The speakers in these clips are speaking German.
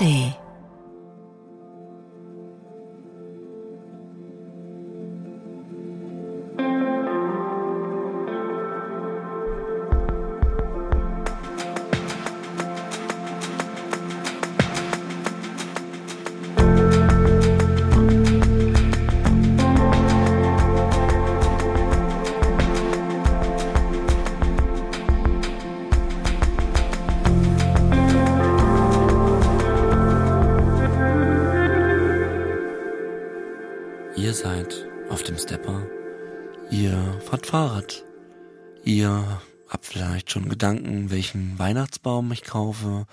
ARD. Gedanken, welchen Weihnachtsbaum ich kaufe,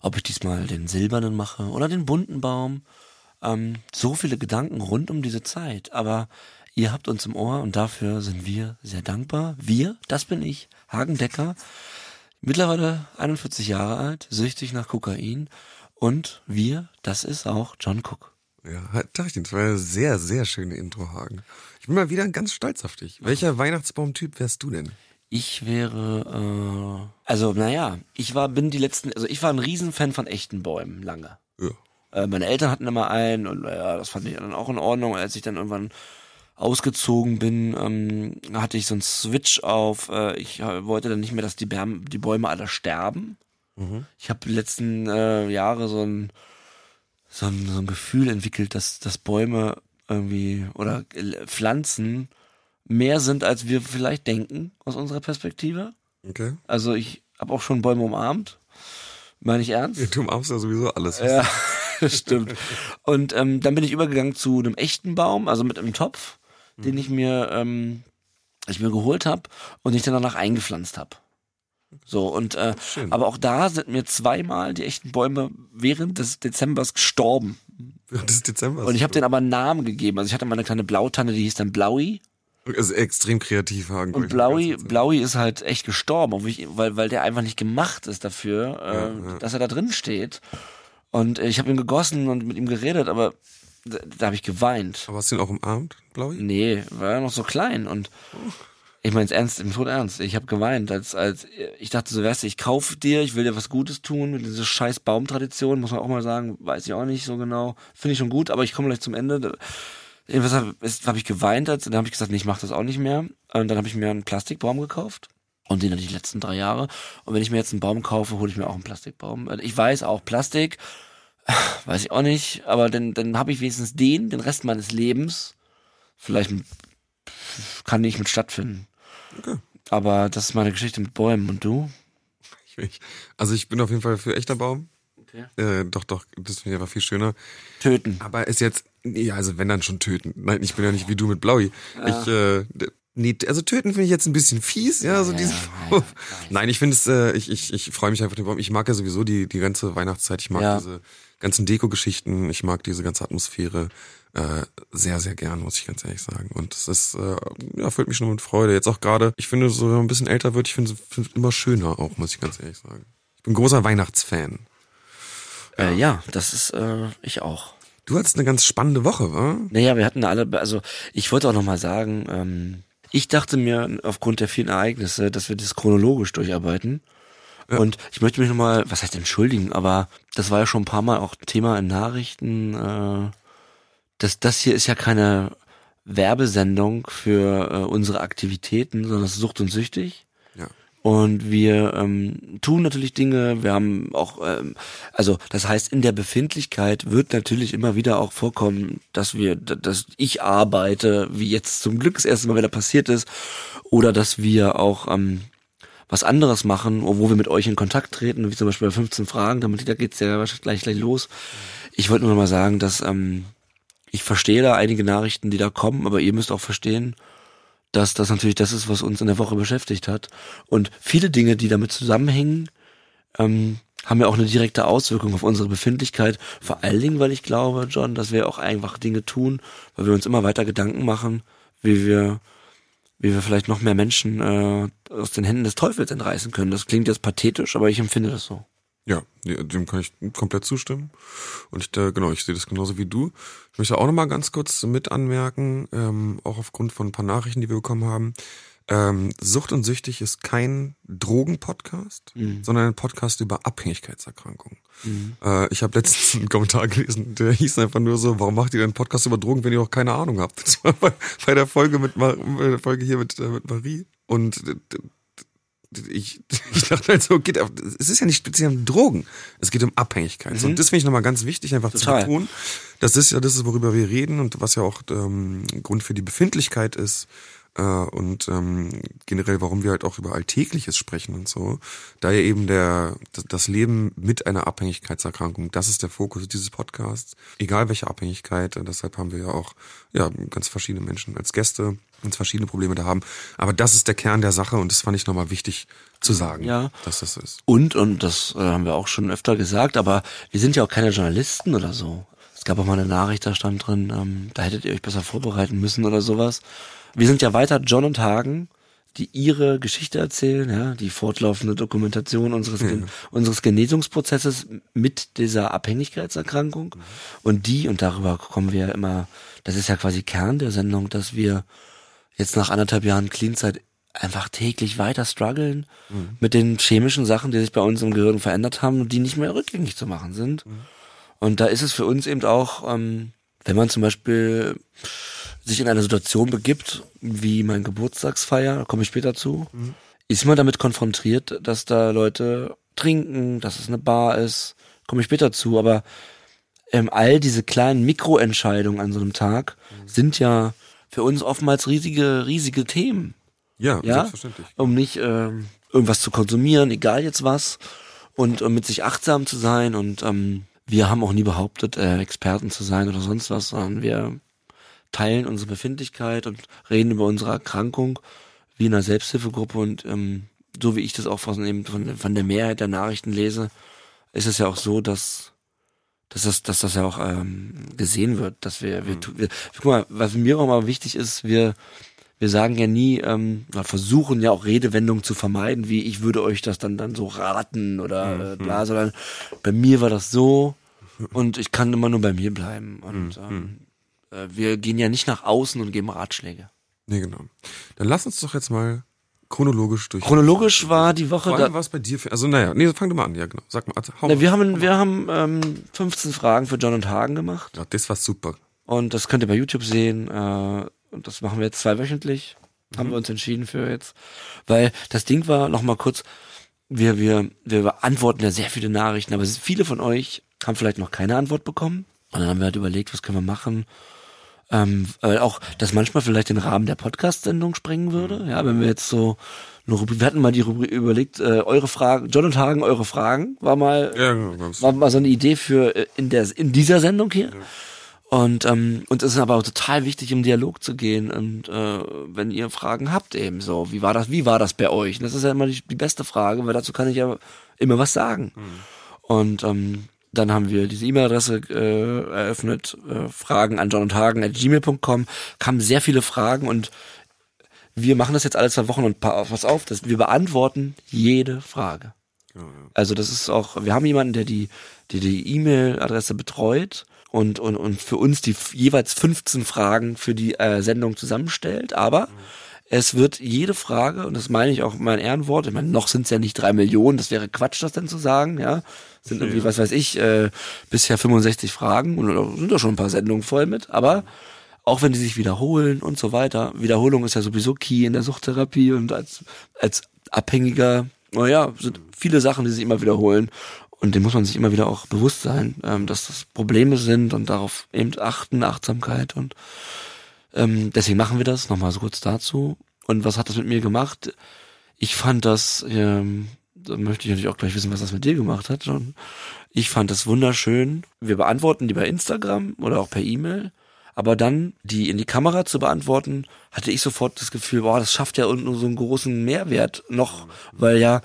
ob ich diesmal den silbernen mache oder den bunten Baum. Ähm, so viele Gedanken rund um diese Zeit. Aber ihr habt uns im Ohr und dafür sind wir sehr dankbar. Wir, das bin ich, Hagen Decker, mittlerweile 41 Jahre alt, süchtig nach Kokain. Und wir, das ist auch John Cook. Ja, Tagchen, das war eine sehr, sehr schöne Intro, Hagen. Ich bin mal wieder ganz stolz auf dich. Welcher Weihnachtsbaumtyp wärst du denn? Ich wäre, äh, also naja, ich war, bin die letzten, also ich war ein Riesenfan von echten Bäumen lange. Ja. Äh, meine Eltern hatten immer einen und ja, das fand ich dann auch in Ordnung. Als ich dann irgendwann ausgezogen bin, ähm, hatte ich so einen Switch auf. Äh, ich äh, wollte dann nicht mehr, dass die, Bärm, die Bäume alle sterben. Ich habe die letzten äh, Jahre so ein, so ein so ein Gefühl entwickelt, dass, dass Bäume irgendwie oder äh, Pflanzen mehr sind, als wir vielleicht denken aus unserer Perspektive. Okay. Also ich habe auch schon Bäume umarmt. Meine ich ernst? Du umarmst ja sowieso alles. Ja, das stimmt. Und ähm, dann bin ich übergegangen zu einem echten Baum, also mit einem Topf, den ich mir, ähm, ich mir geholt habe und ich dann danach eingepflanzt habe. So, und äh, aber auch da sind mir zweimal die echten Bäume während des Dezembers gestorben. Das ist Dezember. Und ich habe denen aber einen Namen gegeben. Also ich hatte mal eine kleine Blautanne, die hieß dann Blaui. Also extrem kreativ, Hagen. Und Blaui, Blaui ist halt echt gestorben, weil, weil der einfach nicht gemacht ist dafür, äh, Ja, ja. dass er da drin steht. Und ich habe ihn gegossen und mit ihm geredet, aber da, da habe ich geweint. Aber hast du ihn auch umarmt, Blaui? Nee, war ja noch so klein und ich meine es ernst, im Tod ernst. Ich habe geweint, als als ich dachte so, weißt du, ich kaufe dir, ich will dir was Gutes tun. Mit dieser scheiß Baumtradition muss man auch mal sagen, weiß ich auch nicht so genau. Finde ich schon gut, aber ich komme gleich zum Ende. Jedenfalls habe hab ich geweint, als, dann habe ich gesagt, nee, ich mache das auch nicht mehr. Und dann habe ich mir einen Plastikbaum gekauft. Und den hatte ich die letzten drei Jahre. Und wenn ich mir jetzt einen Baum kaufe, hole ich mir auch einen Plastikbaum. Ich weiß auch, Plastik, weiß ich auch nicht, aber dann, dann habe ich wenigstens den, den Rest meines Lebens. Vielleicht kann nicht mit stattfinden. Okay. Aber das ist meine Geschichte mit Bäumen. Und du? Ich, ich, also ich bin auf jeden Fall für echter Baum. Okay. Äh, doch, doch, das finde ich aber viel schöner. Töten. Aber ist jetzt, ja, also wenn dann schon töten. Nein, ich bin ja nicht wie du mit Blaui. Ich, äh, nee, also töten finde ich jetzt ein bisschen fies, ja, so Ja, diesen ja. Nein, ich finde es, äh, ich, ich, ich freue mich einfach Baum. Ich mag ja sowieso die, die ganze Weihnachtszeit. Ich mag Ja. diese ganzen Deko-Geschichten. Ich mag diese ganze Atmosphäre äh, sehr, sehr gern, muss ich ganz ehrlich sagen. Und es ist, äh, ja, füllt mich schon mit Freude. Jetzt auch gerade, ich finde, so wenn man ein bisschen älter wird, ich finde es immer schöner auch, muss ich ganz ehrlich sagen. Ich bin großer Weihnachtsfan. Äh, ja, das ist äh, ich auch. Du hattest eine ganz spannende Woche, wa? Naja, wir hatten alle, also ich wollte auch nochmal sagen, ähm, ich dachte mir aufgrund der vielen Ereignisse, dass wir das chronologisch durcharbeiten. Und ich möchte mich nochmal, was heißt entschuldigen, aber das war ja schon ein paar Mal auch Thema in Nachrichten. Äh, das, das hier ist ja keine Werbesendung für äh, unsere Aktivitäten, sondern es ist Sucht und Süchtig. Und wir ähm, tun natürlich Dinge, wir haben auch, ähm, also das heißt, in der Befindlichkeit wird natürlich immer wieder auch vorkommen, dass wir, dass ich arbeite, wie jetzt zum Glück das erste Mal wieder passiert ist, oder dass wir auch ähm, was anderes machen, wo wir mit euch in Kontakt treten, wie zum Beispiel bei 15 Fragen, damit da geht's ja wahrscheinlich gleich, gleich los. Ich wollte nur mal sagen, dass ähm, ich verstehe da einige Nachrichten, die da kommen, aber ihr müsst auch verstehen, dass das natürlich das ist, was uns in der Woche beschäftigt hat. Und viele Dinge, die damit zusammenhängen, ähm, haben ja auch eine direkte Auswirkung auf unsere Befindlichkeit. Vor allen Dingen, weil ich glaube, John, dass wir auch einfach Dinge tun, weil wir uns immer weiter Gedanken machen, wie wir, wie wir vielleicht noch mehr Menschen äh, aus den Händen des Teufels entreißen können. Das klingt jetzt pathetisch, aber ich empfinde das so. Ja, dem kann ich komplett zustimmen. Und ich, äh, genau, ich sehe das genauso wie du. Ich möchte auch noch mal ganz kurz mit anmerken, ähm, auch aufgrund von ein paar Nachrichten, die wir bekommen haben. Ähm, Sucht und Süchtig ist kein Drogen-Podcast, Mhm. sondern ein Podcast über Abhängigkeitserkrankungen. Äh, ich habe letztens einen Kommentar gelesen, der hieß einfach nur so, warum macht ihr denn einen Podcast über Drogen, wenn ihr auch keine Ahnung habt? Das war bei, bei der Folge mit Mar bei der Folge hier mit, äh, mit Marie. Und äh, ich, ich dachte halt so, geht, auf- es ist ja nicht speziell um Drogen, es geht um Abhängigkeit. So, Und das finde ich nochmal ganz wichtig, einfach Mhm. Total. zu betonen. Das ist ja das, ist, worüber wir reden und was ja auch ähm, Grund für die Befindlichkeit ist äh, und ähm, generell, warum wir halt auch über Alltägliches sprechen und so. Da ja eben der das- Leben mit einer Abhängigkeitserkrankung, das ist der Fokus dieses Podcasts. Egal welche Abhängigkeit, äh, deshalb haben wir ja auch ja ganz verschiedene Menschen als Gäste, ganz verschiedene Probleme da haben. Aber das ist der Kern der Sache und das fand ich nochmal wichtig zu sagen, Ja. dass das ist. Und, und das äh, haben wir auch schon öfter gesagt, aber wir sind ja auch keine Journalisten oder so. Es gab auch mal eine Nachricht, da stand drin, ähm, da hättet ihr euch besser vorbereiten müssen oder sowas. Wir sind ja weiter John und Hagen, die ihre Geschichte erzählen, ja, die fortlaufende Dokumentation unseres, Gen unseres Genesungsprozesses mit dieser Abhängigkeitserkrankung. Und die, und darüber kommen wir ja immer, das ist ja quasi Kern der Sendung, dass wir jetzt nach anderthalb Jahren Clean-Zeit einfach täglich weiter strugglen mit den chemischen Sachen, die sich bei uns im Gehirn verändert haben und die nicht mehr rückgängig zu machen sind. Und da ist es für uns eben auch, ähm, wenn man zum Beispiel sich in eine Situation begibt, wie mein Geburtstagsfeier, da komme ich später zu, ist man damit konfrontiert, dass da Leute trinken, dass es eine Bar ist, komme ich später zu, aber ähm, all diese kleinen Mikroentscheidungen an so einem Tag sind ja für uns oftmals riesige, riesige Themen Ja, ja, selbstverständlich. um nicht ähm, irgendwas zu konsumieren, egal jetzt was, und um mit sich achtsam zu sein. Und ähm, wir haben auch nie behauptet, äh, Experten zu sein oder sonst was, sondern wir teilen unsere Befindlichkeit und reden über unsere Erkrankung wie in einer Selbsthilfegruppe. Und ähm, so wie ich das auch von, eben von, von der Mehrheit der Nachrichten lese, ist es ja auch so, dass dass das, dass das ja auch ähm, gesehen wird, dass wir, wir, tu- wir, guck mal, was mir auch mal wichtig ist, wir, wir sagen ja nie, ähm, versuchen ja auch Redewendungen zu vermeiden, wie ich würde euch das dann dann so raten oder äh, bla, sondern bei mir war das so und ich kann immer nur bei mir bleiben. Und ähm, äh, wir gehen ja nicht nach außen und geben Ratschläge. Nee, genau. Dann lass uns doch jetzt mal chronologisch durch. Chronologisch war die Woche, Vor allem was bei dir für, also naja, nee, fang du mal an, ja genau. Sag mal, also, hau na, wir haben, wir haben ähm, 15 Fragen für John und Hagen gemacht. Ja, das war super. Und das könnt ihr bei YouTube sehen. Äh, und das machen wir jetzt zweiwöchentlich. Haben wir uns entschieden für jetzt. Weil das Ding war, noch mal kurz, wir, wir, wir beantworten ja sehr viele Nachrichten, aber viele von euch haben vielleicht noch keine Antwort bekommen. Und dann haben wir halt überlegt, was können wir machen. Ähm, weil auch das manchmal vielleicht den Rahmen der Podcast-Sendung sprengen würde. Ja, wenn wir jetzt so eine Rubrik, wir hatten mal die Rubrik überlegt, äh, eure Fragen, John und Hagen, eure Fragen, war mal Ja, war mal so eine Idee für äh, in der in dieser Sendung hier. Und ähm, uns ist aber auch total wichtig, im Dialog zu gehen und äh, wenn ihr Fragen habt eben so, wie war das, wie war das bei euch? Und das ist ja immer die, die beste Frage, weil dazu kann ich ja immer was sagen. Und ähm, dann haben wir diese E-Mail-Adresse äh, eröffnet, äh, Fragen an John und Hagen at gmail.com, kamen sehr viele Fragen und wir machen das jetzt alle zwei Wochen und pa- pass auf, dass wir beantworten jede Frage. ja. Also das ist auch, wir haben jemanden, der die die, die E-Mail-Adresse betreut und, und, und für uns die jeweils 15 Fragen für die äh, Sendung zusammenstellt, aber es wird jede Frage, und das meine ich auch mein Ehrenwort, ich meine, noch sind es ja nicht drei Millionen, das wäre Quatsch, das denn zu sagen, ja. Sind irgendwie, was weiß ich, äh, bisher 65 Fragen und da sind da schon ein paar Sendungen voll mit, aber auch wenn die sich wiederholen und so weiter. Wiederholung ist ja sowieso key in der Suchttherapie und als, als Abhängiger, naja, sind viele Sachen, die sich immer wiederholen. Und dem muss man sich immer wieder auch bewusst sein, ähm, dass das Probleme sind und darauf eben achten, Achtsamkeit und ähm, deswegen machen wir das. Nochmal so kurz dazu. Und was hat das mit mir gemacht? Ich fand das, ähm, da möchte ich natürlich auch gleich wissen, was das mit dir gemacht hat, John. Ich fand das wunderschön. Wir beantworten die bei Instagram oder auch per E-Mail. Aber dann die in die Kamera zu beantworten, hatte ich sofort das Gefühl, boah, das schafft ja unten so einen großen Mehrwert noch, weil ja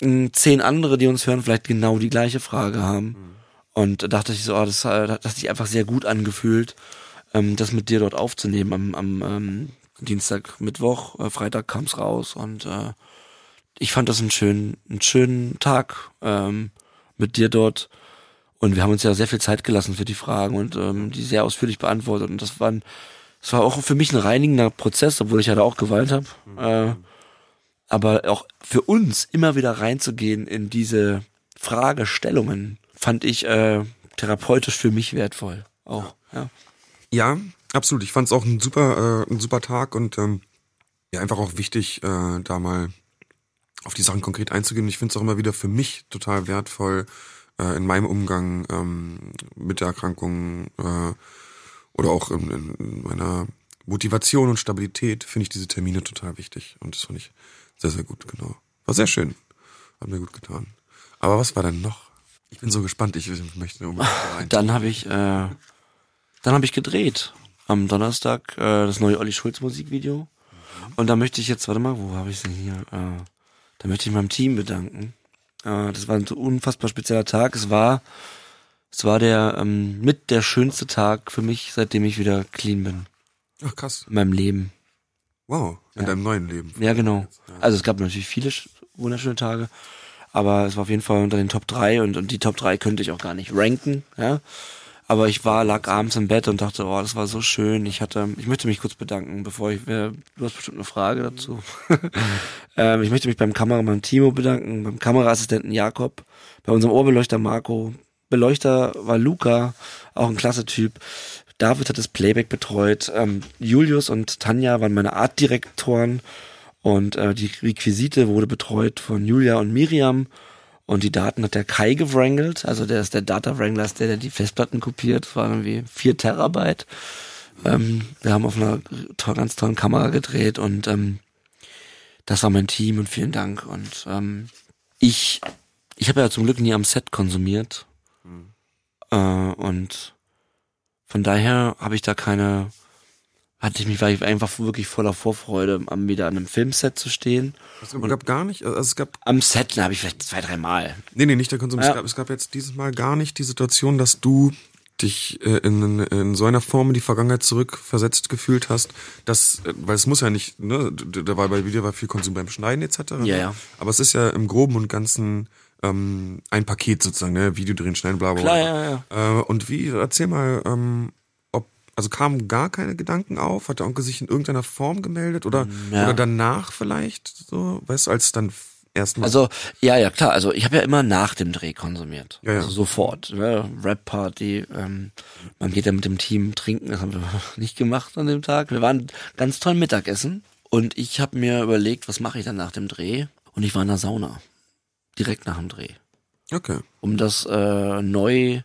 zehn andere, die uns hören, vielleicht genau die gleiche Frage haben. Und da dachte ich so, oh, das, äh, das hat sich einfach sehr gut angefühlt, ähm, das mit dir dort aufzunehmen am, am ähm, Dienstag, Mittwoch, äh, Freitag kam's raus und äh, ich fand das einen schönen, einen schönen Tag ähm, mit dir dort. Und wir haben uns ja sehr viel Zeit gelassen für die Fragen und ähm, die sehr ausführlich beantwortet. Und das waren es war auch für mich ein reinigender Prozess, obwohl ich ja da auch geweint habe. Äh, aber auch für uns immer wieder reinzugehen in diese Fragestellungen, fand ich äh, therapeutisch für mich wertvoll. Auch, ja. Ja, absolut. Ich fand es auch ein super, äh, ein super Tag und ähm, ja, einfach auch wichtig, äh, da mal auf die Sachen konkret einzugehen. Ich finde es auch immer wieder für mich total wertvoll, äh, in meinem Umgang ähm, mit der Erkrankung äh, oder auch in, in meiner Motivation und Stabilität finde ich diese Termine total wichtig. Und das fand ich sehr, sehr gut, genau. War sehr schön. Hat mir gut getan. Aber was war denn noch? Ich bin so gespannt, ich möchte unbedingt rein. Dann habe ich, äh, dann habe ich gedreht am Donnerstag äh, das neue Olli Schulz Musikvideo. Und da möchte ich jetzt, warte mal, wo habe ich denn hier? Äh, da möchte ich meinem Team bedanken. Äh, das war ein so unfassbar spezieller Tag. Es war, es war der ähm, mit der schönste Tag für mich, seitdem ich wieder clean bin Ach krass. in meinem Leben. Wow. In deinem neuen Leben. Ja, genau. Also es gab natürlich viele sch- wunderschöne Tage, aber es war auf jeden Fall unter den Top 3 und, und die Top 3 könnte ich auch gar nicht ranken, ja. Aber ich war, lag abends im Bett und dachte, oh, das war so schön. Ich hatte, ich möchte mich kurz bedanken, bevor ich, äh, du hast bestimmt eine Frage dazu. ähm, ich möchte mich beim Kameramann Timo bedanken, beim Kameraassistenten Jakob, bei unserem Ohrbeleuchter Marco, Beleuchter war Luca, auch ein klasse Typ. David hat das Playback betreut. Ähm, Julius und Tanja waren meine Artdirektoren und äh, die Requisite wurde betreut von Julia und Miriam. Und die Daten hat der Kai gewrangelt, also der ist der Data Wrangler, der, der die Festplatten kopiert. Das waren irgendwie vier Terabyte. Ähm, wir haben auf einer to ganz tollen Kamera gedreht und ähm, das war mein Team und vielen Dank. Und ähm, ich, ich habe ja zum Glück nie am Set konsumiert. Äh, und von daher habe ich da keine, hatte ich mich, war ich einfach wirklich voller Vorfreude, am wieder an einem Filmset zu stehen. Es gab, gab gar nicht, also es gab, Am Set habe ich vielleicht zwei, drei Mal. nee, nee, nicht der Konsum. Ja. Es, gab, es gab jetzt dieses Mal gar nicht die Situation, dass du dich äh, in, in so einer Form in die Vergangenheit zurückversetzt gefühlt hast, dass, äh, weil es muss ja nicht, ne, da war bei Video war viel Konsum beim Schneiden etc. ne? Ja, ja. Aber es ist ja im Groben und Ganzen ähm, ein Paket sozusagen, ne, Video drehen, schneiden, bla bla bla. Klar, ja, ja. Äh, und wie, erzähl mal, ähm, also kamen gar keine Gedanken auf? Hat der Onkel sich in irgendeiner Form gemeldet oder, Ja. oder danach vielleicht so, weißt du, als dann erstmal. Also, ja, ja, klar. Also ich habe ja immer nach dem Dreh konsumiert. Ja, ja. Also sofort. Ne? Rap-Party. Ähm, man geht ja mit dem Team trinken. Das haben wir nicht gemacht an dem Tag. Wir waren ganz toll Mittagessen. Und ich habe mir überlegt, was mache ich dann nach dem Dreh? Und ich war in der Sauna. Direkt nach dem Dreh. okay. Um das äh, neu,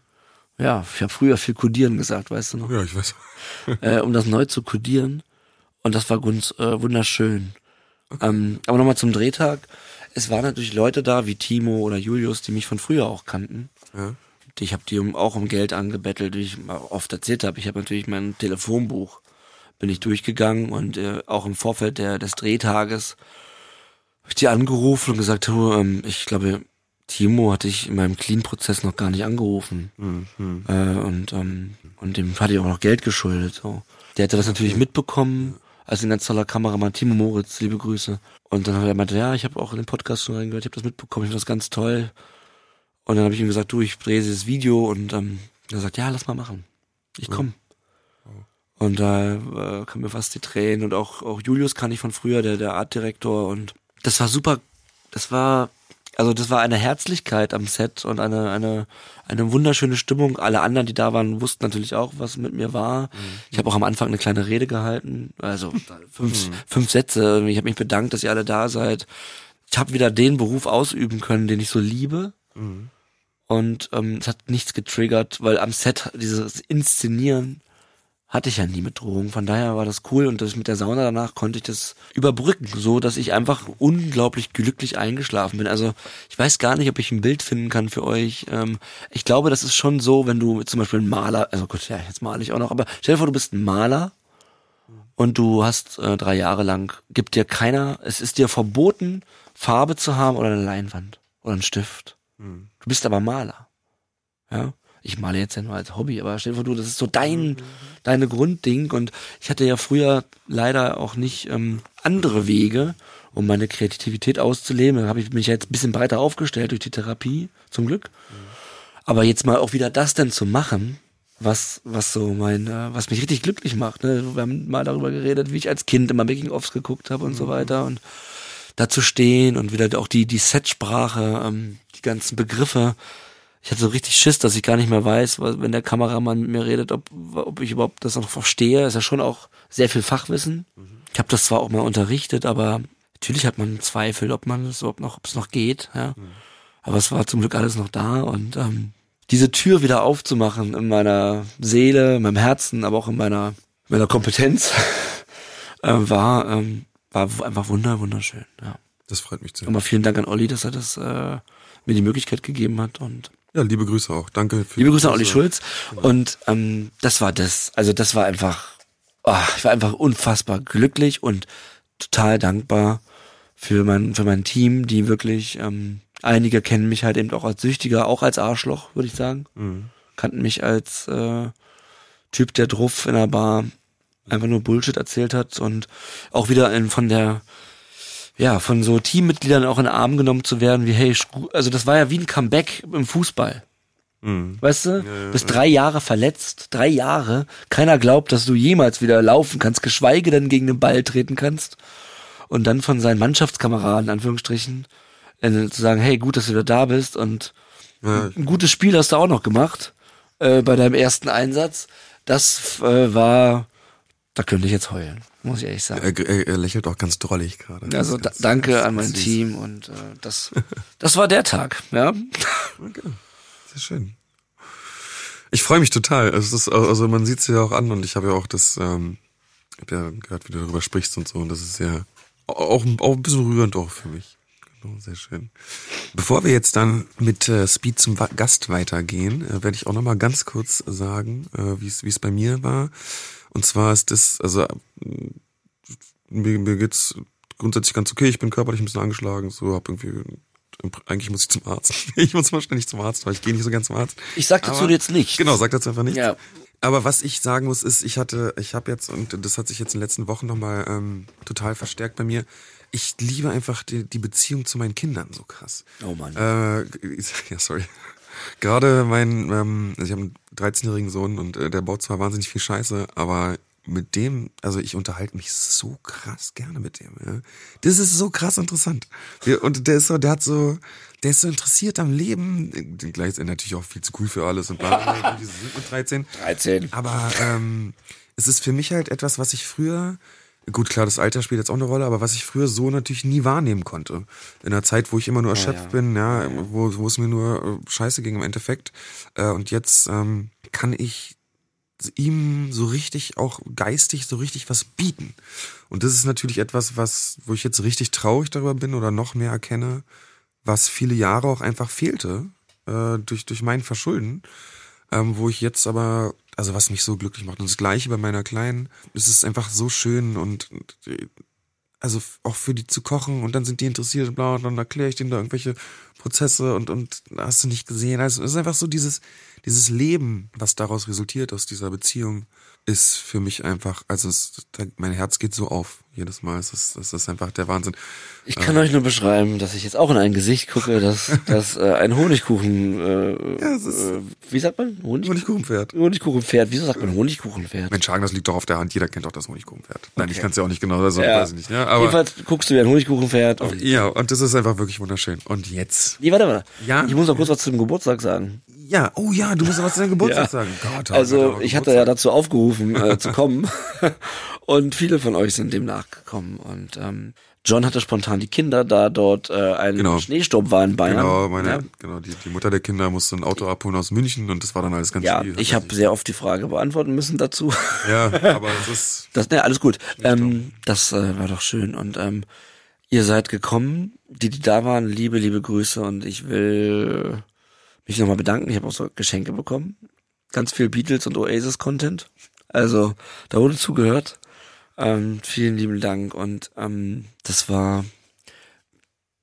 ja, ich habe früher viel kodieren gesagt, weißt du noch? Ja, ich weiß. äh, um das neu zu kodieren. Und das war ganz, äh, wunderschön. Ähm, aber nochmal zum Drehtag. Es waren natürlich Leute da, wie Timo oder Julius, die mich von früher auch kannten. Ja. Ich habe die auch um Geld angebettelt, wie ich mal oft erzählt habe. Ich habe natürlich mein Telefonbuch, bin ich durchgegangen und äh, auch im Vorfeld der, des Drehtages habe ich die angerufen und gesagt, du, ähm, ich glaube, Timo hatte ich in meinem Clean-Prozess noch gar nicht angerufen. Mhm. Äh, und, ähm, und dem hatte ich auch noch Geld geschuldet. So. Der hatte das natürlich mitbekommen, als ein ganz toller Kameramann, Timo Moritz, liebe Grüße. Und dann hat er meinte, ja, ich habe auch in den Podcast schon reingehört, ich habe das mitbekommen, ich finde das ganz toll. Und dann habe ich ihm gesagt, du, ich drehe dieses Video und ähm, er sagt, ja, lass mal machen. Ich komm. Und da äh, kam mir fast die Tränen und auch, auch Julius kann ich von früher, der, der Artdirektor und das war super, das war, also das war eine Herzlichkeit am Set und eine, eine, eine wunderschöne Stimmung. Alle anderen, die da waren, wussten natürlich auch, was mit mir war. Ich habe auch am Anfang eine kleine Rede gehalten, also fünf, fünf Sätze. Ich habe mich bedankt, dass ihr alle da seid. Ich habe wieder den Beruf ausüben können, den ich so liebe. Und ähm, es hat nichts getriggert, weil am Set dieses Inszenieren hatte ich ja nie mit Drogen. Von daher war das cool und das mit der Sauna danach konnte ich das überbrücken, so dass ich einfach unglaublich glücklich eingeschlafen bin. Also ich weiß gar nicht, ob ich ein Bild finden kann für euch. Ähm, ich glaube, das ist schon so, wenn du zum Beispiel ein Maler, also gut, ja, jetzt male ich auch noch, aber stell dir vor, du bist ein Maler und du hast äh, drei Jahre lang, gibt dir keiner, es ist dir verboten, Farbe zu haben oder eine Leinwand oder einen Stift. Du bist aber Maler. Ja. Ich male jetzt ja nur als Hobby, aber stell dir vor, du, das ist so dein, deine Grundding und ich hatte ja früher leider auch nicht ähm, andere Wege, um meine Kreativität auszuleben. Da habe ich mich jetzt ein bisschen breiter aufgestellt durch die Therapie, zum Glück. Aber jetzt mal auch wieder das denn zu machen, was, was so mein, äh, was mich richtig glücklich macht. Ne? Wir haben mal darüber geredet, wie ich als Kind immer Making-ofs geguckt habe und so weiter und da zu stehen und wieder auch die, die Setsprache, ähm, die ganzen Begriffe. Ich hatte so richtig Schiss, dass ich gar nicht mehr weiß, wenn der Kameramann mit mir redet, ob, ob ich überhaupt das noch verstehe. Ist ja schon auch sehr viel Fachwissen. Ich habe das zwar auch mal unterrichtet, aber natürlich hat man Zweifel, ob man es überhaupt noch, ob es noch geht. Ja. Aber es war zum Glück alles noch da und ähm, diese Tür wieder aufzumachen in meiner Seele, in meinem Herzen, aber auch in meiner, meiner Kompetenz, äh, war, ähm, war einfach wunder, wunderschön. Ja. Das freut mich sehr. Nochmal vielen Dank an Olli, dass er das äh, mir die Möglichkeit gegeben hat und Ja, liebe Grüße auch. Danke für liebe Grüße an Olli Schulz. Und ähm, das war das. Also das war einfach, oh, ich war einfach unfassbar glücklich und total dankbar für mein für mein Team, die wirklich ähm, einige kennen mich halt eben auch als Süchtiger, auch als Arschloch, würde ich sagen. Kannten mich als äh, Typ, der druff in der Bar einfach nur Bullshit erzählt hat und auch wieder in, von der ja, von so Teammitgliedern auch in den Arm genommen zu werden, wie hey, also das war ja wie ein Comeback im Fußball. Weißt du? Bist drei Jahre verletzt, drei Jahre. Keiner glaubt, dass du jemals wieder laufen kannst, geschweige denn gegen den Ball treten kannst. Und dann von seinen Mannschaftskameraden, Anführungsstrichen, äh, zu sagen, hey, gut, dass du wieder da bist und Ja, ein gutes Spiel hast du auch noch gemacht äh, bei deinem ersten Einsatz. Das äh, war, da könnte ich jetzt heulen, muss ich ehrlich sagen. er, er, er lächelt auch ganz drollig gerade. Also Ganz- danke ganz- an mein süß. Team und äh, das, das war der Tag, ja. Okay. Sehr schön. Ich freue mich total. Es ist, also man sieht es ja auch an und ich habe ja auch das, ähm, hab ja gehört, wie du darüber sprichst und so. Und das ist ja auch, auch ein bisschen rührend auch für mich. Genau, sehr schön. Bevor wir jetzt dann mit äh, Speed zum Gast weitergehen, äh, werde ich auch noch mal ganz kurz sagen, äh, wie es bei mir war. Und zwar ist das, also mir, mir geht's grundsätzlich ganz okay. Ich bin körperlich ein bisschen angeschlagen, so hab irgendwie eigentlich muss ich zum Arzt. Ich muss ständig zum Arzt, weil ich gehe nicht so gern zum Arzt. Ich sag dazu Aber- jetzt nichts. Genau, sag dazu einfach nichts. Ja. Aber was ich sagen muss, ist, ich hatte, ich habe jetzt, und das hat sich jetzt in den letzten Wochen nochmal ähm, total verstärkt bei mir, ich liebe einfach die, die Beziehung zu meinen Kindern so krass. Oh Mann. Äh, ja, sorry. Gerade mein, ähm, also ich habe einen 13-jährigen Sohn und äh, der baut zwar wahnsinnig viel Scheiße, aber mit dem, also ich unterhalte mich so krass gerne mit dem. Ja. Das ist so krass interessant. Und der ist so, der hat so, der ist so interessiert am Leben. Gleich ist er natürlich auch viel zu cool für alles und bla bla bla. Die sind mit 13. 13. Aber ähm, es ist für mich halt etwas, was ich früher, gut klar, das Alter spielt jetzt auch eine Rolle, aber was ich früher so natürlich nie wahrnehmen konnte. In einer Zeit, wo ich immer nur erschöpft ja. bin, ja, wo, wo es mir nur äh, scheiße ging im Endeffekt. Äh, und jetzt ähm, kann ich ihm so richtig auch geistig so richtig was bieten. Und das ist natürlich etwas, was, wo ich jetzt richtig traurig darüber bin oder noch mehr erkenne, was viele Jahre auch einfach fehlte, äh, durch, durch mein Verschulden ähm, wo ich jetzt aber, also was mich so glücklich macht. Und das gleiche bei meiner Kleinen, es ist einfach so schön und, also auch für die zu kochen und dann sind die interessiert und bla und dann erkläre ich denen da irgendwelche Prozesse und, und hast du nicht gesehen. Also es ist einfach so dieses, dieses Leben, was daraus resultiert aus dieser Beziehung, ist für mich einfach, also es, mein Herz geht so auf jedes Mal. Es ist, es ist einfach der Wahnsinn. Ich kann euch nur beschreiben, dass ich jetzt auch in ein Gesicht gucke, dass, dass äh, ein Honigkuchen, äh, Ja, es ist- äh, wie sagt man? Honig Honigkuchenpferd. Honigkuchenpferd. Wieso sagt man Honigkuchenpferd? Mensch, Hagen, das liegt doch auf der Hand. Jeder kennt doch das Honigkuchenpferd. Nein, ich kann es ja auch nicht genau, also Ja. weiß ich nicht. Ja, aber Jedenfalls guckst du wie ein Honigkuchenpferd. Und Ja, und das ist einfach wirklich wunderschön. Und jetzt? Nee, warte mal. Ja. Ich muss noch kurz was zum Geburtstag sagen. Ja, oh ja, du musst was zu deinem Geburtstag Ja. sagen. Gott, Also, Gott, ich hatte ja dazu aufgerufen, äh, zu kommen. Und viele von euch sind dem nachgekommen. Und ähm, John hatte spontan die Kinder, da dort äh, ein Genau. Schneesturm war in Bayern. Genau, meine, Ja, genau, die, die Mutter der Kinder musste ein Auto abholen aus München und das war dann alles ganz ja schwierig. ich habe sehr oft die Frage beantworten müssen dazu. Ja, aber es ist, Das, ne, alles gut. Ähm, das äh, war doch schön. Und ähm, ihr seid gekommen, die, die da waren, liebe, liebe Grüße. Und ich will mich nochmal bedanken. Ich habe auch so Geschenke bekommen. Ganz viel Beatles und Oasis-Content. Also, da wurde zugehört. Ähm, vielen lieben Dank. Und ähm, das war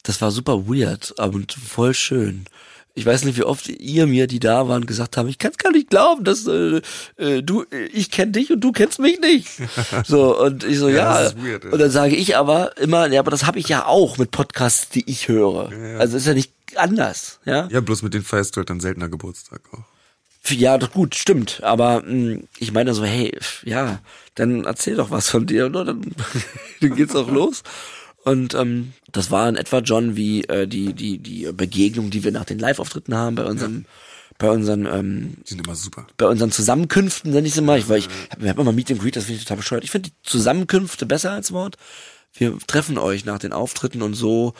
das war super weird und voll schön. Ich weiß nicht, wie oft ihr mir, die da waren, gesagt haben, ich kann es gar nicht glauben, dass äh, äh, du, ich kenne dich und du kennst mich nicht. So und ich so Ja, ja. das ist weird, und dann sage ich aber immer, ja, aber das habe ich ja auch mit Podcasts, die ich höre. Ja, ja. Also ist ja nicht anders, ja. ja, bloß mit denen feierst du halt dann seltener Geburtstag auch. Ja, doch gut, stimmt. Aber mh, ich meine so, hey, ja, dann erzähl doch was von dir, oder? Dann, dann geht's auch los. Und ähm, das war in etwa John wie äh, die die die Begegnung, die wir nach den Live-Auftritten haben bei unserem bei unseren ähm, Die sind immer super. bei unseren Zusammenkünften, nenne ich sie mal. Ich, weil ich wir haben immer Meet and Greet, das finde ich total bescheuert. Ich finde die Zusammenkünfte besser als Wort. Wir treffen euch nach den Auftritten und so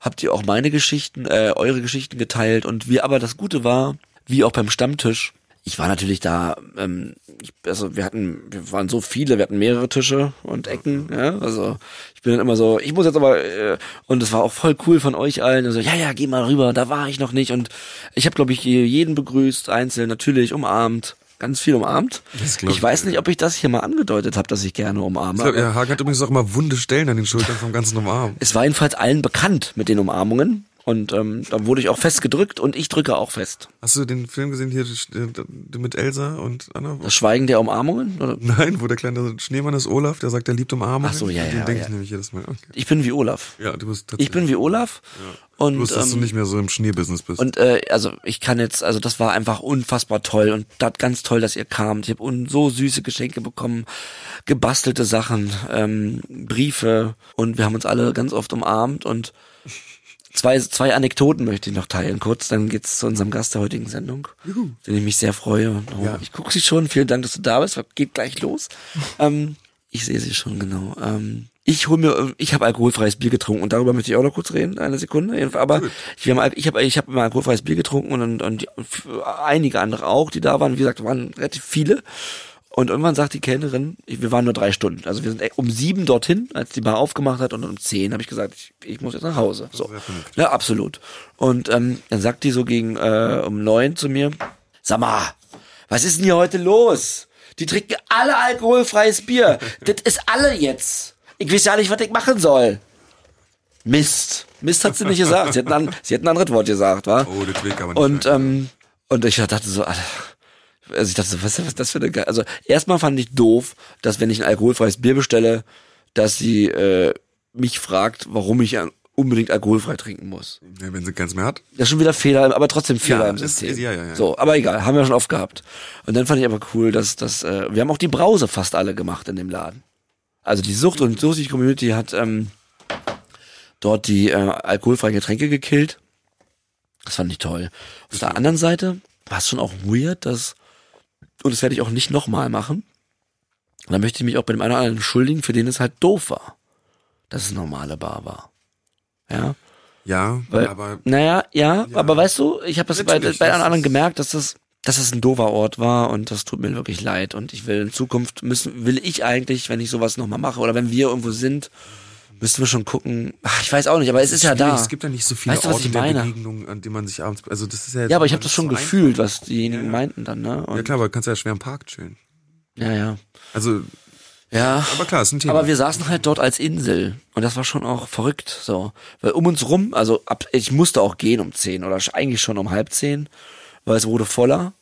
habt ihr auch meine Geschichten, äh, eure Geschichten geteilt und wir aber das Gute war, wie auch beim Stammtisch. Ich war natürlich da, ähm, ich, also wir hatten, wir waren so viele, wir hatten mehrere Tische und Ecken, ja, also ich bin dann immer so, ich muss jetzt aber, äh, und es war auch voll cool von euch allen, also ja, ja, geh mal rüber, da war ich noch nicht und ich habe, glaube ich, jeden begrüßt, einzeln, natürlich, umarmt, ganz viel umarmt. Ich weiß ich, nicht, ob ich das hier mal angedeutet habe, dass ich gerne umarme. Ich glaub, ja, Hagen hat übrigens auch immer wunde Stellen an den Schultern vom ganzen Umarmen. Es war jedenfalls allen bekannt mit den Umarmungen. Und ähm, da wurde ich auch fest gedrückt und ich drücke auch fest. Hast du den Film gesehen hier äh, mit Elsa und Anna? Das Schweigen der Umarmungen? Oder? Nein, wo der kleine Schneemann ist Olaf, der sagt, er liebt Umarmungen. Ach so, ja, Den ja, denke ja. ich nämlich jedes Mal. Okay. Ich bin wie Olaf. Ja, du bist Ich tatsächlich. bin wie Olaf. Und, Bloß, dass du ähm, nicht mehr so im Schneebusiness bist. und äh, also ich kann jetzt, also das war einfach unfassbar toll und das ganz toll, dass ihr kamt. Ich habe so süße Geschenke bekommen, gebastelte Sachen, ähm, Briefe und wir haben uns alle ganz oft umarmt und zwei, zwei Anekdoten möchte ich noch teilen. Kurz, dann geht's zu unserem Gast der heutigen Sendung, den ich mich sehr freue. Oh, Ja. Ich gucke sie schon. Vielen Dank, dass du da bist. Geht gleich los. ähm, ich sehe sie schon genau. Ähm, ich hol mir, ich habe alkoholfreies Bier getrunken und darüber möchte ich auch noch kurz reden, eine Sekunde. Aber ich habe ich habe ich habe immer alkoholfreies Bier getrunken und, und, und einige andere auch, die da waren. Wie gesagt, waren relativ viele. Und irgendwann sagt die Kellnerin, ich- wir waren nur drei Stunden. Also wir sind um sieben dorthin, als die Bar aufgemacht hat, und um zehn habe ich gesagt, ich, ich muss jetzt nach Hause. So. Ja, absolut. Und ähm, dann sagt die so gegen äh, um neun zu mir, sag mal, was ist denn hier heute los? Die trinken alle alkoholfreies Bier. das ist alle jetzt. Ich weiß ja nicht, was ich machen soll. Mist. Mist hat sie nicht gesagt. Sie hat ein, sie hat ein anderes Wort gesagt, wa? oh, das Weg aber nicht. Und, ähm, und ich dachte so, Alter, also ich dachte so, was was ist das für eine Ge Also erstmal fand ich doof, dass wenn ich ein alkoholfreies Bier bestelle, dass sie äh, mich fragt, warum ich unbedingt alkoholfrei trinken muss. ja, wenn sie keins mehr hat. Das ist schon wieder Fehler, aber trotzdem Fehler Ja, im ist- System. ja, ja, ja. So, aber egal, haben wir schon oft gehabt. Und dann fand ich aber cool, dass dass äh, wir haben auch die Brause fast alle gemacht in dem Laden. Also die Sucht und Suchtig Community hat ähm, dort die äh, alkoholfreien Getränke gekillt. Das fand ich toll. Auf der anderen Seite war es schon auch weird, dass und das werde ich auch nicht nochmal machen. Und da möchte ich mich auch bei dem einen oder anderen entschuldigen, für den es halt doof war, dass es normale Bar war. Ja. Ja, Weil, aber naja, ja, aber weißt du, ich habe das bei, bei allen anderen gemerkt, dass das, dass das ein doofer Ort war und das tut mir wirklich leid. Und ich will in Zukunft müssen, will ich eigentlich, wenn ich sowas nochmal mache oder wenn wir irgendwo sind, müssen wir schon gucken. Ach, ich weiß auch nicht, aber es ist ja da. Es gibt ja nicht so viele Weißt du, was Orte ich der? Begegnung, an denen man sich abends, also das ist ja ja, aber ich habe das schon so gefühlt, was diejenigen meinten dann, ne? einfach. Ja Und, klar, aber du kannst ja schwer im Park chillen. ja, ja. Also, Ja. aber klar, ist ein Thema. Aber wir saßen halt dort als Insel und das war schon auch verrückt, so. Weil um uns rum, also ab, ich musste auch gehen um zehn oder eigentlich schon um halb zehn, weil es wurde voller,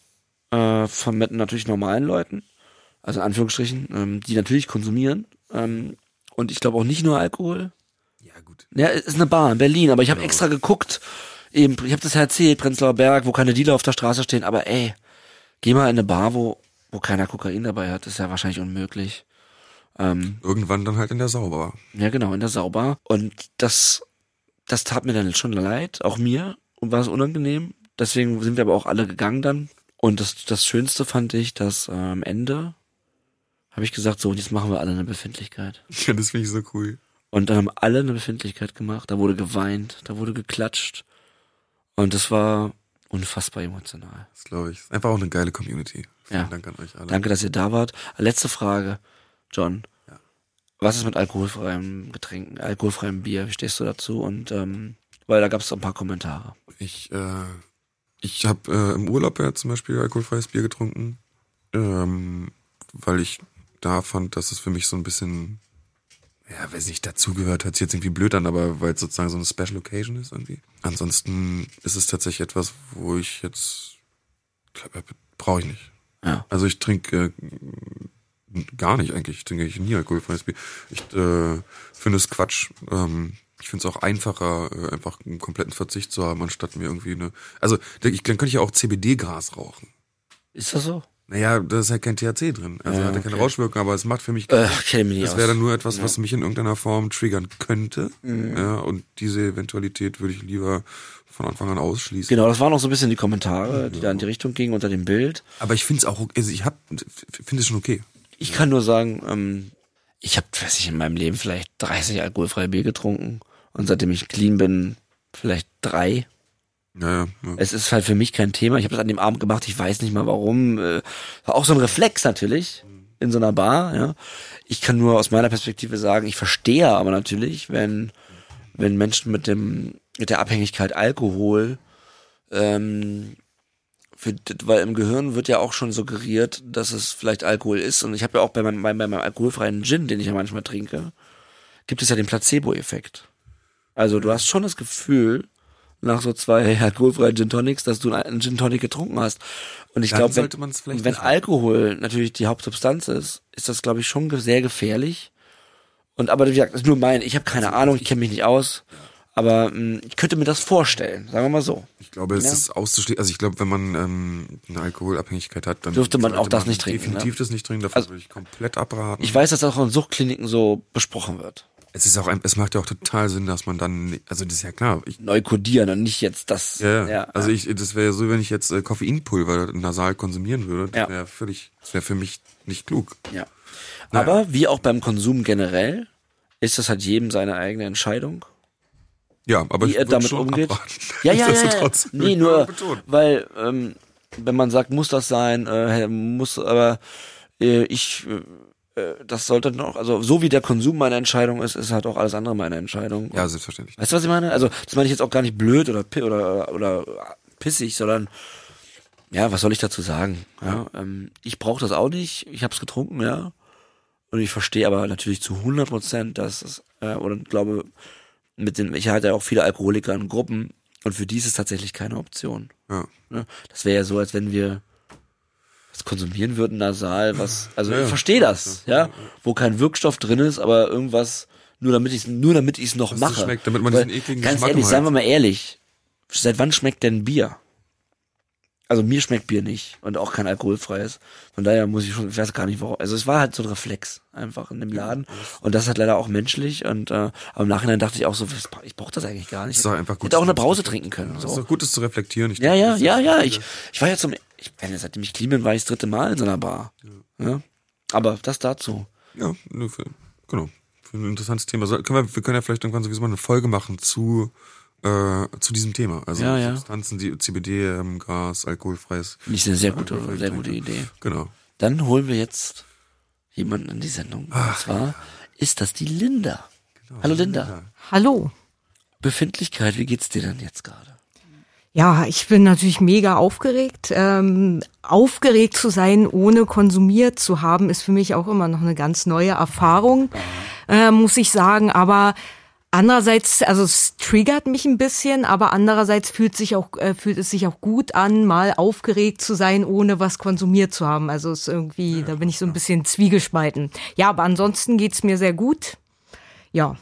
äh, von mit natürlich normalen Leuten, also in Anführungsstrichen, ähm, die natürlich konsumieren, ähm, und ich glaube auch nicht nur Alkohol. ja, gut. Ja, es ist eine Bar in Berlin, aber ich habe extra geguckt, eben, ich habe das ja erzählt, Prenzlauer Berg, wo keine Dealer auf der Straße stehen, aber ey, geh mal in eine Bar, wo, wo keiner Kokain dabei hat, ist ja wahrscheinlich unmöglich. Ähm, Irgendwann dann halt in der Sauber. ja, genau, in der Sauber. Und das, das tat mir dann schon leid, auch mir, und war es unangenehm. Deswegen sind wir aber auch alle gegangen dann. Und das, das Schönste fand ich, dass am Ende habe ich gesagt, so, und jetzt machen wir alle eine Befindlichkeit. Ja, das finde ich so cool. Und dann haben alle eine Befindlichkeit gemacht. Da wurde geweint, da wurde geklatscht. Und das war unfassbar emotional. Das glaube ich. Einfach auch eine geile Community. Vielen Ja. Dank an euch alle. Danke, dass ihr da wart. Letzte Frage, John. Ja. Was ist mit alkoholfreiem Getränken, alkoholfreiem Bier? Wie stehst du dazu? Und ähm, weil da gab es ein paar Kommentare. Ich, äh, ich habe äh, im Urlaub ja zum Beispiel alkoholfreies Bier getrunken, ähm, weil ich da fand, dass es für mich so ein bisschen, ja, weiß nicht, dazugehört, hört sich jetzt irgendwie blöd an, aber weil es sozusagen so eine Special Occasion ist irgendwie. Ansonsten ist es tatsächlich etwas, wo ich jetzt, brauche ich nicht. Ja. Also ich trinke äh, gar nicht eigentlich, ich trinke eigentlich nie alkoholfreies Bier. Ich äh, finde es Quatsch. Ähm, ich finde es auch einfacher, äh, einfach einen kompletten Verzicht zu haben, anstatt mir irgendwie eine. Also ich, dann könnte ich ja auch CBD-Gras rauchen. Ist das so? Naja, da ist halt kein THC drin. Also Ja, hat er keine okay. Rauschwirkung, aber es macht für mich Äh, kenn mich nicht Das wäre dann nur etwas, was mich in irgendeiner Form triggern könnte. Mhm. Ja, und diese Eventualität würde ich lieber von Anfang an ausschließen. Genau, das waren auch so ein bisschen die Kommentare, die da in die Richtung gingen unter dem Bild. Aber ich finde es auch, okay- also ich hab, finde es schon okay. Ich kann nur sagen, ähm, ich habe, weiß ich, in meinem Leben vielleicht 30 alkoholfreie Bier getrunken und seitdem ich clean bin, vielleicht drei. Ja, ja. Es ist halt für mich kein Thema. Ich habe das an dem Abend gemacht, ich weiß nicht mal warum. Äh, auch so ein Reflex natürlich in so einer Bar. Ja. Ich kann nur aus meiner Perspektive sagen, ich verstehe aber natürlich, wenn wenn Menschen mit dem mit der Abhängigkeit Alkohol ähm, für, weil im Gehirn wird ja auch schon suggeriert, dass es vielleicht Alkohol ist. Und ich habe ja auch bei meinem, bei meinem alkoholfreien Gin, den ich ja manchmal trinke, gibt es ja den Placebo-Effekt. Also du hast schon das Gefühl, nach so zwei alkoholfreien Gin Tonics, dass du einen Gin Tonic getrunken hast. Und ich glaube, wenn, man wenn. Alkohol natürlich die Hauptsubstanz ist, ist das, glaube ich, schon sehr gefährlich. Und aber wie gesagt, das ist nur mein, ich habe keine Ahnung, ich kenne mich nicht aus. Aber mh, ich könnte mir das vorstellen, sagen wir mal so. Ich glaube, es Ja. ist auszuschließen. Also ich glaube, wenn man ähm, eine Alkoholabhängigkeit hat, dann Dürfte man auch das nicht trinken, Definitiv ne? das nicht trinken. Davon Also- würde ich komplett abraten. Ich weiß, dass das auch in Suchtkliniken so besprochen wird. Es ist auch, ein, es macht ja auch total Sinn, dass man dann, also das ist ja klar. Ich, Neu kodieren und nicht jetzt das. ja, ja. also ich, das wäre so, wenn ich jetzt äh, Koffeinpulver nasal konsumieren würde, das Ja. wäre völlig, das wäre für mich nicht klug. Ja. Naja. Aber wie auch beim Konsum generell, ist das halt jedem seine eigene Entscheidung, Ja, aber wie ich er damit schon umgeht. abraten. Ja, ja, ja. ja. Nee, nur, weil, ähm, wenn man sagt, muss das sein, äh, muss, aber äh, ich, äh, das sollte noch, also so wie der Konsum meine Entscheidung ist, ist halt auch alles andere meine Entscheidung. Ja, selbstverständlich. Weißt du, was ich meine? Also, das meine ich jetzt auch gar nicht blöd oder, oder, oder pissig, sondern ja, was soll ich dazu sagen? Ja, ähm, ich brauche das auch nicht. Ich habe es getrunken, ja. Und ich verstehe aber natürlich zu 100 Prozent, dass es, äh, oder glaube, mit den, ich hatte ja auch viele Alkoholiker in Gruppen und für die ist es tatsächlich keine Option. Ja. Ne? Das wäre ja so, als wenn wir was konsumieren würden nasal, was, also Ja, ich verstehe das, ja, wo kein Wirkstoff drin ist, aber irgendwas, nur damit ich nur damit ich es noch es mache. schmeckt, damit man Weil, diesen ekligen Ganz Geschmack ehrlich, seien wir mal ehrlich, seit wann schmeckt denn Bier? Also mir schmeckt Bier nicht und auch kein alkoholfreies. Von daher muss ich schon, ich weiß gar nicht warum. Also es war halt so ein Reflex einfach in dem Laden und das ist halt leider auch menschlich und äh, aber im Nachhinein dachte ich auch so, was- ich brauche das eigentlich gar nicht. ist doch einfach gut. Hätte auch eine Brause trinken können. So. ist doch gut, das zu reflektieren. Ich Ja, denke, ja, ja, ja. Ich, ich war ja zum, ich, wenn, seitdem ich bin, war ich das dritte Mal in so einer Bar. Ja. Aber das dazu. Ja, nur für, genau. Für ein interessantes Thema. So, können wir, wir können ja vielleicht irgendwann sowieso mal eine Folge machen zu, äh, zu diesem Thema. Also Ja, ja. Substanzen, die CBD, ähm, Gas, alkoholfreies. Ich eine sehr gute, sehr gute Idee. Genau. Dann holen wir jetzt jemanden in die Sendung. Und zwar ist das die Linda. Hallo Linda. Hallo. Befindlichkeit, wie geht's dir denn jetzt gerade? Ja, ich bin natürlich mega aufgeregt. Ähm, aufgeregt zu sein, ohne konsumiert zu haben, ist für mich auch immer noch eine ganz neue Erfahrung, äh, muss ich sagen. Aber andererseits, also es triggert mich ein bisschen, aber andererseits fühlt sich auch äh, fühlt es sich auch gut an, mal aufgeregt zu sein, ohne was konsumiert zu haben. Also es ist irgendwie, da bin ich so ein bisschen zwiegespalten. Ja, aber ansonsten geht's mir sehr gut. Ja.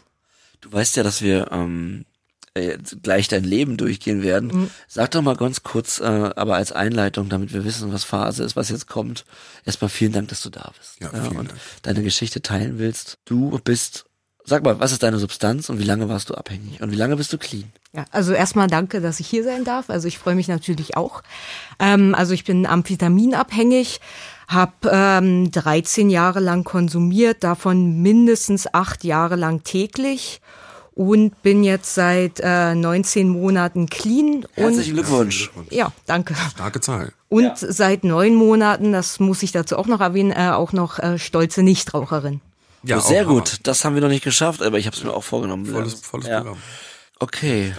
Du weißt ja, dass wir ähm, äh, gleich dein Leben durchgehen werden. Mhm. Sag doch mal ganz kurz, äh, aber als Einleitung, damit wir wissen, was Phase ist, was jetzt kommt. Erstmal vielen Dank, dass du da bist. Ja, vielen und Dank. deine Geschichte teilen willst. Du bist, sag mal, was ist deine Substanz und wie lange warst du abhängig und wie lange bist du clean? Ja, also erstmal danke, dass ich hier sein darf. Also ich freue mich natürlich auch. Ähm, also ich bin amphetaminabhängig, habe ähm, 13 Jahre lang konsumiert, davon mindestens acht Jahre lang täglich und bin jetzt seit äh, 19 Monaten clean. Herzlichen Und Glückwunsch. ja, danke. Starke Zahl. Und seit neun Monaten, das muss ich dazu auch noch erwähnen, äh, auch noch äh, stolze Nichtraucherin. Ja, Oh, sehr gut. Das haben wir noch nicht geschafft, aber ich habe es mir auch vorgenommen. Volles, volles ja. Programm. Okay.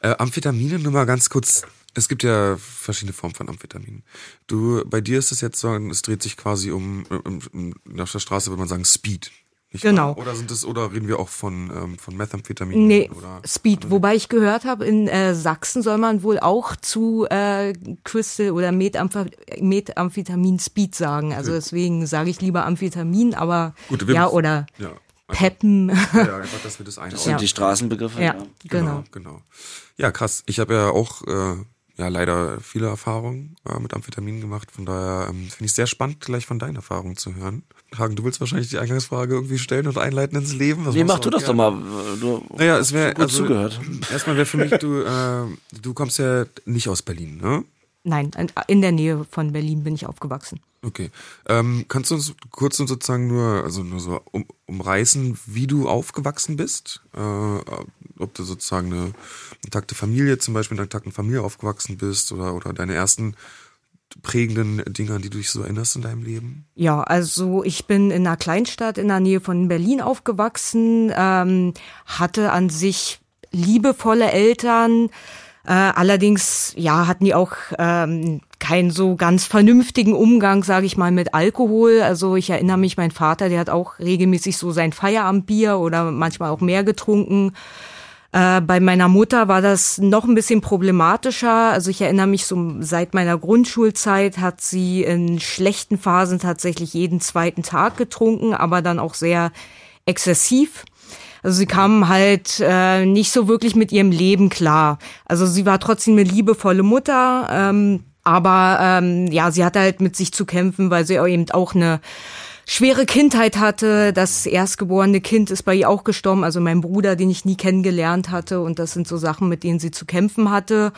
Äh, Amphetamine, nur mal ganz kurz. Es gibt ja verschiedene Formen von Amphetaminen. Du, bei dir ist es jetzt so, es dreht sich quasi um, um, um nach der Straße würde man sagen Speed. Nicht Genau. wahr? Oder sind es, oder reden wir auch von, ähm, von Methamphetamin? Nee, Oder, Speed. Wobei ich gehört habe, in äh, Sachsen soll man wohl auch zu äh, Crystal oder Methamph Methamphetamin Speed sagen. Also deswegen sage ich lieber Amphetamin, aber Gut, ja, müssen- oder ja. Peppen. Ja, einfach, dass wir das Das einordnen. sind Ja. die Straßenbegriffe. ja, genau. genau. Ja, krass. Ich habe ja auch äh, ja leider viele Erfahrungen äh, mit Amphetaminen gemacht. Von daher ähm, finde ich sehr spannend, gleich von deinen Erfahrungen zu hören. Hagen, du willst wahrscheinlich die Eingangsfrage irgendwie stellen und einleiten ins Leben. Das nee, mach du das doch mal. Du, naja, es wäre also, zugehört. Erstmal wäre für mich, du, äh, du kommst ja nicht aus Berlin, ne? Nein, in der Nähe von Berlin bin ich aufgewachsen. Okay. Ähm, kannst du uns kurz und sozusagen nur, also nur so um, umreißen, wie du aufgewachsen bist? Äh, ob du sozusagen eine intakte Familie, zum Beispiel in einer intakten Familie aufgewachsen bist oder, oder deine ersten prägenden Dinge, an die du dich so erinnerst in deinem Leben? Ja, also ich bin in einer Kleinstadt in der Nähe von Berlin aufgewachsen, ähm, hatte an sich liebevolle Eltern, äh, allerdings, ja, hatten die auch ähm, keinen so ganz vernünftigen Umgang, sage ich mal, mit Alkohol. Also ich erinnere mich, mein Vater, der hat auch regelmäßig so sein Feierabendbier oder manchmal auch mehr getrunken. Äh, bei meiner Mutter war das noch ein bisschen problematischer. Also ich erinnere mich so seit meiner Grundschulzeit hat sie in schlechten Phasen tatsächlich jeden zweiten Tag getrunken, aber dann auch sehr exzessiv. Also sie kam halt äh, nicht so wirklich mit ihrem Leben klar. Also sie war trotzdem eine liebevolle Mutter, ähm, aber ähm, ja, sie hatte halt mit sich zu kämpfen, weil sie eben auch eine schwere Kindheit hatte. Das erstgeborene Kind ist bei ihr auch gestorben, also mein Bruder, den ich nie kennengelernt hatte. Und das sind so Sachen, mit denen sie zu kämpfen hatte.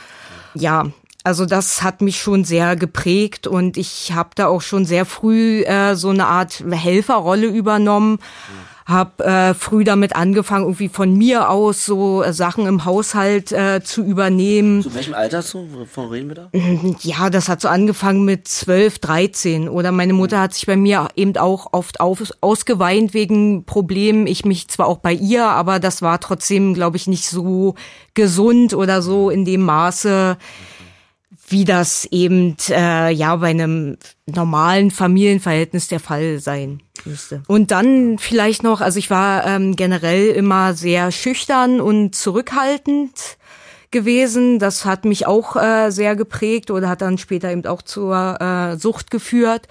Ja, also das hat mich schon sehr geprägt und ich habe da auch schon sehr früh äh, so eine Art Helferrolle übernommen. Mhm habe äh, früh damit angefangen, irgendwie von mir aus so äh, Sachen im Haushalt äh, zu übernehmen. Zu welchem Alter so? Wovon reden wir da? Ja, das hat so angefangen mit 12, 13. Oder meine Mutter hat sich bei mir eben auch oft auf, ausgeweint wegen Problemen. Ich mich zwar auch bei ihr, aber das war trotzdem, glaube ich, nicht so gesund oder so in dem Maße wie das eben äh, ja bei einem normalen Familienverhältnis der Fall sein müsste. Und dann vielleicht noch, also ich war ähm, generell immer sehr schüchtern und zurückhaltend gewesen. Das hat mich auch äh, sehr geprägt oder hat dann später eben auch zur äh, Sucht geführt.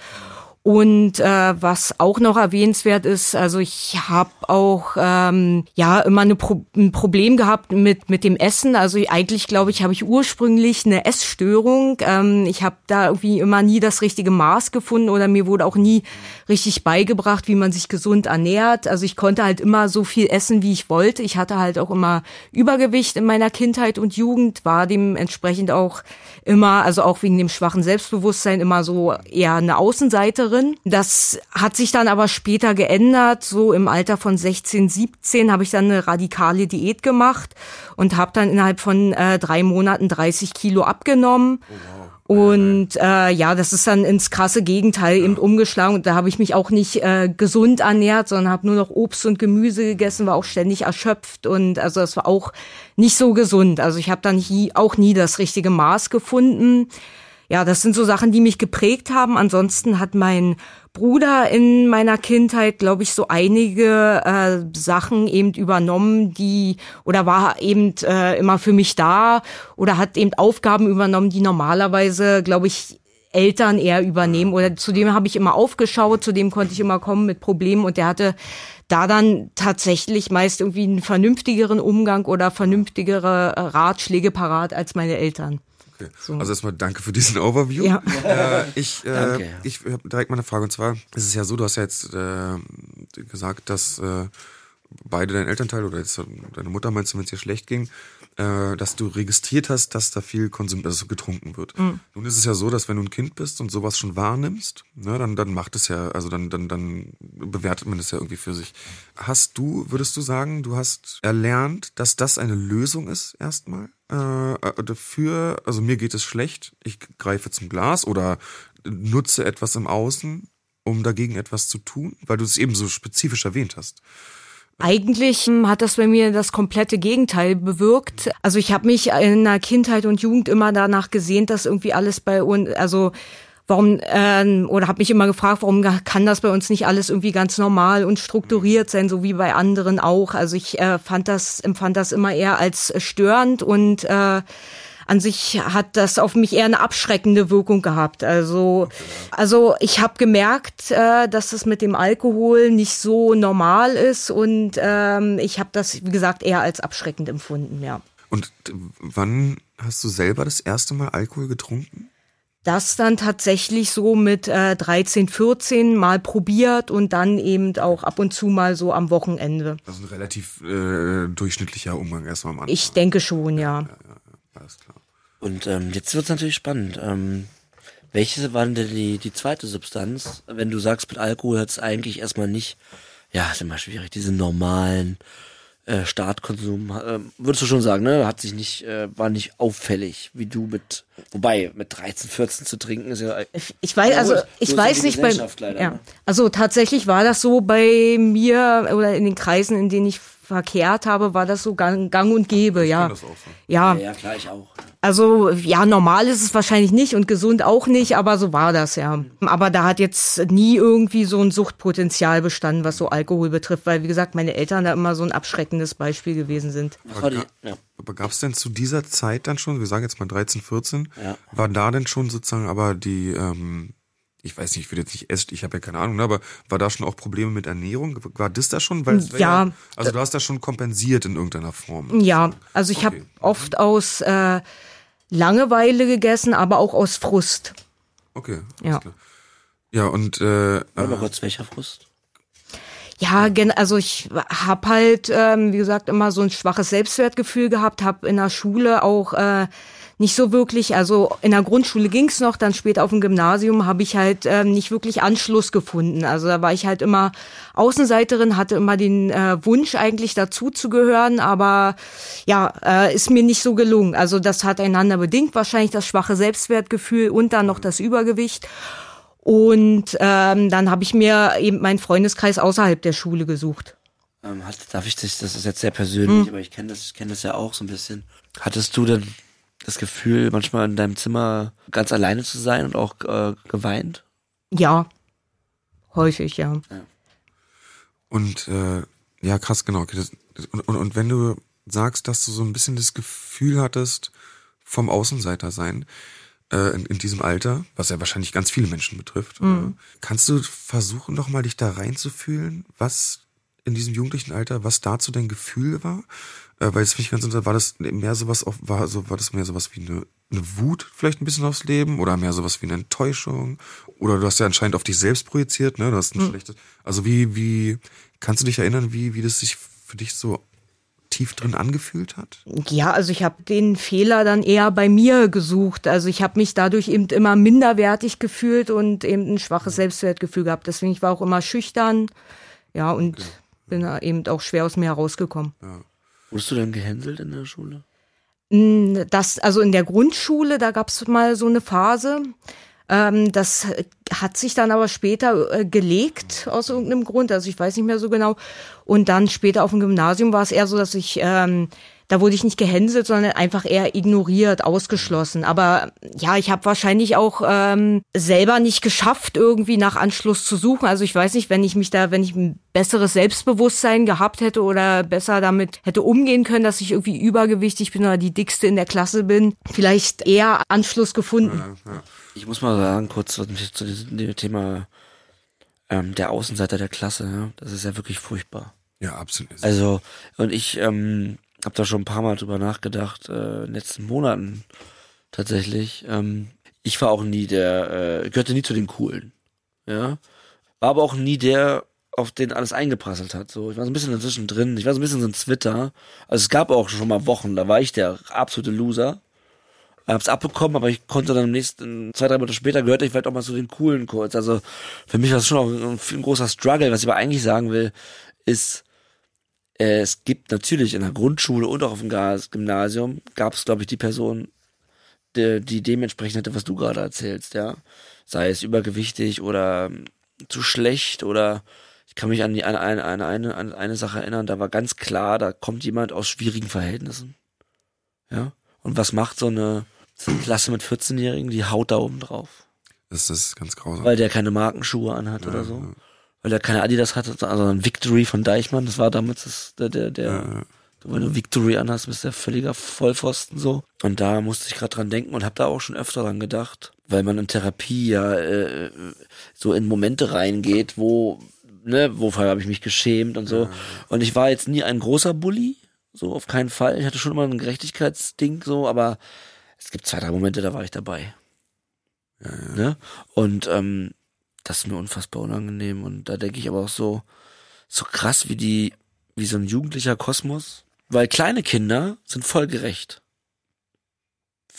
Und äh, was auch noch erwähnenswert ist, also ich habe auch ähm, ja immer eine Pro ein Problem gehabt mit mit dem Essen. Also eigentlich glaube ich, habe ich ursprünglich eine Essstörung. Ähm, ich habe da irgendwie immer nie das richtige Maß gefunden oder mir wurde auch nie richtig beigebracht, wie man sich gesund ernährt. Also ich konnte halt immer so viel essen, wie ich wollte. Ich hatte halt auch immer Übergewicht in meiner Kindheit und Jugend, war dementsprechend auch immer, also auch wegen dem schwachen Selbstbewusstsein, immer so eher eine Außenseiterin. Das hat sich dann aber später geändert. So im Alter von 16, 17 habe ich dann eine radikale Diät gemacht und habe dann innerhalb von äh, drei Monaten 30 Kilo abgenommen. Oh, wow. Und äh, ja, das ist dann ins krasse Gegenteil eben umgeschlagen. Und da habe ich mich auch nicht äh, gesund ernährt, sondern habe nur noch Obst und Gemüse gegessen, war auch ständig erschöpft und also das war auch nicht so gesund. Also ich habe da nicht, auch nie das richtige Maß gefunden. Ja, das sind so Sachen, die mich geprägt haben. Ansonsten hat mein Bruder in meiner Kindheit, glaube ich, so einige äh, Sachen eben übernommen, die oder war eben äh, immer für mich da oder hat eben Aufgaben übernommen, die normalerweise, glaube ich, Eltern eher übernehmen oder zu dem habe ich immer aufgeschaut, zu dem konnte ich immer kommen mit Problemen und der hatte da dann tatsächlich meist irgendwie einen vernünftigeren Umgang oder vernünftigere Ratschläge parat als meine Eltern. Okay. So. Also erstmal danke für diesen Overview. Ja. Äh, ich äh, ich habe direkt mal eine Frage und zwar ist es ja so, du hast ja jetzt äh, gesagt, dass äh, beide dein Elternteil oder jetzt deine Mutter meinst du, wenn es dir schlecht ging, äh, dass du registriert hast, dass da viel konsumiert, also getrunken wird. Mhm. Nun ist es ja so, dass wenn du ein Kind bist und sowas schon wahrnimmst, ne, dann, dann macht es ja, also dann, dann, dann bewertet man es ja irgendwie für sich. Hast du, würdest du sagen, du hast erlernt, dass das eine Lösung ist erstmal? Äh, äh dafür, also mir geht es schlecht, ich greife zum Glas oder nutze etwas im Außen, um dagegen etwas zu tun, weil du es eben so spezifisch erwähnt hast. Eigentlich hm, hat das bei mir das komplette Gegenteil bewirkt. Also ich habe mich in der Kindheit und Jugend immer danach gesehnt, dass irgendwie alles bei uns, also warum äh, oder habe mich immer gefragt, warum kann das bei uns nicht alles irgendwie ganz normal und strukturiert sein, so wie bei anderen auch. Also ich äh, fand das empfand das immer eher als störend und äh, an sich hat das auf mich eher eine abschreckende Wirkung gehabt. Also, also ich habe gemerkt, äh, dass es mit dem Alkohol nicht so normal ist und ähm, ich habe das, wie gesagt, eher als abschreckend empfunden, ja. Und wann hast du selber das erste Mal Alkohol getrunken? Das dann tatsächlich so mit äh, 13, 14 mal probiert und dann eben auch ab und zu mal so am Wochenende. Also ein relativ äh, durchschnittlicher Umgang erstmal am Anfang. Ich denke schon, ja. ja, ja, ja alles klar. Und ähm, jetzt wird's natürlich spannend. Ähm, welche war denn die, die zweite Substanz? Wenn du sagst, mit Alkohol hat's eigentlich erstmal nicht, ja, ist immer schwierig, diese normalen äh, Startkonsum, äh, würdest du schon sagen, ne? Hat sich nicht, äh, war nicht auffällig, wie du mit, wobei mit 13, 14 zu trinken ist ja. Ich, ich weiß, also ich weiß nicht bei, leider, ja. ne? also tatsächlich war das so bei mir oder in den Kreisen, in denen ich verkehrt habe, war das so gang, gang und gäbe, ja. kann das auch so. Ja, Ja, ja, klar, ich auch. also ja, normal ist es wahrscheinlich nicht und gesund auch nicht, aber so war das ja. Aber da hat jetzt nie irgendwie so ein Suchtpotenzial bestanden, was so Alkohol betrifft, weil wie gesagt, meine Eltern da immer so ein abschreckendes Beispiel gewesen sind. Ja. Aber gab es denn zu dieser Zeit dann schon, wir sagen jetzt mal 13, 14, Ja. war da denn schon sozusagen aber die, ähm, ich weiß nicht, ich will jetzt nicht essen, ich habe ja keine Ahnung, ne, aber war da schon auch Probleme mit Ernährung? War das da schon? Weil wär Ja. Also du hast das schon kompensiert in irgendeiner Form. Ja, also ich habe Okay. oft aus äh, Langeweile gegessen, aber auch aus Frust. Okay, alles Ja. klar. Ja, und äh, mal äh, kurz, welcher Frust? Ja, also ich hab halt, ähm, wie gesagt, immer so ein schwaches Selbstwertgefühl gehabt, hab in der Schule auch äh, nicht so wirklich, also in der Grundschule ging's noch, dann später auf dem Gymnasium habe ich halt ähm, nicht wirklich Anschluss gefunden. Also da war ich halt immer Außenseiterin, hatte immer den äh, Wunsch eigentlich dazu zu gehören, aber ja, äh, ist mir nicht so gelungen. Also das hat einander bedingt, wahrscheinlich das schwache Selbstwertgefühl und dann noch das Übergewicht. Und ähm, dann habe ich mir eben meinen Freundeskreis außerhalb der Schule gesucht. Ähm, hat, darf ich dich, das ist jetzt sehr Hm. persönlich, aber ich kenne das, ich kenne das ja auch so ein bisschen. Hattest du denn das Gefühl, manchmal in deinem Zimmer ganz alleine zu sein und auch äh, geweint? Ja, häufig, ja. Und äh, ja, krass, genau. Okay, das, das, und, und, und wenn du sagst, dass du so ein bisschen das Gefühl hattest vom Außenseiter sein äh, in, in diesem Alter, was ja wahrscheinlich ganz viele Menschen betrifft, äh, kannst du versuchen, noch mal dich da reinzufühlen, was in diesem jugendlichen Alter, was dazu dein Gefühl war? Äh, weil das finde ich ganz interessant, war das mehr sowas auf, war so, war das mehr sowas wie eine, eine Wut vielleicht ein bisschen aufs Leben oder mehr sowas wie eine Enttäuschung? Oder du hast ja anscheinend auf dich selbst projiziert, ne? Du hast ein schlechtes. Also wie, wie, kannst du dich erinnern, wie, wie das sich für dich so tief drin angefühlt hat? Ja, also ich habe den Fehler dann eher bei mir gesucht. Also ich habe mich dadurch eben immer minderwertig gefühlt und eben ein schwaches Selbstwertgefühl gehabt. Deswegen ich war auch immer schüchtern. Ja, und bin da eben auch schwer aus mir herausgekommen. Wurdest du denn gehänselt in der Schule? Mm, Das, also in der Grundschule, da gab's mal so eine Phase. Ähm, das hat sich dann aber später äh, gelegt aus irgendeinem Grund, also ich weiß nicht mehr so genau. Und dann später auf dem Gymnasium war es eher so, dass ich, ähm, da wurde ich nicht gehänselt, sondern einfach eher ignoriert, ausgeschlossen. Aber ja, ich habe wahrscheinlich auch ähm, selber nicht geschafft, irgendwie nach Anschluss zu suchen. Also ich weiß nicht, wenn ich mich da, wenn ich ein besseres Selbstbewusstsein gehabt hätte oder besser damit hätte umgehen können, dass ich irgendwie übergewichtig bin oder die dickste in der Klasse bin, vielleicht eher Anschluss gefunden. Ich muss mal sagen, kurz zu, diesem Thema ähm, der Außenseiter der Klasse, ja, das ist ja wirklich furchtbar. Ja, absolut. Also, und ich ähm, habe da schon ein paar Mal drüber nachgedacht, äh, in den letzten Monaten tatsächlich. Ähm, ich war auch nie der, äh, gehörte nie zu den Coolen. Ja. War aber auch nie der, auf den alles eingeprasselt hat. So, ich war so ein bisschen dazwischen drin. Ich war so ein bisschen so ein Twitter. Also es gab auch schon mal Wochen, da war ich der absolute Loser. Hab's abbekommen, aber ich konnte dann am nächsten, zwei, drei Monate später gehörte ich vielleicht auch mal zu den coolen kurz. Also für mich war es schon auch ein, ein großer Struggle. Was ich aber eigentlich sagen will, ist, es gibt natürlich in der Grundschule und auch auf dem Gymnasium gab es, glaube ich, die Person, die, die dementsprechend hätte, was du gerade erzählst, ja. Sei es übergewichtig oder ähm, zu schlecht oder ich kann mich an die an eine, an eine, an eine Sache erinnern, da war ganz klar, da kommt jemand aus schwierigen Verhältnissen. Ja. Und was macht so eine, so eine Klasse mit 14-Jährigen? Die haut da oben drauf. Das ist ganz grausam. Weil der keine Markenschuhe anhat oder so. Weil der keine Adidas hatte, also ein Victory von Deichmann, das war damals das, der, der, der, wenn du Victory anhast, bist du ja völliger Vollpfosten so. Und da musste ich gerade dran denken und habe da auch schon öfter dran gedacht, weil man in Therapie ja äh, so in Momente reingeht, wo, ne, wofür habe ich mich geschämt und so. Und ich war jetzt nie ein großer Bully, so auf keinen Fall. Ich hatte schon immer ein Gerechtigkeitsding, so, aber es gibt zwei, drei Momente, da war ich dabei. Ja, ja. Ne? Und ähm, das ist mir unfassbar unangenehm. Und da denke ich aber auch so, so krass wie die, wie so ein jugendlicher Kosmos. Weil kleine Kinder sind voll gerecht.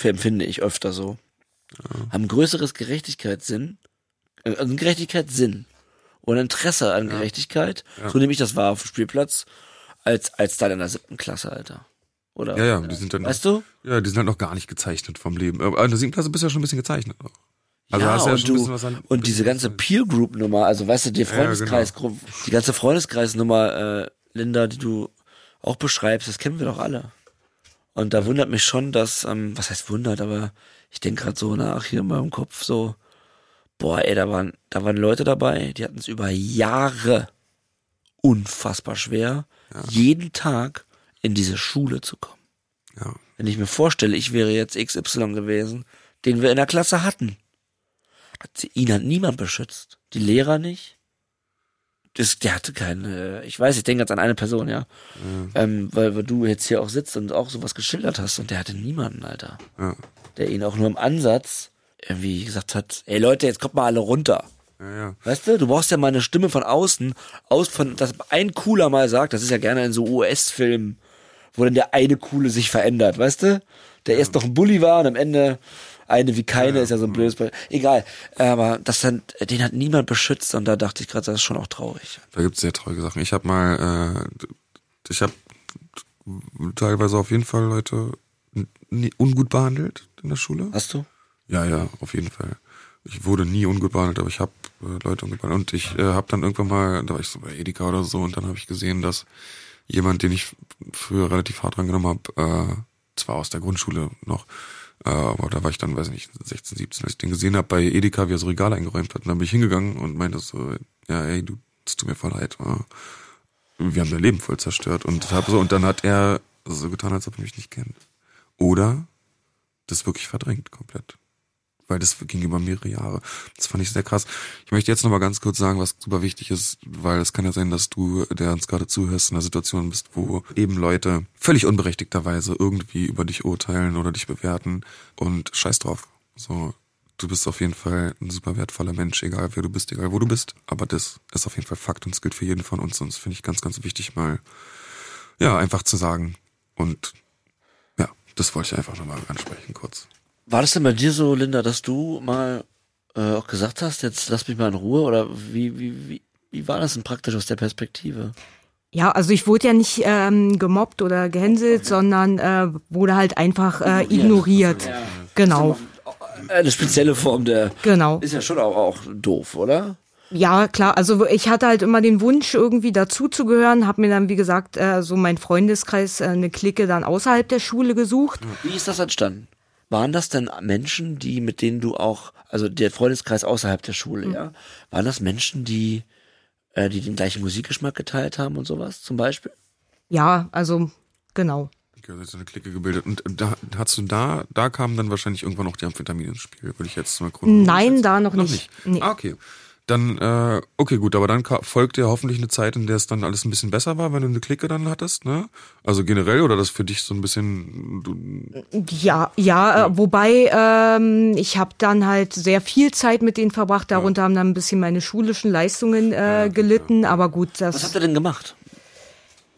Empfinde ich öfter so. Haben größeres Gerechtigkeitssinn, äh, also Gerechtigkeitssinn und Interesse an Gerechtigkeit. Ja. So nehme ich das wahr auf dem Spielplatz, als, als dann in der siebten Klasse, Alter. Oder? Ja, ja, die sind dann Weißt du? Ja, die sind halt noch gar nicht gezeichnet vom Leben. Aber in der siebten Klasse bist du ja schon ein bisschen gezeichnet. Also ja, hast ja und, du, an. und diese ganze Peer Group Nummer, also weißt du, die genau. Freundeskreis, die ganze Freundeskreis-Nummer, äh, Linda, die du auch beschreibst, das kennen wir doch alle. Und da wundert mich schon, dass, ähm, was heißt wundert, aber ich denke gerade so nach hier in meinem Kopf so, boah, ey, da waren, da waren Leute dabei, die hatten es über Jahre unfassbar schwer, jeden Tag in diese Schule zu kommen. Ja. Wenn ich mir vorstelle, ich wäre jetzt XY gewesen, den wir in der Klasse hatten. Ihn hat niemand beschützt. Die Lehrer nicht. Das, der hatte keine, ich weiß, ich denke jetzt an eine Person, ja. Ähm, weil, weil du jetzt hier auch sitzt und auch sowas geschildert hast und der hatte niemanden, Alter. Ja. Der ihn auch nur im Ansatz irgendwie gesagt hat, ey Leute, jetzt kommt mal alle runter. Ja, ja. Weißt du, du brauchst ja mal eine Stimme von außen, aus von, dass ein Cooler mal sagt, das ist ja gerne in so US-Filmen, wo dann der eine Coole sich verändert, weißt du? Der erst noch ein Bully war und am Ende eine wie keine ist ja so ein blödes Beispiel. Egal, aber das dann, den hat niemand beschützt und da dachte ich gerade, das ist schon auch traurig. Da gibt's sehr traurige Sachen. Ich habe mal, äh, ich habe teilweise auf jeden Fall Leute ungut behandelt in der Schule. Hast du? Ja, ja, auf jeden Fall. Ich wurde nie ungut behandelt, aber ich habe äh, Leute ungut behandelt. Und ich äh, habe dann irgendwann mal, da war ich so bei Edeka oder so, und dann habe ich gesehen, dass jemand, den ich früher relativ hart drangenommen habe, äh, zwar aus der Grundschule noch, äh, aber da war ich dann, weiß ich nicht, 16, 17, als ich den gesehen habe bei Edeka, wie er so Regale eingeräumt hat. Und dann bin ich hingegangen und meinte so, ja, ey, du, es tut mir voll leid. äh, Wir haben dein Leben voll zerstört. Und hab so, und dann hat er so getan, als ob er mich nicht kennt. Oder das wirklich verdrängt komplett. Weil das ging über mehrere Jahre. Das fand ich sehr krass. Ich möchte jetzt nochmal ganz kurz sagen, was super wichtig ist, weil es kann ja sein, dass du, der uns gerade zuhörst, in einer Situation bist, wo eben Leute völlig unberechtigterweise irgendwie über dich urteilen oder dich bewerten und scheiß drauf. So, du bist auf jeden Fall ein super wertvoller Mensch, egal wer du bist, egal wo du bist. Aber das ist auf jeden Fall Fakt und es gilt für jeden von uns und das finde ich ganz, ganz wichtig mal, ja, einfach zu sagen. Und ja, das wollte ich einfach nochmal ansprechen kurz. War das denn bei dir so, Linda, dass du mal äh, auch gesagt hast, jetzt lass mich mal in Ruhe? Oder wie, wie, wie, wie war das denn praktisch aus der Perspektive? Ja, also ich wurde ja nicht ähm, gemobbt oder gehänselt, sondern äh, wurde halt einfach äh, ignoriert. Genau, Eine spezielle Form der. genau. Ist ja schon auch, auch doof, oder? Ja, klar. Also ich hatte halt immer den Wunsch, irgendwie dazuzugehören, habe mir dann, wie gesagt, äh, so mein Freundeskreis, äh, eine Clique dann außerhalb der Schule gesucht. Wie ist das entstanden? Waren das denn Menschen, die, mit denen du auch, also der Freundeskreis außerhalb der Schule, ja? Waren das Menschen, die, äh, die den gleichen Musikgeschmack geteilt haben und sowas, zum Beispiel? Ja, also genau. Okay, also eine Clique gebildet. Und da hast du da, da kamen dann wahrscheinlich irgendwann noch die Amphetamine ins Spiel, würde ich jetzt mal chronologisch Nein, da noch Noch nicht. nicht. Nee. Ah, okay. Dann, äh, okay, gut, aber dann ka- folgte ja hoffentlich eine Zeit, in der es dann alles ein bisschen besser war, wenn du eine Clique dann hattest, ne? Also generell oder das für dich so ein bisschen, du, Ja, ja, Äh, wobei ähm, ich habe dann halt sehr viel Zeit mit denen verbracht. Darunter haben dann ein bisschen meine schulischen Leistungen äh, gelitten. Aber gut, Was habt das. ihr denn gemacht?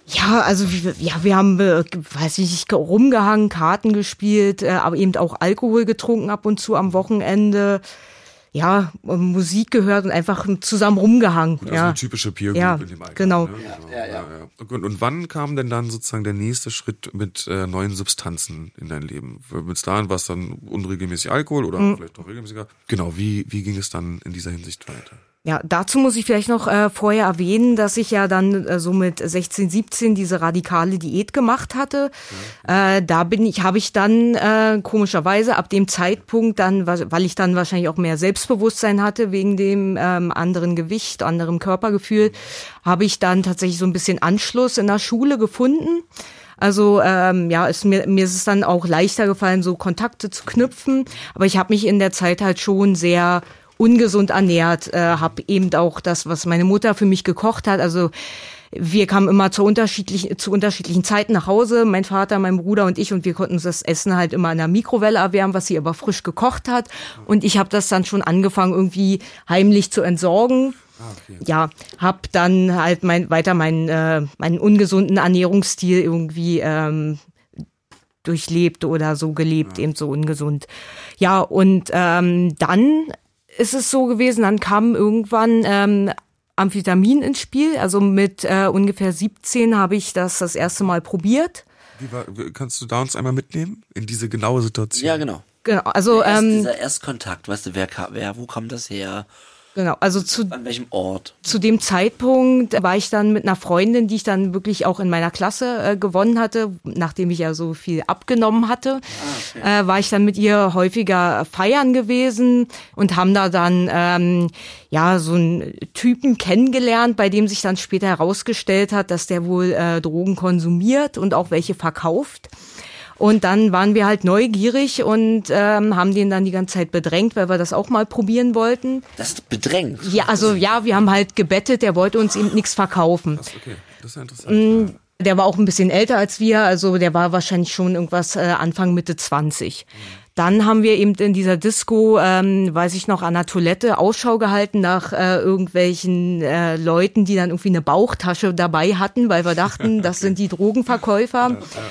Ja, also wir- ja, wir haben, äh, weiß ich nicht, rumgehangen, Karten gespielt, äh, aber eben auch Alkohol getrunken ab und zu am Wochenende. Ja, Musik gehört und einfach zusammen rumgehangen. also ja. eine typische Peer Group Ja, in dem Alter. genau. Ne? Ja, ja, ja. Und, und wann kam denn dann sozusagen der nächste Schritt mit äh, neuen Substanzen in dein Leben? Bis dahin war es dann unregelmäßig Alkohol oder Mhm. vielleicht doch regelmäßiger. Genau, wie, wie ging es dann in dieser Hinsicht weiter? Ja, dazu muss ich vielleicht noch äh, vorher erwähnen, dass ich ja dann äh, so mit 16, 17 diese radikale Diät gemacht hatte. Äh, da bin ich, habe ich dann äh, komischerweise ab dem Zeitpunkt dann, weil ich dann wahrscheinlich auch mehr Selbstbewusstsein hatte wegen dem ähm, anderen Gewicht, anderem Körpergefühl, habe ich dann tatsächlich so ein bisschen Anschluss in der Schule gefunden. Also ähm, ja, ist mir, mir ist es dann auch leichter gefallen, so Kontakte zu knüpfen. Aber ich habe mich in der Zeit halt schon sehr ungesund ernährt, äh, habe eben auch das, was meine Mutter für mich gekocht hat. Also wir kamen immer zu unterschiedlichen, zu unterschiedlichen Zeiten nach Hause, mein Vater, mein Bruder und ich, und wir konnten uns das Essen halt immer in der Mikrowelle erwärmen, was sie aber frisch gekocht hat. Und ich habe das dann schon angefangen, irgendwie heimlich zu entsorgen. Ah, okay. Ja, hab dann halt mein, weiter meinen, äh, meinen ungesunden Ernährungsstil irgendwie ähm, durchlebt oder so gelebt, ja. eben so ungesund. Ja, und ähm, dann ist es so gewesen, dann kam irgendwann ähm, Amphetamin ins Spiel. Also mit äh, ungefähr 17 habe ich das das erste Mal probiert. Wie war, kannst du da uns einmal mitnehmen in diese genaue Situation? Ja, genau. Genau, also Erst, ähm, dieser Erstkontakt, weißt du, wer, wer, wo kam das her? Genau, also zu, an welchem Ort? Zu dem Zeitpunkt war ich dann mit einer Freundin, die ich dann wirklich auch in meiner Klasse äh, gewonnen hatte, nachdem ich ja so viel abgenommen hatte, ah, okay. äh, war ich dann mit ihr häufiger feiern gewesen und haben da dann ähm, ja so einen Typen kennengelernt, bei dem sich dann später herausgestellt hat, dass der wohl äh, Drogen konsumiert und auch welche verkauft. Und dann waren wir halt neugierig und ähm, haben den dann die ganze Zeit bedrängt, weil wir das auch mal probieren wollten. Das ist bedrängt? Ja, also ja, wir haben halt gebettet, der wollte uns eben nichts verkaufen. Das, okay. das ist ja interessant. Mm, der war auch ein bisschen älter als wir, also der war wahrscheinlich schon irgendwas äh, Anfang, Mitte 20. Dann haben wir eben in dieser Disco, ähm, weiß ich noch, an der Toilette Ausschau gehalten nach äh, irgendwelchen äh, Leuten, die dann irgendwie eine Bauchtasche dabei hatten, weil wir dachten, das sind die Drogenverkäufer. Ja, ja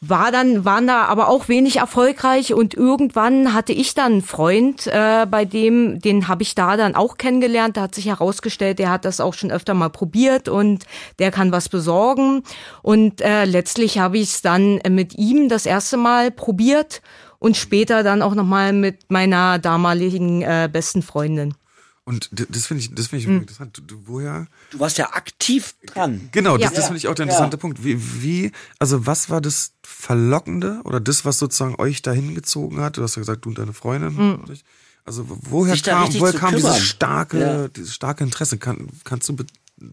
war dann waren da aber auch wenig erfolgreich und irgendwann hatte ich dann einen Freund, äh, bei dem den habe ich da dann auch kennengelernt. Da hat sich herausgestellt, der hat das auch schon öfter mal probiert und der kann was besorgen und äh, letztlich habe ich es dann mit ihm das erste Mal probiert und später dann auch noch mal mit meiner damaligen äh, besten Freundin. Und das finde ich, das finde ich hm. interessant. Du, woher? Du warst ja aktiv dran. Genau, das, ja. das finde ich auch der interessante ja. Punkt. Wie, wie, also was war das Verlockende oder das, was sozusagen euch dahin gezogen hat? Du hast ja gesagt, du und deine Freundin. Hm. Also woher kam, woher kam dieses starke, ja. dieses starke Interesse? Kann, kannst du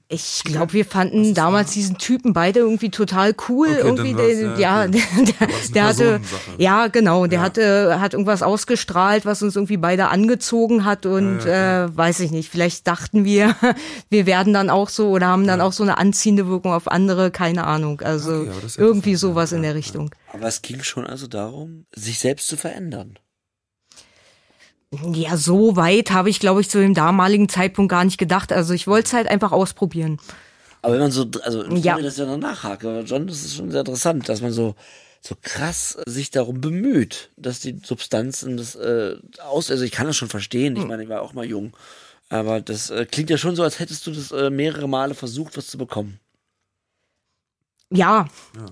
ich glaube, wir fanden damals diesen Typen beide irgendwie total cool. Okay, irgendwie, der, ja, der, der, der hatte, ja, genau, der ja. hatte, hat irgendwas ausgestrahlt, was uns irgendwie beide angezogen hat und ja, äh, weiß ich nicht. Vielleicht dachten wir, wir werden dann auch so oder haben dann auch so eine anziehende Wirkung auf andere, keine Ahnung. Also okay, irgendwie sowas in der Richtung. Aber es ging schon also darum, sich selbst zu verändern. Ja, so weit habe ich, glaube ich, zu dem damaligen Zeitpunkt gar nicht gedacht. Also ich wollte es halt einfach ausprobieren. Aber wenn man so, also ich ja. das ja noch nachhake, aber John, das ist schon sehr interessant, dass man so so krass sich darum bemüht, dass die Substanzen das äh, aus, also ich kann das schon verstehen, ich hm. meine, ich war auch mal jung, aber das äh, klingt ja schon so, als hättest du das äh, mehrere Male versucht, was zu bekommen. Ja. ja.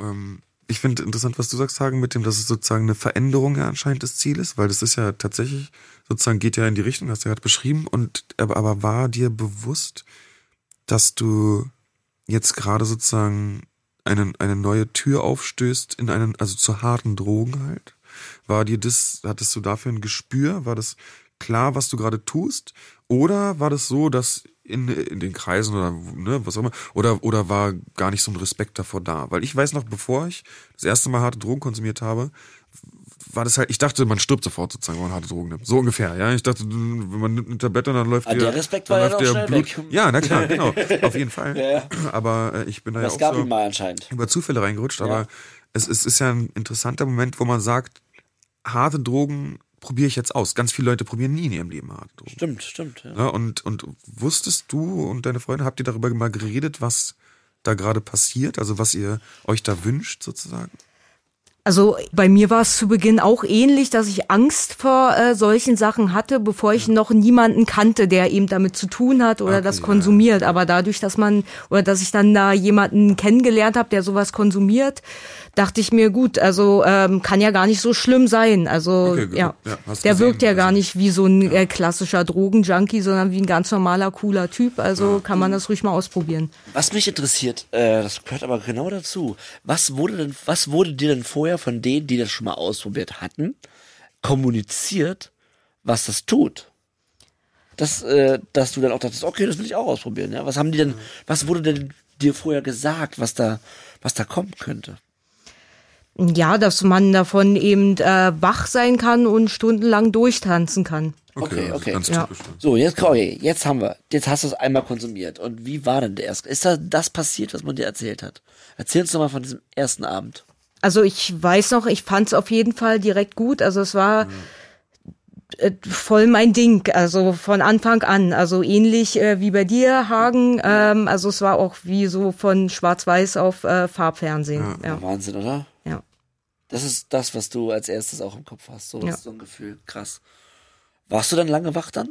Ähm, ich finde interessant, was du sagst, Hagen, mit dem, dass es sozusagen eine Veränderung ja anscheinend das Ziel ist, weil das ist ja tatsächlich, sozusagen geht ja in die Richtung, hast du ja gerade beschrieben, und aber, aber war dir bewusst, dass du jetzt gerade sozusagen eine, eine neue Tür aufstößt in einen, also zu harten Drogen halt? War dir das, hattest du dafür ein Gespür? War das klar, was du gerade tust? Oder war das so, dass in, in den Kreisen oder ne, was auch immer, oder, oder war gar nicht so ein Respekt davor da? Weil ich weiß noch, bevor ich das erste Mal harte Drogen konsumiert habe, war das halt, ich dachte, man stirbt sofort sozusagen, wenn man harte Drogen nimmt. So ungefähr, ja. Ich dachte, wenn man nimmt eine Tablette, dann läuft ah, der, der Respekt war ja doch schnell Blut. Weg. Ja, na klar, genau. Auf jeden Fall. Ja, ja. Aber äh, ich bin da das ja auch so über Zufälle reingerutscht, ja. aber es, es ist ja ein interessanter Moment, wo man sagt, harte Drogen probiere ich jetzt aus. Ganz viele Leute probieren nie in ihrem Leben harte Drogen. Stimmt, stimmt. Ja. ja. und, und wusstest du und deine Freunde, habt ihr darüber mal geredet, was da gerade passiert? Also was ihr euch da wünscht sozusagen? Also bei mir war es zu Beginn auch ähnlich, dass ich Angst vor äh, solchen Sachen hatte, bevor ich ja. noch niemanden kannte, der eben damit zu tun hat oder okay, das konsumiert. Ja. Aber dadurch, dass man oder dass ich dann da jemanden kennengelernt habe, der sowas konsumiert, dachte ich mir, gut, also ähm, kann ja gar nicht so schlimm sein. Also okay, ja, ja der gesehen, wirkt ja gar also, nicht wie so ein ja. äh, klassischer Drogenjunkie, sondern wie ein ganz normaler, cooler Typ. Also ja. kann man das ruhig mal ausprobieren. Was mich interessiert, äh, das gehört aber genau dazu. Was wurde denn, was wurde dir denn vorher von denen, die das schon mal ausprobiert hatten, kommuniziert, was das tut? Dass, äh, dass du dann auch dachtest, okay, das will ich auch ausprobieren. Ja? Was haben die denn, was wurde denn dir vorher gesagt, was da, was da kommen könnte? Ja, dass man davon eben äh, wach sein kann und stundenlang durchtanzen kann. Okay, also okay. Ganz Ja. typisch. So, jetzt, okay, jetzt haben wir, jetzt hast du es einmal konsumiert. Und wie war denn der erste? Ist da das passiert, was man dir erzählt hat? Erzähl uns doch mal von diesem ersten Abend. Also ich weiß noch, ich fand es auf jeden Fall direkt gut. Also es war äh, voll mein Ding, also von Anfang an. Also ähnlich äh, wie bei dir, Hagen. Ähm, also es war auch wie so von Schwarz-Weiß auf äh, Farbfernsehen. Ja. Wahnsinn, oder? Ja. Das ist das, was du als erstes auch im Kopf hast. So, Ja. so ein Gefühl. Krass. Warst du dann lange wach dann?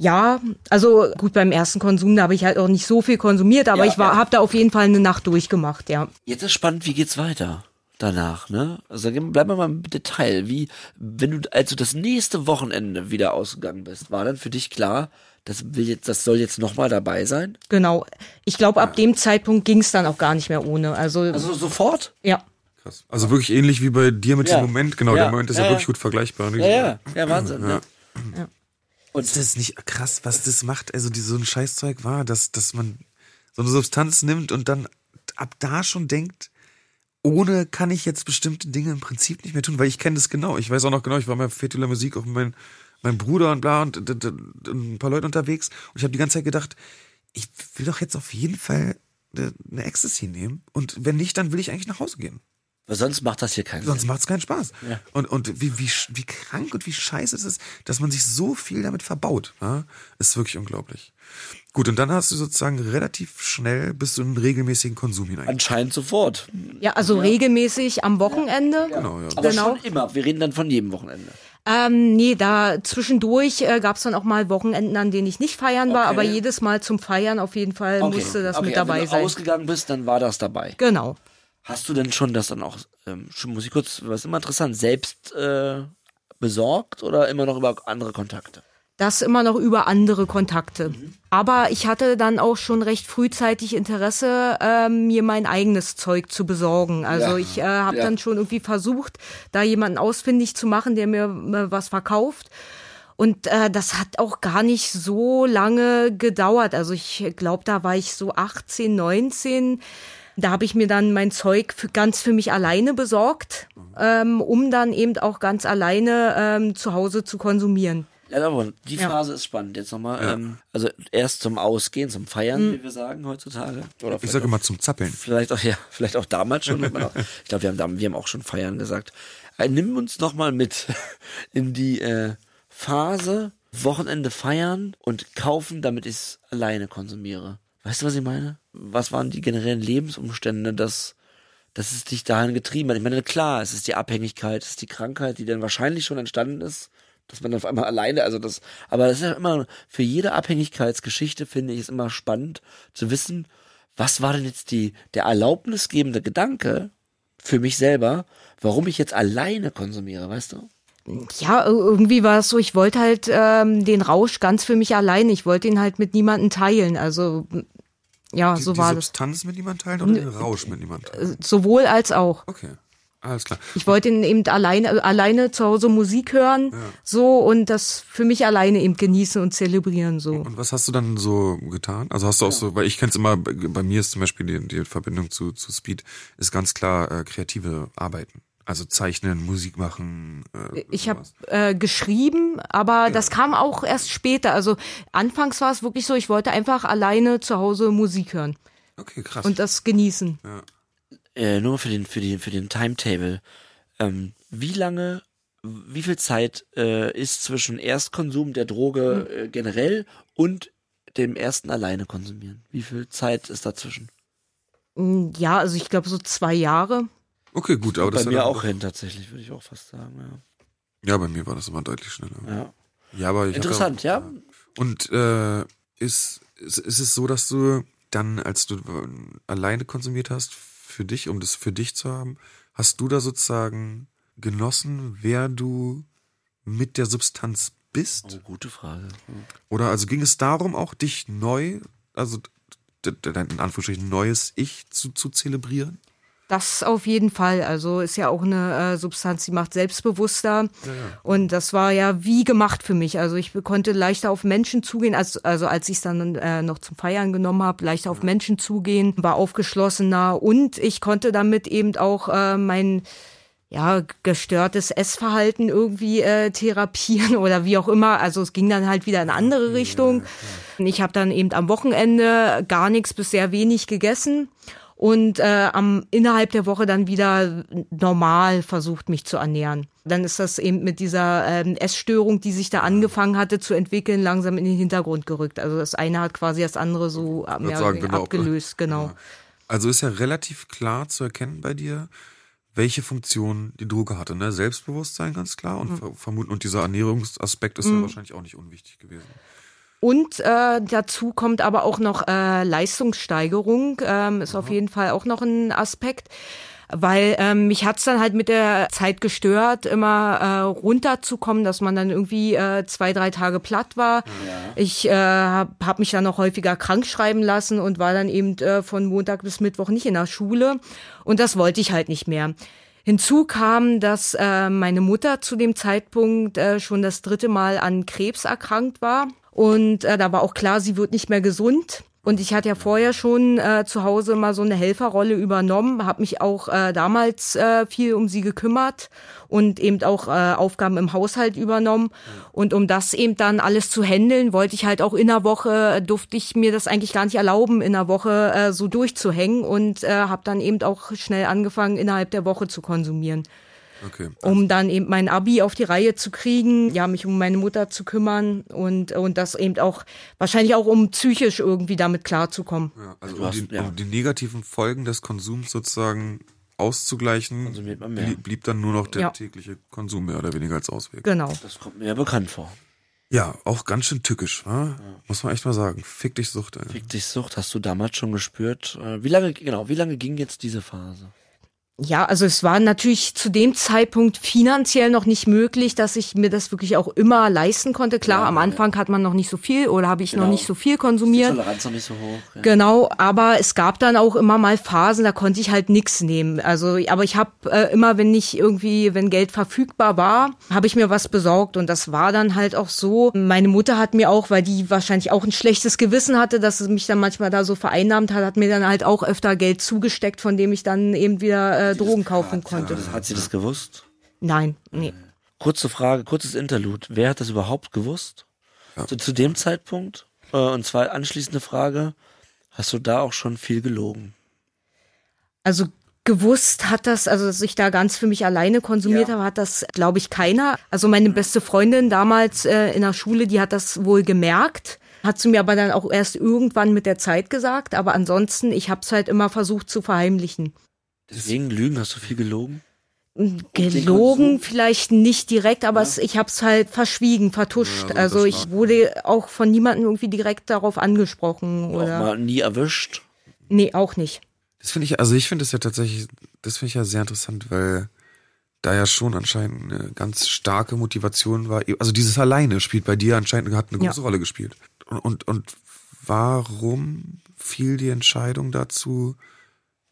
Ja, also gut, beim ersten Konsum, da habe ich halt auch nicht so viel konsumiert, aber Ja, ich war, ja. habe da auf jeden Fall eine Nacht durchgemacht, ja. Jetzt ist spannend, wie geht's weiter danach, ne? Also bleiben wir mal im Detail. Wie, wenn du, als du das nächste Wochenende wieder ausgegangen bist, war dann für dich klar, das will jetzt, das soll jetzt nochmal dabei sein? Genau. Ich glaube, ab dem Zeitpunkt ging es dann auch gar nicht mehr ohne. Also, Also sofort? ja. Krass. Also wirklich ähnlich wie bei dir mit Ja. dem Moment. Genau, Ja. der Moment ist ja, Ja, ja. wirklich gut vergleichbar. Ja, ja, ja, Wahnsinn, Ja. ja. Ist das nicht krass, was das macht? Also, die, so ein Scheißzeug war, dass, dass man so eine Substanz nimmt und dann ab da schon denkt, ohne kann ich jetzt bestimmte Dinge im Prinzip nicht mehr tun, weil ich kenne das genau. Ich weiß auch noch genau, ich war mal Fetula Musik, auch mit mein, mein Bruder und bla und, und, und, und ein paar Leute unterwegs und ich habe die ganze Zeit gedacht, ich will doch jetzt auf jeden Fall eine, eine Ecstasy nehmen und wenn nicht, dann will ich eigentlich nach Hause gehen. Weil sonst macht das hier keinen Sonst Sinn. macht es keinen Spaß. Ja. Und, und wie, wie, wie krank und wie scheiße es ist, dass man sich so viel damit verbaut. Ja? Ist wirklich unglaublich. Gut, und dann hast du sozusagen relativ schnell bist du in einen regelmäßigen Konsum hinein. Anscheinend sofort. Ja, also regelmäßig am Wochenende. Genau, ja. Aber Genau. schon immer. Wir reden dann von jedem Wochenende. Ähm, nee, da zwischendurch äh, gab es dann auch mal Wochenenden, an denen ich nicht feiern war, Okay. aber jedes Mal zum Feiern auf jeden Fall musste das okay, mit dabei wenn du sein. ausgegangen bist, dann war das dabei. Genau. Hast du denn schon das dann auch, ähm, muss ich kurz, was immer interessant, selbst äh, besorgt oder immer noch über andere Kontakte? Das immer noch über andere Kontakte. Aber ich hatte dann auch schon recht frühzeitig Interesse, ähm, mir mein eigenes Zeug zu besorgen. Also Ja. ich äh, habe Ja. dann schon irgendwie versucht, da jemanden ausfindig zu machen, der mir äh, was verkauft. Und äh, das hat auch gar nicht so lange gedauert. Also ich glaube, da war ich so 18, 19. Da habe ich mir dann mein Zeug für, ganz für mich alleine besorgt, ähm, um dann eben auch ganz alleine ähm, zu Hause zu konsumieren. Ja, aber die Ja. Phase ist spannend. Jetzt nochmal, ähm, also erst zum Ausgehen, zum Feiern, wie wir sagen heutzutage. Oder Ich sage immer zum Zappeln. Vielleicht auch, ja, vielleicht auch damals schon. auch- ich glaube, wir haben, da- wir haben auch schon feiern gesagt. Äh, nimm uns nochmal mit in die äh, Phase Wochenende feiern und kaufen, damit ich es alleine konsumiere. Weißt du, was ich meine? Was waren die generellen Lebensumstände, dass, dass es dich dahin getrieben hat? Ich meine, klar, es ist die Abhängigkeit, es ist die Krankheit, die dann wahrscheinlich schon entstanden ist, dass man auf einmal alleine, also das, aber das ist ja immer, für jede Abhängigkeitsgeschichte finde ich es immer spannend zu wissen, was war denn jetzt die, der erlaubnisgebende Gedanke für mich selber, warum ich jetzt alleine konsumiere, weißt du? Ja, ir- irgendwie war es so, ich wollte halt ähm, den Rausch ganz für mich alleine. Ich wollte ihn halt mit niemandem teilen. Also ja, Die, so die war das. Substanz mit niemand teilen oder den Rausch mit niemand teilen? Sowohl als auch. Okay, alles klar. Ich wollte ihn eben alleine, äh, alleine zu Hause Musik hören, so und das für mich alleine eben genießen und zelebrieren so. Und was hast du dann so getan? Also hast du auch so, weil ich kenne es immer, bei bei mir ist zum Beispiel die, die Verbindung zu, zu Speed, ist ganz klar äh, kreative Arbeiten. Also zeichnen, Musik machen. Äh, Ich habe äh, geschrieben, aber das kam auch erst später. Also anfangs war es wirklich so, ich wollte einfach alleine zu Hause Musik hören Okay, krass. und das genießen. Äh, nur für den, für den, für den Timetable. Ähm, wie lange, wie viel Zeit äh, ist zwischen Erstkonsum der Droge äh, generell und dem ersten alleine konsumieren? Wie viel Zeit ist dazwischen? Mm, Ja, also ich glaube so zwei Jahre. Okay, gut, aber das Bei mir ja auch hin, tatsächlich, würde ich auch fast sagen. Ja, bei mir war das immer deutlich schneller. Ja. ja. Ja, aber ich Interessant, ja. ja. Und äh, ist, ist, ist es so, dass du dann, als du alleine konsumiert hast, für dich, um das für dich zu haben, hast du da sozusagen genossen, wer du mit der Substanz bist? Oh, gute Frage. Oder also ging es darum, auch dich neu, also dein in Anführungsstrichen neues Ich zu, zu zelebrieren? Das auf jeden Fall. Also ist ja auch eine äh, Substanz, die macht selbstbewusster. Und das war ja wie gemacht für mich. Also ich konnte leichter auf Menschen zugehen, als, also als ich es dann äh, noch zum Feiern genommen habe, leichter auf Menschen zugehen, war aufgeschlossener und ich konnte damit eben auch äh, mein ja, gestörtes Essverhalten irgendwie äh, therapieren oder wie auch immer. Also es ging dann halt wieder in eine andere Richtung. Ich habe dann eben am Wochenende gar nichts bis sehr wenig gegessen und äh, am innerhalb der Woche dann wieder normal versucht mich zu ernähren. Dann ist das eben mit dieser ähm, Essstörung, die sich da angefangen hatte zu entwickeln, langsam in den Hintergrund gerückt. Also das eine hat quasi das andere so mehr sagen, genau. abgelöst, genau. Ja. Also ist ja relativ klar zu erkennen bei dir, welche Funktion die Droge hatte. Ne? Selbstbewusstsein ganz klar und Mhm. vermuten und dieser Ernährungsaspekt ist ja wahrscheinlich auch nicht unwichtig gewesen. Und äh, dazu kommt aber auch noch äh, Leistungssteigerung, ähm, ist auf jeden Fall auch noch ein Aspekt. Weil ähm, mich hat's dann halt mit der Zeit gestört, immer äh, runterzukommen, dass man dann irgendwie äh, zwei, drei Tage platt war. Ich äh, habe hab mich dann noch häufiger krank schreiben lassen und war dann eben äh, von Montag bis Mittwoch nicht in der Schule. Und das wollte ich halt nicht mehr. Hinzu kam, dass äh, meine Mutter zu dem Zeitpunkt äh, schon das dritte Mal an Krebs erkrankt war. Und äh, da war auch klar, sie wird nicht mehr gesund. Und ich hatte ja vorher schon äh, zu Hause mal so eine Helferrolle übernommen, habe mich auch äh, damals äh, viel um sie gekümmert und eben auch äh, Aufgaben im Haushalt übernommen. Und um das eben dann alles zu handeln, wollte ich halt auch in der Woche, äh, durfte ich mir das eigentlich gar nicht erlauben, in der Woche äh, so durchzuhängen und äh, habe dann eben auch schnell angefangen, innerhalb der Woche zu konsumieren Okay. um dann eben mein Abi auf die Reihe zu kriegen, ja, mich um meine Mutter zu kümmern und, und das eben auch, wahrscheinlich auch um psychisch irgendwie damit klarzukommen. Ja, also um, hast- die, ja. um die negativen Folgen des Konsums sozusagen auszugleichen, blieb, blieb dann nur noch der Ja. tägliche Konsum mehr oder weniger als Ausweg. Genau. Das kommt mir ja bekannt vor. Ja, auch ganz schön tückisch, wa? muss man echt mal sagen. Fick dich Sucht, ey. Fick dich Sucht, hast du damals schon gespürt? Äh, Wie lange, genau, wie lange ging jetzt diese Phase? Ja, also es war natürlich zu dem Zeitpunkt finanziell noch nicht möglich, dass ich mir das wirklich auch immer leisten konnte. Klar, Ja, am ja. Anfang hat man noch nicht so viel oder habe ich noch Genau. nicht so viel Die konsumiert. Toleranz noch nicht so hoch. Ja. Genau, aber es gab dann auch immer mal Phasen, da konnte ich halt nix nehmen. Also, aber ich habe äh, immer, wenn ich irgendwie, wenn Geld verfügbar war, habe ich mir was besorgt und das war dann halt auch so. Meine Mutter hat mir auch, weil die wahrscheinlich auch ein schlechtes Gewissen hatte, dass es mich dann manchmal da so vereinnahmt hat, hat mir dann halt auch öfter Geld zugesteckt, von dem ich dann eben wieder äh, Drogen kaufen konnte. Das- Hat sie das gewusst? Nein, nee. Kurze Frage, kurzes Interlude. Wer hat das überhaupt gewusst? Zu, zu dem Zeitpunkt? Äh, und zwar anschließende Frage. Hast du da auch schon viel gelogen? Also gewusst hat das, also dass ich da ganz für mich alleine konsumiert Ja. habe, hat das, glaube ich, keiner. Also meine beste Freundin damals äh, in der Schule, die hat das wohl gemerkt. Hat sie mir aber dann auch erst irgendwann mit der Zeit gesagt. Aber ansonsten, ich habe es halt immer versucht zu verheimlichen. Deswegen Lügen, hast du viel gelogen? Gelogen Konsum? vielleicht nicht direkt, aber es, ich habe es halt verschwiegen, vertuscht. Ja, so also ich wurde auch von niemandem irgendwie direkt darauf angesprochen Auch oder. mal nie erwischt? Nee, auch nicht. Das finde ich, also ich finde das ja tatsächlich, das finde ich ja sehr interessant, weil da ja schon anscheinend eine ganz starke Motivation war. Also dieses Alleine spielt bei dir anscheinend, hat eine Ja. große Rolle gespielt. Und, und, und warum fiel die Entscheidung dazu,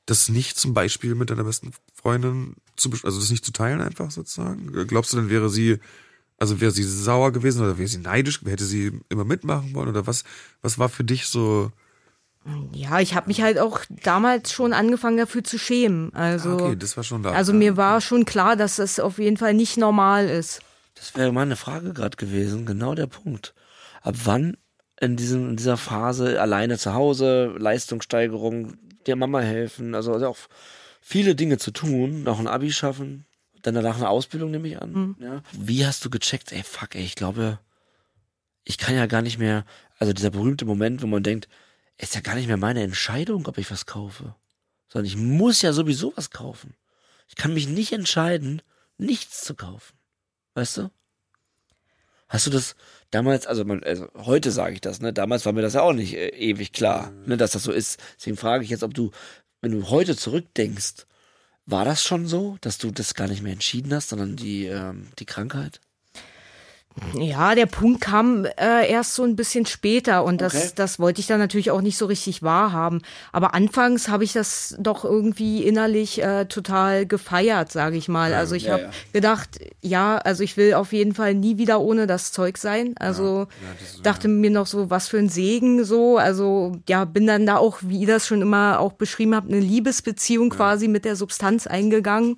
das nicht zum Beispiel mit deiner besten Freundin zu, also das nicht zu teilen einfach sozusagen? Glaubst du, dann wäre sie, also wäre sie sauer gewesen oder wäre sie neidisch, hätte sie immer mitmachen wollen oder was, was war für dich so, Ja, ich habe mich halt auch damals schon angefangen dafür zu schämen. Also, Ah, okay, das war schon da. also mir war schon klar, dass das auf jeden Fall nicht normal ist. Das wäre meine Frage gerade gewesen, genau der Punkt. Ab wann in, diesem, in dieser Phase alleine zu Hause, Leistungssteigerung, der Mama helfen, also, also auch viele Dinge zu tun, noch ein Abi schaffen, dann danach eine Ausbildung nehme ich an. Ja. Wie hast du gecheckt, ey fuck, ey, ich glaube, ich kann ja gar nicht mehr, also dieser berühmte Moment, wo man denkt, ist ja gar nicht mehr meine Entscheidung, ob ich was kaufe, sondern ich muss ja sowieso was kaufen. Ich kann mich nicht entscheiden, nichts zu kaufen. Weißt du? Hast du das damals, also, man, also heute sage ich das, ne? Damals war mir das ja auch nicht äh, ewig klar, ne, dass das so ist. Deswegen frage ich jetzt, ob du, wenn du heute zurückdenkst, war das schon so, dass du das gar nicht mehr entschieden hast, sondern die, ähm, die Krankheit? Ja, der Punkt kam äh, erst so ein bisschen später und das, Okay. das wollte ich dann natürlich auch nicht so richtig wahrhaben. Aber anfangs habe ich das doch irgendwie innerlich äh, total gefeiert, sage ich mal. Also ich ja, habe ja. gedacht, ja, also ich will auf jeden Fall nie wieder ohne das Zeug sein. Also dachte mir noch so, was für ein Segen so. Also ja, bin dann da auch, wie ihr das schon immer auch beschrieben habt, eine Liebesbeziehung quasi mit der Substanz eingegangen.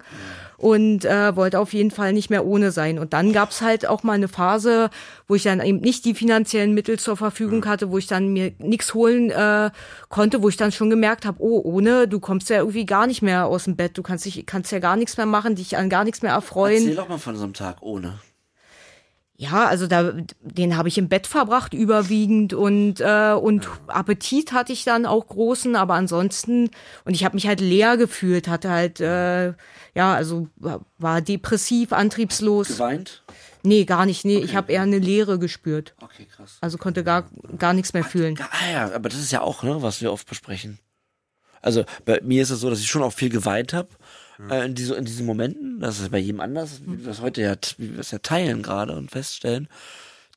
Und äh, wollte auf jeden Fall nicht mehr ohne sein. Und dann gab's halt auch mal eine Phase, wo ich dann eben nicht die finanziellen Mittel zur Verfügung hatte, wo ich dann mir nichts holen äh, konnte, wo ich dann schon gemerkt habe, oh, ohne, du kommst ja irgendwie gar nicht mehr aus dem Bett, du kannst dich, kannst ja gar nichts mehr machen, dich an gar nichts mehr erfreuen. Erzähl doch mal von so einem Tag ohne. Ja, also da, den habe ich im Bett verbracht überwiegend und äh, und Appetit hatte ich dann auch großen, aber ansonsten und ich habe mich halt leer gefühlt, hatte halt äh, ja also war depressiv, antriebslos. Geweint? Nee, gar nicht. Nee, ich habe eher eine Leere gespürt. Okay, krass. Also konnte gar gar nichts mehr fühlen. Ah ja, aber das ist ja auch, ne, was wir oft besprechen. Also bei mir ist es so, dass ich schon auch viel geweint habe äh, in, diese, in diesen Momenten. Das ist bei jedem anders, wie wir es heute ja, wie wir es ja teilen gerade und feststellen.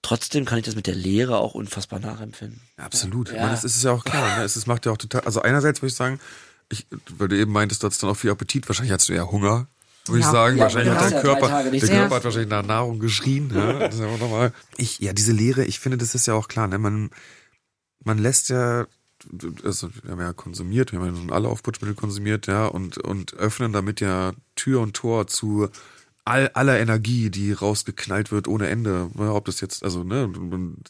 Trotzdem kann ich das mit der Lehre auch unfassbar nachempfinden. Absolut. Ja. Ich meine, das ist ja auch klar. Ne? Es ist, macht ja auch total. Also einerseits würde ich sagen, ich, weil du eben meintest, du hattest dann auch viel Appetit. Wahrscheinlich hattest du eher Hunger. Würde Ja. ich sagen, Ja, wahrscheinlich hat dein Körper, der Körper hat wahrscheinlich nach Nahrung geschrien. Ja? Das ist ja auch normal. Ich, ja, diese Lehre, ich finde, das ist ja auch klar. Ne? Man, man lässt ja, also wir haben ja konsumiert, wir haben ja nun alle Aufputschmittel konsumiert, ja, und, und öffnen damit ja Tür und Tor zu all, aller Energie, die rausgeknallt wird ohne Ende. Ob das jetzt, also, ne,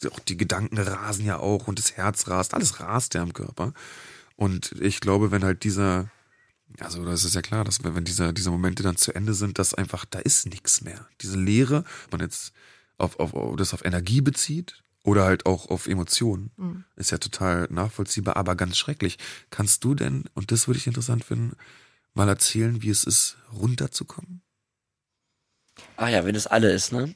auch die Gedanken rasen ja auch und das Herz rast, alles rast ja im Körper. Und ich glaube, wenn halt dieser, also das ist ja klar, dass wenn wenn diese, Momente dann zu Ende sind, dass einfach, da ist nichts mehr. Diese Leere, man jetzt auf, auf, das auf Energie bezieht oder halt auch auf Emotionen, ist ja total nachvollziehbar, aber ganz schrecklich. Kannst du denn, und das würde ich interessant finden, mal erzählen, wie es ist, runterzukommen? Ah ja, wenn es alle ist, ne?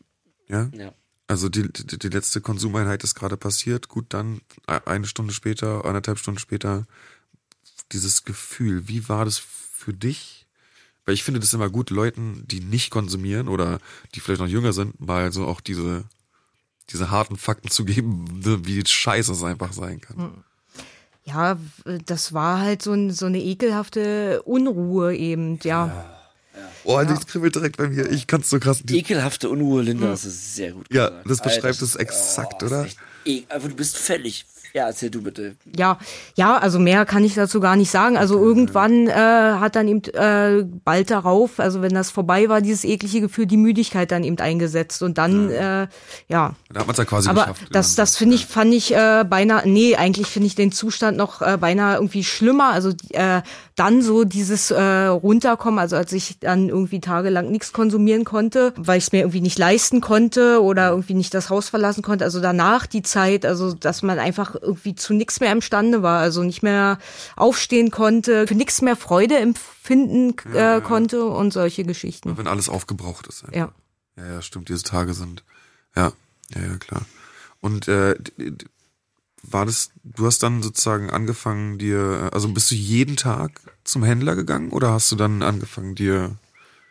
Ja? Ja. Also die, die, die letzte Konsumeinheit ist gerade passiert. Gut, dann e- eine Stunde später, anderthalb Stunden später, dieses Gefühl. Wie war das für dich? Weil ich finde das immer gut, Leuten, die nicht konsumieren oder die vielleicht noch jünger sind, mal so auch diese, diese harten Fakten zu geben, wie scheiße es einfach sein kann. Ja, das war halt so, ein, so eine ekelhafte Unruhe eben, ja. Oh, das kribbelt direkt bei mir. Ich kann es so krass. Die, Ekelhafte Unruhe, Linda, das ist sehr gut Ja, gesagt. das beschreibt Alter, es exakt, oh, oder? ist echt ek- Aber du bist völlig. Ja, erzähl du bitte. Ja, ja, also mehr kann ich dazu gar nicht sagen. Also irgendwann äh, hat dann eben äh, bald darauf, also wenn das vorbei war, dieses eklige Gefühl, die Müdigkeit dann eben eingesetzt und dann, ja, äh, ja. da hat man es ja quasi Aber geschafft. das, das finde ich, fand ich äh, beinahe, nee, eigentlich finde ich den Zustand noch äh, beinahe irgendwie schlimmer. Also äh, dann so dieses äh, runterkommen, also als ich dann irgendwie tagelang nichts konsumieren konnte, weil ich es mir irgendwie nicht leisten konnte oder irgendwie nicht das Haus verlassen konnte. Also danach die Zeit, also dass man einfach irgendwie zu nichts mehr imstande war, also nicht mehr aufstehen konnte, für nichts mehr Freude empfinden äh, konnte und solche Geschichten. Wenn alles aufgebraucht ist. einfach. Ja. Ja, ja, stimmt, diese Tage sind. Ja, ja, ja, klar. Und äh, war das, du hast dann sozusagen angefangen, dir, also bist du jeden Tag zum Händler gegangen oder hast du dann angefangen, dir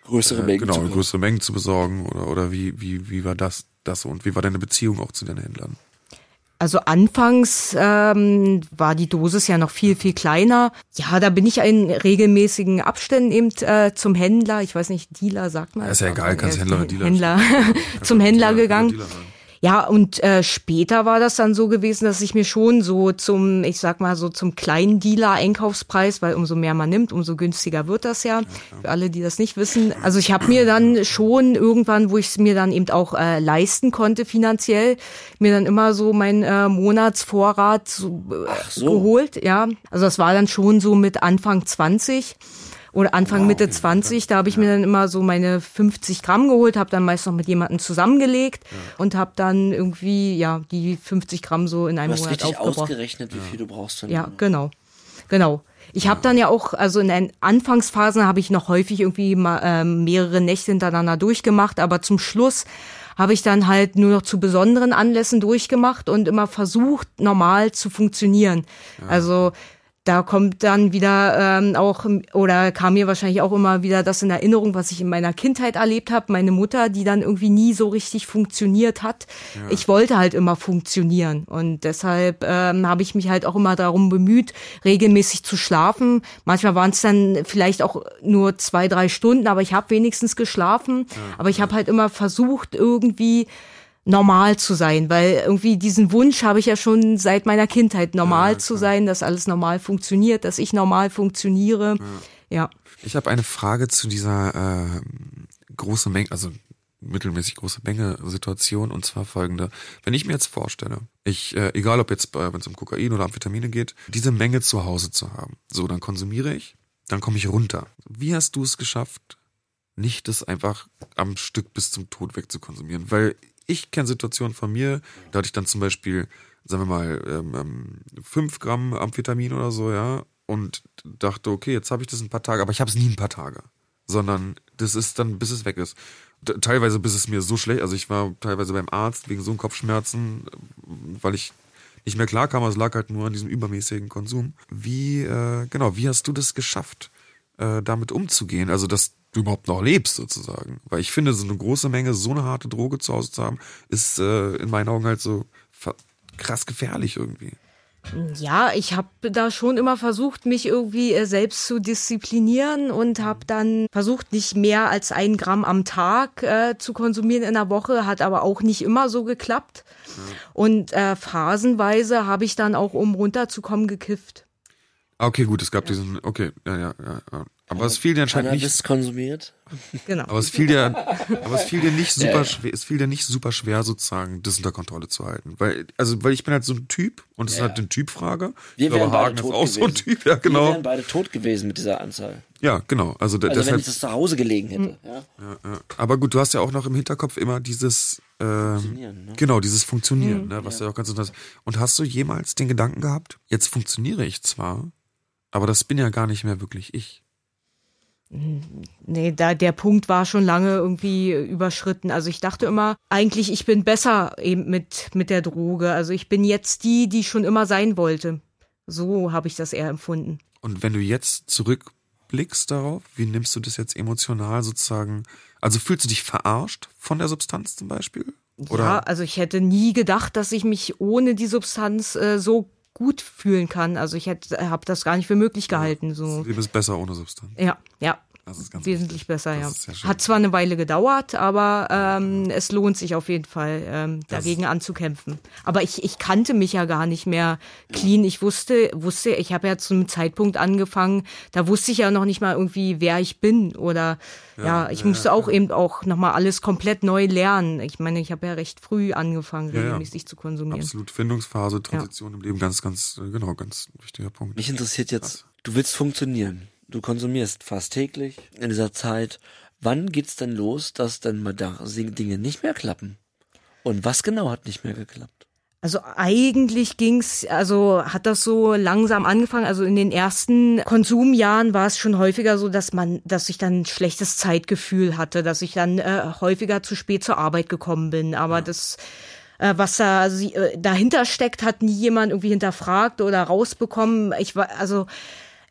Größere äh, Mengen genau, zu größere Mengen zu besorgen oder oder wie, wie, wie war das, das so? und wie war deine Beziehung auch zu den Händlern? Also anfangs ähm, war die Dosis ja noch viel, viel kleiner. Ja, da bin ich in regelmäßigen Abständen eben äh, zum Händler, ich weiß nicht, Dealer sagt man. Ja, ist ja egal, kannst Händler oder Dealer Händler zum Händler gegangen. Dealer. Ja, und äh, später war das dann so gewesen, dass ich mir schon so zum, ich sag mal so zum kleinen Dealer-Einkaufspreis, weil umso mehr man nimmt, umso günstiger wird das ja. Für alle, die das nicht wissen. Also ich habe mir dann schon irgendwann, wo ich es mir dann eben auch äh, leisten konnte finanziell, mir dann immer so mein äh, Monatsvorrat so, äh, so. geholt. Ja, also das war dann schon so mit Anfang 20 oder Anfang Mitte 20, da habe ich mir dann immer so meine 50 Gramm geholt, habe dann meist noch mit jemandem zusammengelegt und habe dann irgendwie ja die 50 Gramm so in einem Du hast Monat richtig aufgebraucht. ausgerechnet, wie viel du brauchst. Von Ja, genau. Genau. Ich habe dann ja auch, also in den Anfangsphasen habe ich noch häufig irgendwie mal, ähm, mehrere Nächte hintereinander durchgemacht, aber zum Schluss habe ich dann halt nur noch zu besonderen Anlässen durchgemacht und immer versucht, normal zu funktionieren. Also da kommt dann wieder ähm, auch oder kam mir wahrscheinlich auch immer wieder das in Erinnerung, was ich in meiner Kindheit erlebt habe. Meine Mutter, die dann irgendwie nie so richtig funktioniert hat. Ich wollte halt immer funktionieren und deshalb ähm, habe ich mich halt auch immer darum bemüht, regelmäßig zu schlafen. Manchmal waren es dann vielleicht auch nur zwei, drei Stunden, aber ich habe wenigstens geschlafen. aber ich habe halt immer versucht, irgendwie normal zu sein, weil irgendwie diesen Wunsch habe ich ja schon seit meiner Kindheit, normal zu sein, dass alles normal funktioniert, dass ich normal funktioniere. Ja. Ja. Ich habe eine Frage zu dieser äh, großen Menge, also mittelmäßig große Menge Situation und zwar folgende. Wenn ich mir jetzt vorstelle, ich, äh, egal ob jetzt wenn es um Kokain oder Amphetamine geht, diese Menge zu Hause zu haben, so, dann konsumiere ich, dann komme ich runter. Wie hast du es geschafft, nicht das einfach am Stück bis zum Tod wegzukonsumieren? Weil ich kenne Situationen von mir, da hatte ich dann zum Beispiel, sagen wir mal, ähm, ähm, fünf Gramm Amphetamin oder so, ja, und dachte, okay, jetzt habe ich das ein paar Tage, aber ich habe es nie ein paar Tage, sondern das ist dann, bis es weg ist. Teilweise bis es mir so schlecht, also ich war teilweise beim Arzt wegen so einem Kopfschmerzen, weil ich nicht mehr klar kam, es lag halt nur an diesem übermäßigen Konsum. Wie, äh, genau, wie hast du das geschafft, äh, damit umzugehen? Also, dass du überhaupt noch lebst, sozusagen. Weil ich finde, so eine große Menge, so eine harte Droge zu Hause zu haben, ist äh, in meinen Augen halt so krass gefährlich irgendwie. Ja, ich habe da schon immer versucht, mich irgendwie äh, selbst zu disziplinieren und habe dann versucht, nicht mehr als ein Gramm am Tag äh, zu konsumieren in der Woche, hat aber auch nicht immer so geklappt. Ja. Und äh, phasenweise habe ich dann auch, um runterzukommen, gekifft. Ah, okay, gut, es gab ja. diesen, okay, ja, ja, ja. Aber es fiel dir anscheinend Cannabis nicht. konsumiert. Genau. Aber es fiel dir, aber es fiel dir nicht super ja. schwer, es fiel dir nicht super schwer sozusagen, das unter Kontrolle zu halten. Weil, also, weil ich bin halt so ein Typ und es ja. ist halt eine Typfrage. Wir wären Hagen ist auch gewesen. so ein Typ, ja, genau. Wir wären beide tot gewesen mit dieser Anzahl. Ja, genau. Also, also deshalb, wenn ich das zu Hause gelegen hätte. Mhm. Ja. Ja, ja. Aber gut, du hast ja auch noch im Hinterkopf immer dieses, ähm, Funktionieren, ne? genau, dieses Funktionieren, mhm. ne, was ja. ja auch ganz interessant ist. Und hast du jemals den Gedanken gehabt, jetzt funktioniere ich zwar, aber das bin ja gar nicht mehr wirklich ich. Nee, da der Punkt war schon lange irgendwie überschritten. Also ich dachte immer, eigentlich ich bin besser eben mit mit der Droge. Also ich bin jetzt die, die schon immer sein wollte. So habe ich das eher empfunden. Und wenn du jetzt zurückblickst darauf, wie nimmst du das jetzt emotional sozusagen? Also fühlst du dich verarscht von der Substanz zum Beispiel? Oder? Ja, also ich hätte nie gedacht, dass ich mich ohne die Substanz äh, so gut fühlen kann. Also ich hätte, habe das gar nicht für möglich gehalten. So. Das Leben ist besser ohne Substanz. Ja, ja. Das ist ganz Wesentlich wichtig. besser, ja. Hat zwar eine Weile gedauert, aber ähm, es lohnt sich auf jeden Fall, ähm, dagegen das anzukämpfen. Aber ich, ich kannte mich ja gar nicht mehr clean. Ich wusste, wusste, ich habe ja zu einem Zeitpunkt angefangen, da wusste ich ja noch nicht mal irgendwie, wer ich bin. Oder ja, ja ich ja, musste ja, auch eben auch nochmal alles komplett neu lernen. Ich meine, ich habe ja recht früh angefangen, regelmäßig zu konsumieren. Absolut. Findungsphase, Transition im Leben, ganz, ganz, äh, genau, ganz wichtiger Punkt. Mich interessiert jetzt, du willst funktionieren du konsumierst fast täglich in dieser Zeit. Wann geht's denn los, dass dann mal da Dinge nicht mehr klappen? Und was genau hat nicht mehr geklappt? Also eigentlich ging's, also hat das so langsam angefangen. Also in den ersten Konsumjahren war es schon häufiger so, dass man, dass ich dann ein schlechtes Zeitgefühl hatte, dass ich dann äh, häufiger zu spät zur Arbeit gekommen bin. Aber ja. das, äh, was da äh, dahinter steckt, hat nie jemand irgendwie hinterfragt oder rausbekommen. Ich war, also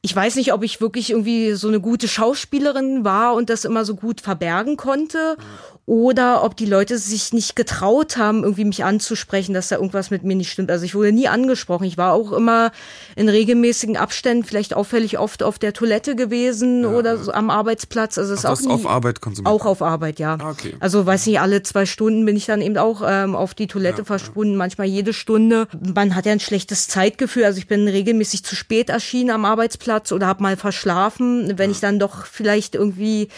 ich weiß nicht, ob ich wirklich irgendwie so eine gute Schauspielerin war und das immer so gut verbergen konnte oder ob die Leute sich nicht getraut haben, irgendwie mich anzusprechen, dass da irgendwas mit mir nicht stimmt. Also ich wurde nie angesprochen. Ich war auch immer in regelmäßigen Abständen, vielleicht auffällig oft auf der Toilette gewesen ja, oder so am Arbeitsplatz. Also es ist auch nie, auf Arbeit konsumiert. Auch auf Arbeit, ja. Ah, okay. Also weiß nicht, alle zwei Stunden bin ich dann eben auch ähm, auf die Toilette ja, verschwunden, manchmal jede Stunde. Man hat ja ein schlechtes Zeitgefühl. Also ich bin regelmäßig zu spät erschienen am Arbeitsplatz oder habe mal verschlafen, wenn ich dann doch vielleicht irgendwie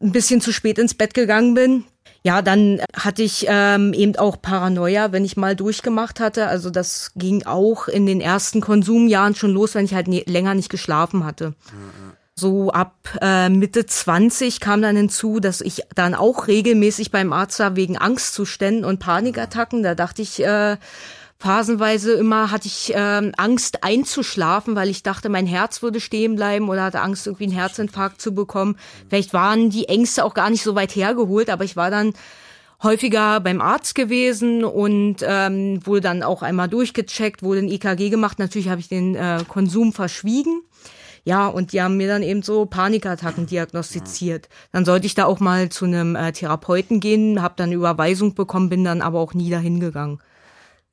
ein bisschen zu spät ins Bett gegangen bin. Ja, dann hatte ich ähm, eben auch Paranoia, wenn ich mal durchgemacht hatte. Also das ging auch in den ersten Konsumjahren schon los, wenn ich halt ne länger nicht geschlafen hatte. So ab äh, Mitte 20 kam dann hinzu, dass ich dann auch regelmäßig beim Arzt war wegen Angstzuständen und Panikattacken. Da dachte ich, äh, phasenweise immer hatte ich ähm, Angst einzuschlafen, weil ich dachte, mein Herz würde stehen bleiben oder hatte Angst, irgendwie einen Herzinfarkt zu bekommen. Vielleicht waren die Ängste auch gar nicht so weit hergeholt, aber ich war dann häufiger beim Arzt gewesen und ähm, wurde dann auch einmal durchgecheckt, wurde ein EKG gemacht. Natürlich habe ich den äh, Konsum verschwiegen. Ja, und die haben mir dann eben so Panikattacken diagnostiziert. Dann sollte ich da auch mal zu einem äh, Therapeuten gehen, habe dann Überweisung bekommen, bin dann aber auch nie dahin gegangen.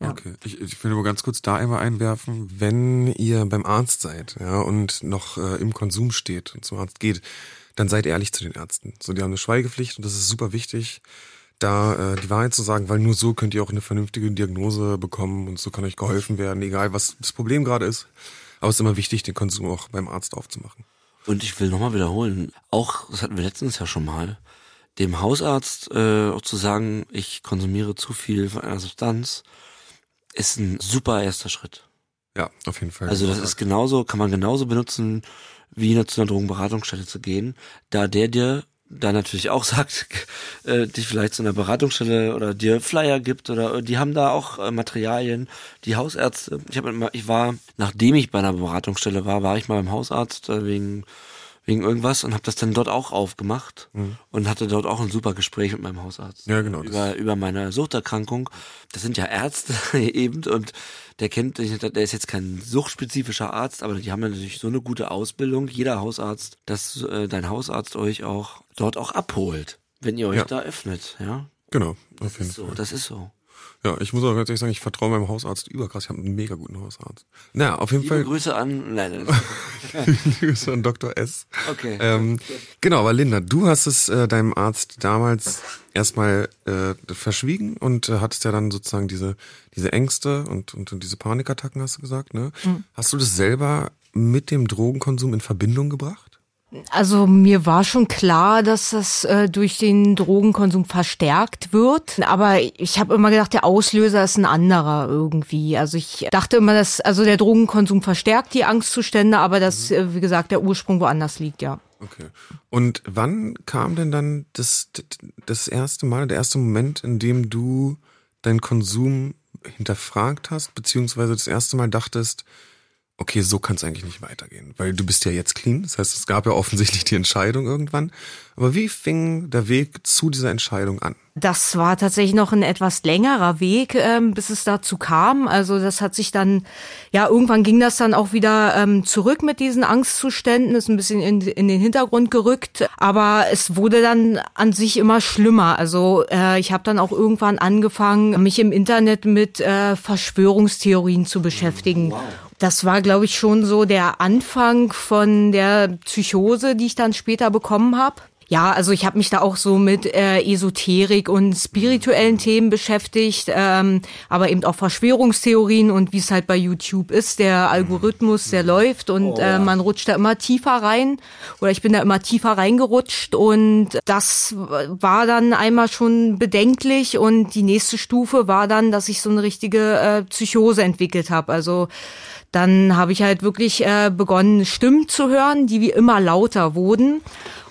Ja. Okay, ich, ich will nur ganz kurz da einmal einwerfen, wenn ihr beim Arzt seid ja, und noch äh, im Konsum steht und zum Arzt geht, dann seid ehrlich zu den Ärzten. So, die haben eine Schweigepflicht und das ist super wichtig, da äh, die Wahrheit zu sagen, weil nur so könnt ihr auch eine vernünftige Diagnose bekommen und so kann euch geholfen werden, egal was das Problem gerade ist. Aber es ist immer wichtig, den Konsum auch beim Arzt aufzumachen. Und ich will nochmal wiederholen, auch, das hatten wir letztens ja schon mal, dem Hausarzt äh, auch zu sagen, ich konsumiere zu viel von einer Substanz, ist ein super erster Schritt. Ja, auf jeden Fall. Also das ist genauso, kann man genauso benutzen, wie zu einer Drogenberatungsstelle zu gehen, da der dir da natürlich auch sagt, äh, dich vielleicht zu einer Beratungsstelle oder dir Flyer gibt oder die haben da auch äh, Materialien, die Hausärzte. Ich habe ich war, nachdem ich bei einer Beratungsstelle war, war ich mal beim Hausarzt äh, wegen wegen irgendwas und habe das dann dort auch aufgemacht mhm. und hatte dort auch ein super Gespräch mit meinem Hausarzt. Ja, genau. Über, über meine Suchterkrankung. Das sind ja Ärzte eben und der kennt, der ist jetzt kein suchtspezifischer Arzt, aber die haben ja natürlich so eine gute Ausbildung, jeder Hausarzt, dass äh, dein Hausarzt euch auch dort auch abholt, wenn ihr euch ja. da öffnet, ja. Genau, auf jeden Fall. So, das ist so. Ja, ich muss auch ganz ehrlich sagen, ich vertraue meinem Hausarzt überkrass. Ich habe einen mega guten Hausarzt. Naja, auf jeden Liebe Fall. Grüße an, nein, nein. Grüße an Dr. S. Okay. Ähm, genau, aber Linda, du hast es äh, deinem Arzt damals erstmal äh, verschwiegen und äh, hattest ja dann sozusagen diese, diese Ängste und, und, und diese Panikattacken, hast du gesagt, ne? Mhm. Hast du das selber mit dem Drogenkonsum in Verbindung gebracht? Also mir war schon klar, dass das äh, durch den Drogenkonsum verstärkt wird, aber ich habe immer gedacht, der Auslöser ist ein anderer irgendwie. Also ich dachte immer, dass also der Drogenkonsum verstärkt die Angstzustände, aber dass mhm. äh, wie gesagt der Ursprung woanders liegt, ja. Okay. Und wann kam denn dann das das erste Mal, der erste Moment, in dem du deinen Konsum hinterfragt hast, beziehungsweise das erste Mal dachtest, okay, so kann es eigentlich nicht weitergehen, weil du bist ja jetzt clean. Das heißt, es gab ja offensichtlich die Entscheidung irgendwann. Aber wie fing der Weg zu dieser Entscheidung an? Das war tatsächlich noch ein etwas längerer Weg, ähm, bis es dazu kam. Also das hat sich dann, ja, irgendwann ging das dann auch wieder ähm, zurück mit diesen Angstzuständen, ist ein bisschen in, in den Hintergrund gerückt. Aber es wurde dann an sich immer schlimmer. Also äh, ich habe dann auch irgendwann angefangen, mich im Internet mit äh, Verschwörungstheorien zu beschäftigen. Wow. Das war, glaube ich, schon so der Anfang von der Psychose, die ich dann später bekommen habe. Ja, also ich habe mich da auch so mit äh, Esoterik und spirituellen Themen beschäftigt, ähm, aber eben auch Verschwörungstheorien und wie es halt bei YouTube ist, der Algorithmus, der läuft und oh, ja. äh, man rutscht da immer tiefer rein oder ich bin da immer tiefer reingerutscht und das war dann einmal schon bedenklich und die nächste Stufe war dann, dass ich so eine richtige äh, Psychose entwickelt habe. Also dann habe ich halt wirklich äh, begonnen, Stimmen zu hören, die wie immer lauter wurden.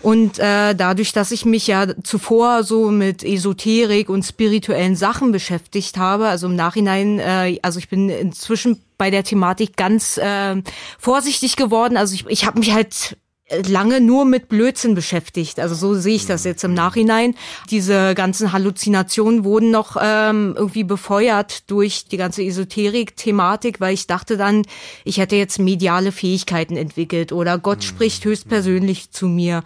Und äh, dadurch, dass ich mich ja zuvor so mit Esoterik und spirituellen Sachen beschäftigt habe, also im Nachhinein, äh, also ich bin inzwischen bei der Thematik ganz äh, vorsichtig geworden. Also ich, ich habe mich halt lange nur mit Blödsinn beschäftigt. Also so sehe ich das jetzt im Nachhinein. Diese ganzen Halluzinationen wurden noch ähm, irgendwie befeuert durch die ganze Esoterik-Thematik, weil ich dachte dann, ich hätte jetzt mediale Fähigkeiten entwickelt oder Gott mhm. spricht höchstpersönlich zu mir.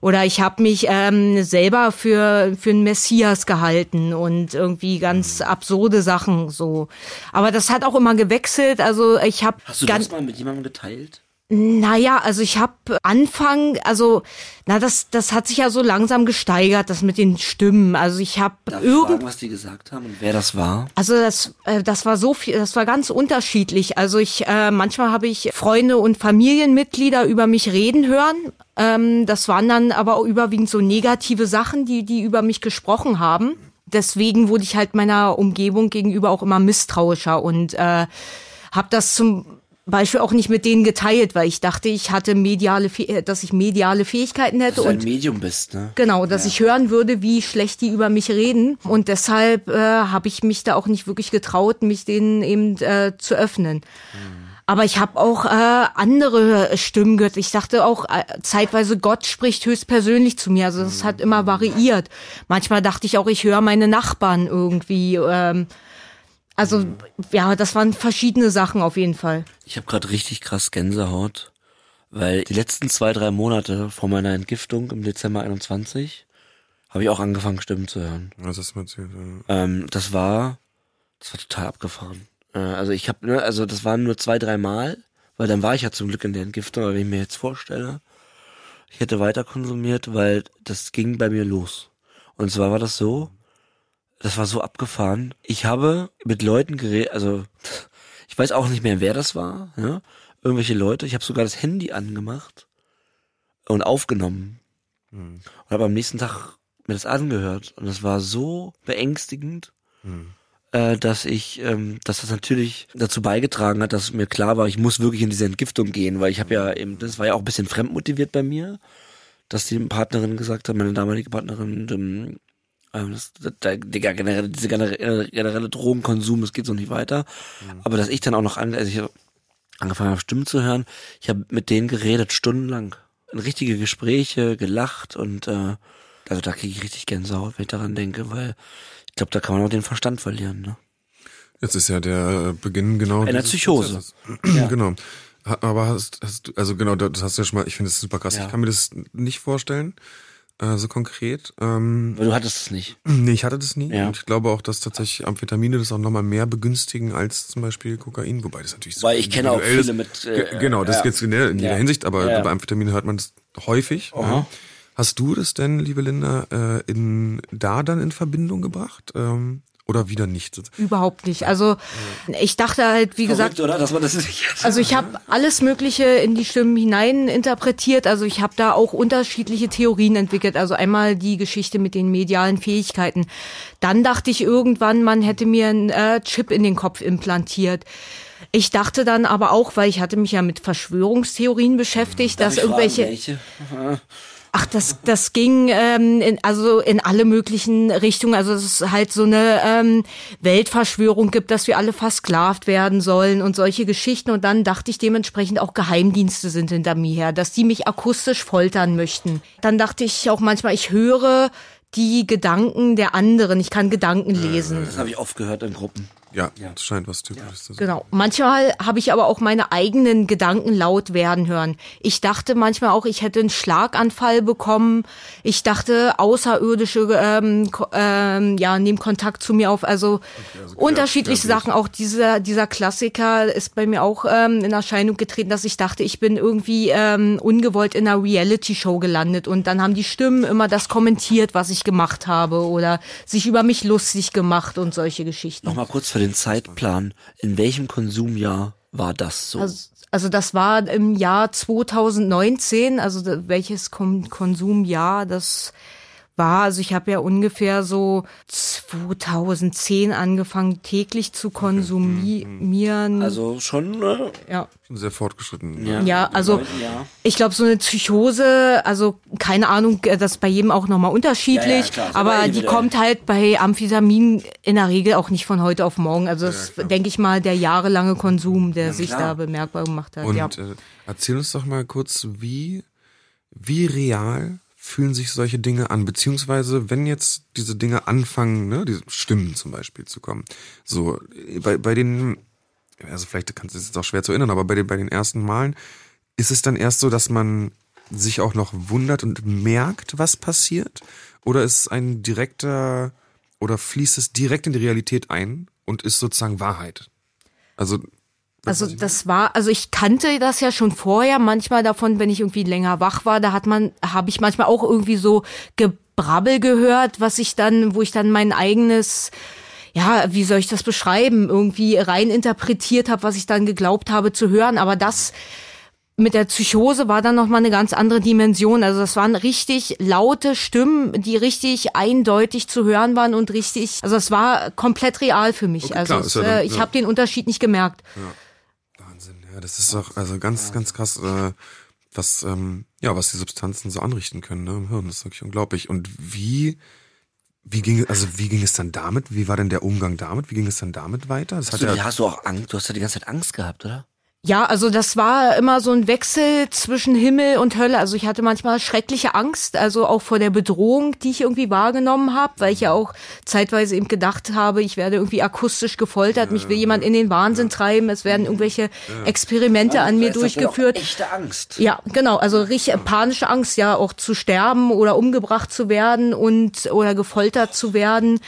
Oder ich habe mich ähm, selber für für einen Messias gehalten und irgendwie ganz mhm. absurde Sachen so. Aber das hat auch immer gewechselt. Also ich habe Hast du das mal mit jemandem geteilt? Naja, also ich habe Anfang, also na das das hat sich ja so langsam gesteigert, das mit den Stimmen. Also ich habe irgend was die gesagt haben und wer das war. Also das äh, das war so viel, das war ganz unterschiedlich. Also ich äh, manchmal habe ich Freunde und Familienmitglieder über mich reden hören. Ähm, das waren dann aber auch überwiegend so negative Sachen, die die über mich gesprochen haben. Deswegen wurde ich halt meiner Umgebung gegenüber auch immer misstrauischer und äh, habe das zum Beispiel auch nicht mit denen geteilt, weil ich dachte, ich hatte mediale, dass ich mediale Fähigkeiten hätte dass du ein Medium bist, ne? Genau, dass ja. ich hören würde, wie schlecht die über mich reden und deshalb äh, habe ich mich da auch nicht wirklich getraut, mich denen eben äh, zu öffnen. Mhm. Aber ich habe auch äh, andere Stimmen gehört. Ich dachte auch äh, zeitweise, Gott spricht höchstpersönlich zu mir. Also das hat immer variiert. Manchmal dachte ich auch, ich höre meine Nachbarn irgendwie. Ähm, also ja, das waren verschiedene Sachen auf jeden Fall. Ich habe gerade richtig krass Gänsehaut, weil die letzten zwei, drei Monate vor meiner Entgiftung im Dezember 21 habe ich auch angefangen, Stimmen zu hören. Was hast du erzählt? Ja. Ähm, das war, das war total abgefahren. Äh, also ich habe, ne, also das waren nur zwei, drei Mal, weil dann war ich ja zum Glück in der Entgiftung, aber wenn ich mir jetzt vorstelle, ich hätte weiter konsumiert, weil das ging bei mir los. Und zwar war das so, das war so abgefahren. Ich habe mit Leuten geredet, also ich weiß auch nicht mehr, wer das war, ja? irgendwelche Leute. Ich habe sogar das Handy angemacht und aufgenommen. Und habe am nächsten Tag mir das angehört und das war so beängstigend, äh, dass ich, ähm, dass das natürlich dazu beigetragen hat, dass mir klar war, ich muss wirklich in diese Entgiftung gehen, weil ich habe ja eben, das war ja auch ein bisschen fremdmotiviert bei mir, dass die Partnerin gesagt hat, meine damalige Partnerin, ähm, ähm, das, der, der generelle, diese generelle, generelle Drogenkonsum, das geht so nicht weiter. Aber dass ich dann auch noch an, also ich hab angefangen habe, Stimmen zu hören, ich habe mit denen geredet, stundenlang. In richtige Gespräche, gelacht und äh, also da kriege ich richtig Gänsehaut, wenn ich daran denke, weil ich glaube, da kann man auch den Verstand verlieren. Ne? Jetzt ist ja der Beginn genau Einer Psychose. Prozesses. Genau. Aber hast, hast du, also genau, das hast du ja schon mal, ich finde das super krass. Ja. Ich kann mir das nicht vorstellen, äh, so konkret. Ähm, Weil du hattest es nicht. nee, ich hatte das nie. Ja. Und ich glaube auch, dass tatsächlich Amphetamine das auch nochmal mehr begünstigen als zum Beispiel Kokain, wobei das natürlich Weil ich kenne auch viele ist. mit, äh, Ge- Genau, das ja. jetzt in, der, in jeder Ja. Hinsicht, aber Ja. bei Amphetaminen hört man das häufig. Ja. Hast du das denn, liebe Linda, äh, in, da dann in Verbindung gebracht? Ähm, oder wieder nicht? Überhaupt nicht. Also ich dachte halt, wie gesagt, Verrückt, oder? Dass man das nicht Also ich habe alles Mögliche in die Stimmen hinein interpretiert. Also ich habe da auch unterschiedliche Theorien entwickelt. Also einmal die Geschichte mit den medialen Fähigkeiten. Dann dachte ich irgendwann, man hätte mir einen äh, Chip in den Kopf implantiert. Ich dachte dann aber auch, weil ich hatte mich ja mit Verschwörungstheorien beschäftigt, dass Darf ich fragen, irgendwelche welche? Ach, das, das ging ähm, in, also in alle möglichen Richtungen. Also es halt so eine ähm, Weltverschwörung gibt, dass wir alle versklavt werden sollen und solche Geschichten. Und dann dachte ich dementsprechend auch Geheimdienste sind hinter mir her, dass die mich akustisch foltern möchten. Dann dachte ich auch manchmal, ich höre die Gedanken der anderen. Ich kann Gedanken lesen. Das habe ich oft gehört in Gruppen. Ja, das scheint was Typisches zu sein. Genau. Manchmal habe ich aber auch meine eigenen Gedanken laut werden hören. Ich dachte manchmal auch, ich hätte einen Schlaganfall bekommen. Ich dachte, Außerirdische ähm, ähm, ja, nehmen Kontakt zu mir auf. Also, unterschiedliche querbeet. Sachen. Auch dieser, dieser Klassiker ist bei mir auch ähm, in Erscheinung getreten, dass ich dachte, ich bin irgendwie ähm, ungewollt in einer Reality-Show gelandet. Und dann haben die Stimmen immer das kommentiert, was ich gemacht habe oder sich über mich lustig gemacht und solche Geschichten. Nochmal kurz für den Zeitplan. In welchem Konsumjahr war das so? Also, also das war im Jahr 2019, also welches Kon Konsumjahr das war. Also ich habe ja ungefähr so 2010 angefangen täglich zu konsumieren. also schon, ne? ja. Schon sehr fortgeschritten. Ja, also Ja. ich glaube, so eine Psychose, also keine Ahnung, äh, das ist bei jedem auch nochmal unterschiedlich, Ja, ja, aber die kommt halt bei Amphetamin in der Regel auch nicht von heute auf morgen. Also das ist, denke ich mal, der jahrelange Konsum, der sich da bemerkbar gemacht hat. Und ja. äh, erzähl uns doch mal kurz, wie, wie real fühlen sich solche Dinge an? Beziehungsweise, wenn jetzt diese Dinge anfangen, ne, diese Stimmen zum Beispiel zu kommen. So, bei, bei den, also vielleicht kannst du es jetzt auch schwer zu erinnern, aber bei den, bei den ersten Malen ist es dann erst so, dass man sich auch noch wundert und merkt, was passiert? Oder ist es ein direkter, oder fließt es direkt in die Realität ein und ist sozusagen Wahrheit? Also, Also das war, also ich kannte das ja schon vorher, manchmal davon, wenn ich irgendwie länger wach war, da hat man, habe ich manchmal auch irgendwie so Gebrabbel gehört, was ich dann, wo ich dann mein eigenes, ja, wie soll ich das beschreiben, irgendwie rein interpretiert habe, was ich dann geglaubt habe zu hören. Aber das mit der Psychose war dann noch mal eine ganz andere Dimension. Also das waren richtig laute Stimmen, die richtig eindeutig zu hören waren und richtig, also es war komplett real für mich. Okay, also klar, es, ja dann- äh, ich ja. habe den Unterschied nicht gemerkt. Wahnsinn, ja, das ist doch also ganz, ganz krass, äh, was, ähm, ja, was die Substanzen so anrichten können ne, im Hirn. Das ist wirklich unglaublich. Und wie, wie ging, also wie ging es dann damit? Wie war denn der Umgang damit? Wie ging es dann damit weiter? Das Hast du, ja, hast du auch Angst? Du hast ja die ganze Zeit Angst gehabt, oder? Ja, also das war immer so ein Wechsel zwischen Himmel und Hölle. Also ich hatte manchmal schreckliche Angst, also auch vor der Bedrohung, die ich irgendwie wahrgenommen habe, weil ich ja auch zeitweise eben gedacht habe, ich werde irgendwie akustisch gefoltert, mich will jemand in den Wahnsinn treiben, es werden irgendwelche Experimente an mir durchgeführt. Echte Angst. Ja, genau, also richtig panische Angst, ja, auch zu sterben oder umgebracht zu werden und oder gefoltert zu werden.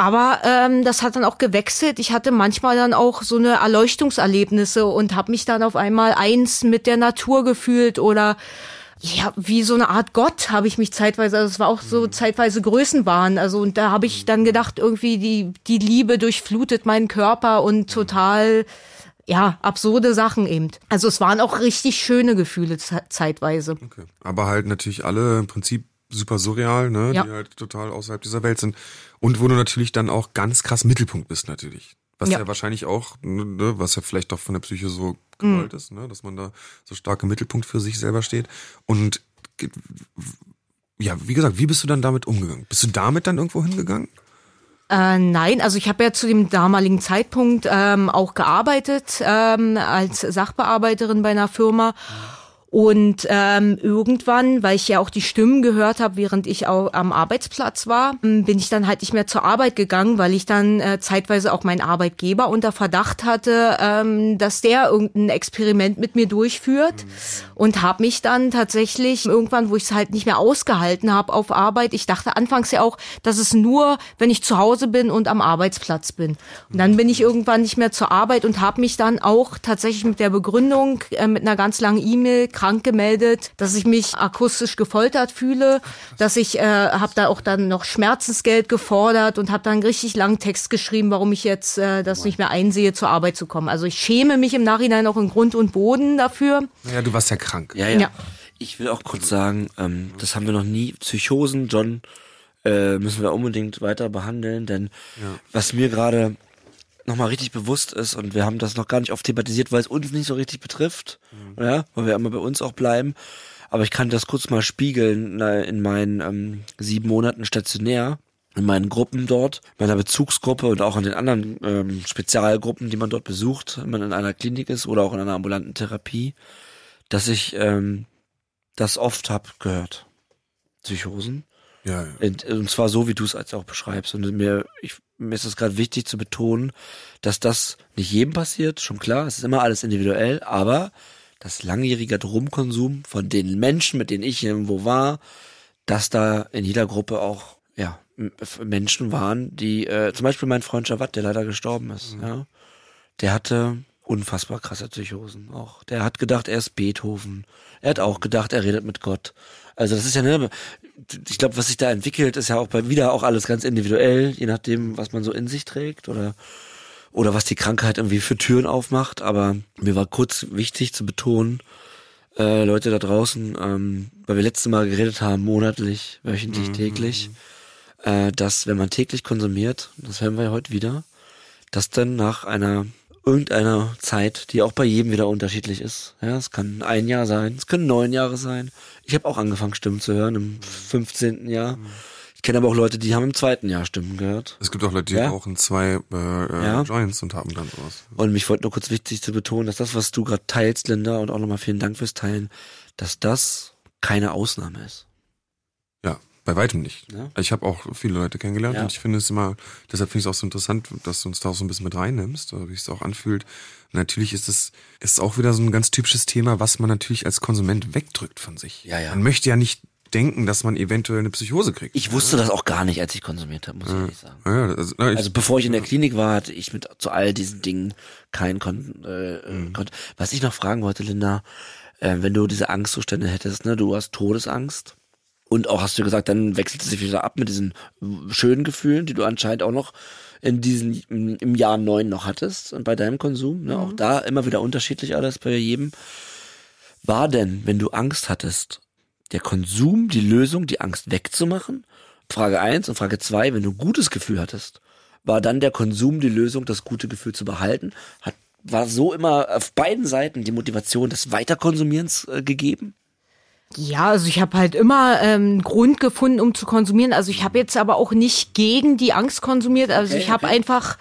Aber ähm, das hat dann auch gewechselt. Ich hatte manchmal dann auch so eine Erleuchtungserlebnisse und habe mich dann auf einmal eins mit der Natur gefühlt oder ja, wie so eine Art Gott habe ich mich zeitweise, also es war auch so zeitweise Größenwahn. Also und da habe ich dann gedacht, irgendwie die, die Liebe durchflutet meinen Körper und total ja, absurde Sachen eben. Also es waren auch richtig schöne Gefühle zeitweise. Okay. Aber halt natürlich alle im Prinzip super surreal, ne? Ja. Die halt total außerhalb dieser Welt sind. Und wo du natürlich dann auch ganz krass Mittelpunkt bist, natürlich. Was ja, Ja. wahrscheinlich auch, ne, was ja vielleicht doch von der Psyche so gewollt ist, ne? dass man da so stark im Mittelpunkt für sich selber steht. Und ja, wie gesagt, wie bist du dann damit umgegangen? Bist du damit dann irgendwo hingegangen? Äh, nein, also ich habe ja zu dem damaligen Zeitpunkt ähm, auch gearbeitet ähm, als Sachbearbeiterin bei einer Firma. Und ähm, irgendwann, weil ich ja auch die Stimmen gehört habe, während ich auch am Arbeitsplatz war, m, bin ich dann halt nicht mehr zur Arbeit gegangen, weil ich dann äh, zeitweise auch meinen Arbeitgeber unter Verdacht hatte, ähm, dass der irgendein Experiment mit mir durchführt. Und habe mich dann tatsächlich irgendwann, wo ich es halt nicht mehr ausgehalten habe auf Arbeit, ich dachte anfangs ja auch, dass es nur, wenn ich zu Hause bin und am Arbeitsplatz bin. Und dann bin ich irgendwann nicht mehr zur Arbeit und habe mich dann auch tatsächlich mit der Begründung, äh, mit einer ganz langen E-Mail krank gemeldet, dass ich mich akustisch gefoltert fühle, dass ich äh, habe da auch dann noch Schmerzensgeld gefordert und habe dann einen richtig langen Text geschrieben, warum ich jetzt äh, das nicht mehr einsehe, zur Arbeit zu kommen. Also ich schäme mich im Nachhinein auch in Grund und Boden dafür. Naja, du warst ja krank. Ja, ja. Ja. Ich will auch kurz sagen, ähm, das haben wir noch nie. Psychosen, John, äh, müssen wir unbedingt weiter behandeln, denn was mir gerade nochmal richtig bewusst ist und wir haben das noch gar nicht oft thematisiert, weil es uns nicht so richtig betrifft, ja, weil wir immer bei uns auch bleiben. Aber ich kann das kurz mal spiegeln in meinen ähm, sieben Monaten stationär, in meinen Gruppen dort, meiner Bezugsgruppe und auch in den anderen ähm, Spezialgruppen, die man dort besucht, wenn man in einer Klinik ist oder auch in einer ambulanten Therapie, dass ich ähm, das oft hab gehört. Psychosen. Ja, ja. Und, und zwar so, wie du es als auch beschreibst. Und mir, ich, mir ist es gerade wichtig zu betonen, dass das nicht jedem passiert, schon klar, es ist immer alles individuell, aber das langjährige Drogkonsum von den Menschen, mit denen ich irgendwo war, dass da in jeder Gruppe auch ja Menschen waren, die äh, zum Beispiel mein Freund Jawad, der leider gestorben ist, ja, der hatte unfassbar krasse Psychosen auch. Der hat gedacht, er ist Beethoven. Er hat auch gedacht, er redet mit Gott. Also das ist ja ne, ich glaube, was sich da entwickelt, ist ja auch bei wieder auch alles ganz individuell, je nachdem, was man so in sich trägt oder oder was die Krankheit irgendwie für Türen aufmacht. Aber mir war kurz wichtig zu betonen, äh, Leute da draußen, ähm, weil wir letztes Mal geredet haben, monatlich, wöchentlich, täglich, äh, dass wenn man täglich konsumiert, das hören wir ja heute wieder, dass dann nach einer irgendeiner Zeit, die auch bei jedem wieder unterschiedlich ist. Ja, es kann ein Jahr sein, es können neun Jahre sein. Ich habe auch angefangen, Stimmen zu hören im 15. Jahr. Ich kenne aber auch Leute, die haben im zweiten Jahr Stimmen gehört. Es gibt auch Leute, die Ja. rauchen zwei äh, äh, Ja. Joints und haben dann sowas. Und mich wollte nur kurz wichtig zu betonen, dass das, was du gerade teilst, Linda, und auch nochmal vielen Dank fürs Teilen, dass das keine Ausnahme ist. Ja, bei weitem nicht. Ja. Ich habe auch viele Leute kennengelernt Ja. und ich finde es immer, deshalb finde ich es auch so interessant, dass du uns da auch so ein bisschen mit reinnimmst, wie es auch anfühlt. Natürlich ist es ist auch wieder so ein ganz typisches Thema, was man natürlich als Konsument wegdrückt von sich. Ja, ja. Man möchte ja nicht denken, dass man eventuell eine Psychose kriegt. Ich wusste das auch gar nicht, als ich konsumiert habe, muss ich ehrlich sagen. ja, also, na, ich, Also bevor ich in der Klinik war, hatte ich mit zu all diesen Dingen keinen Kon äh, äh, Kon Was ich noch fragen wollte, Linda, äh, wenn du diese Angstzustände hättest, ne, du hast Todesangst und auch hast du gesagt, dann wechselt es sich wieder ab mit diesen schönen Gefühlen, die du anscheinend auch noch in diesen im, Jahr neun noch hattest und bei deinem Konsum, ne, auch da immer wieder unterschiedlich alles bei jedem. War denn, wenn du Angst hattest, der Konsum die Lösung, die Angst wegzumachen? Frage eins und Frage zwei, wenn du ein gutes Gefühl hattest, war dann der Konsum die Lösung, das gute Gefühl zu behalten? Hat, war so immer auf beiden Seiten die Motivation des Weiterkonsumierens äh, gegeben? Ja, also ich habe halt immer ähm, einen Grund gefunden, um zu konsumieren. Also ich habe jetzt aber auch nicht gegen die Angst konsumiert. Also Okay, ich habe okay. einfach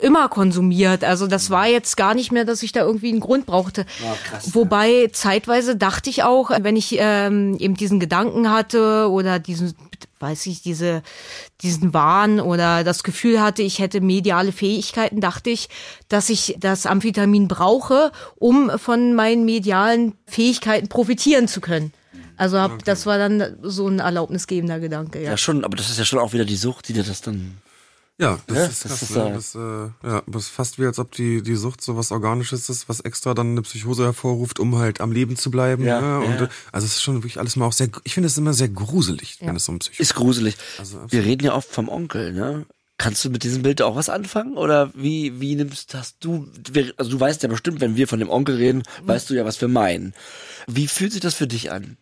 immer konsumiert. Also das war jetzt gar nicht mehr, dass ich da irgendwie einen Grund brauchte. Ah, krass, ja. Wobei zeitweise dachte ich auch, wenn ich ähm, eben diesen Gedanken hatte oder diesen, weiß ich, diese, diesen Wahn oder das Gefühl hatte, ich hätte mediale Fähigkeiten, dachte ich, dass ich das Amphetamin brauche, um von meinen medialen Fähigkeiten profitieren zu können. Also hab, das war dann so ein erlaubnisgebender Gedanke, ja. Ja, schon, aber das ist ja schon auch wieder die Sucht, die dir das dann. Ja, das Ja, ist das krass. ist, ne? das, äh, ja, das ist fast wie, als ob die, die Sucht so was Organisches ist, was extra dann eine Psychose hervorruft, um halt am Leben zu bleiben. Ja, ne? Und, ja. äh, Also es ist schon wirklich alles mal auch sehr, ich finde es immer sehr gruselig, wenn es um Psychose Ist gruselig. Also. Wir reden ja oft vom Onkel, ne? Kannst du mit diesem Bild auch was anfangen? Oder wie, wie nimmst das du, also du weißt ja bestimmt, wenn wir von dem Onkel reden, weißt du ja, was wir meinen. Wie fühlt sich das für dich an?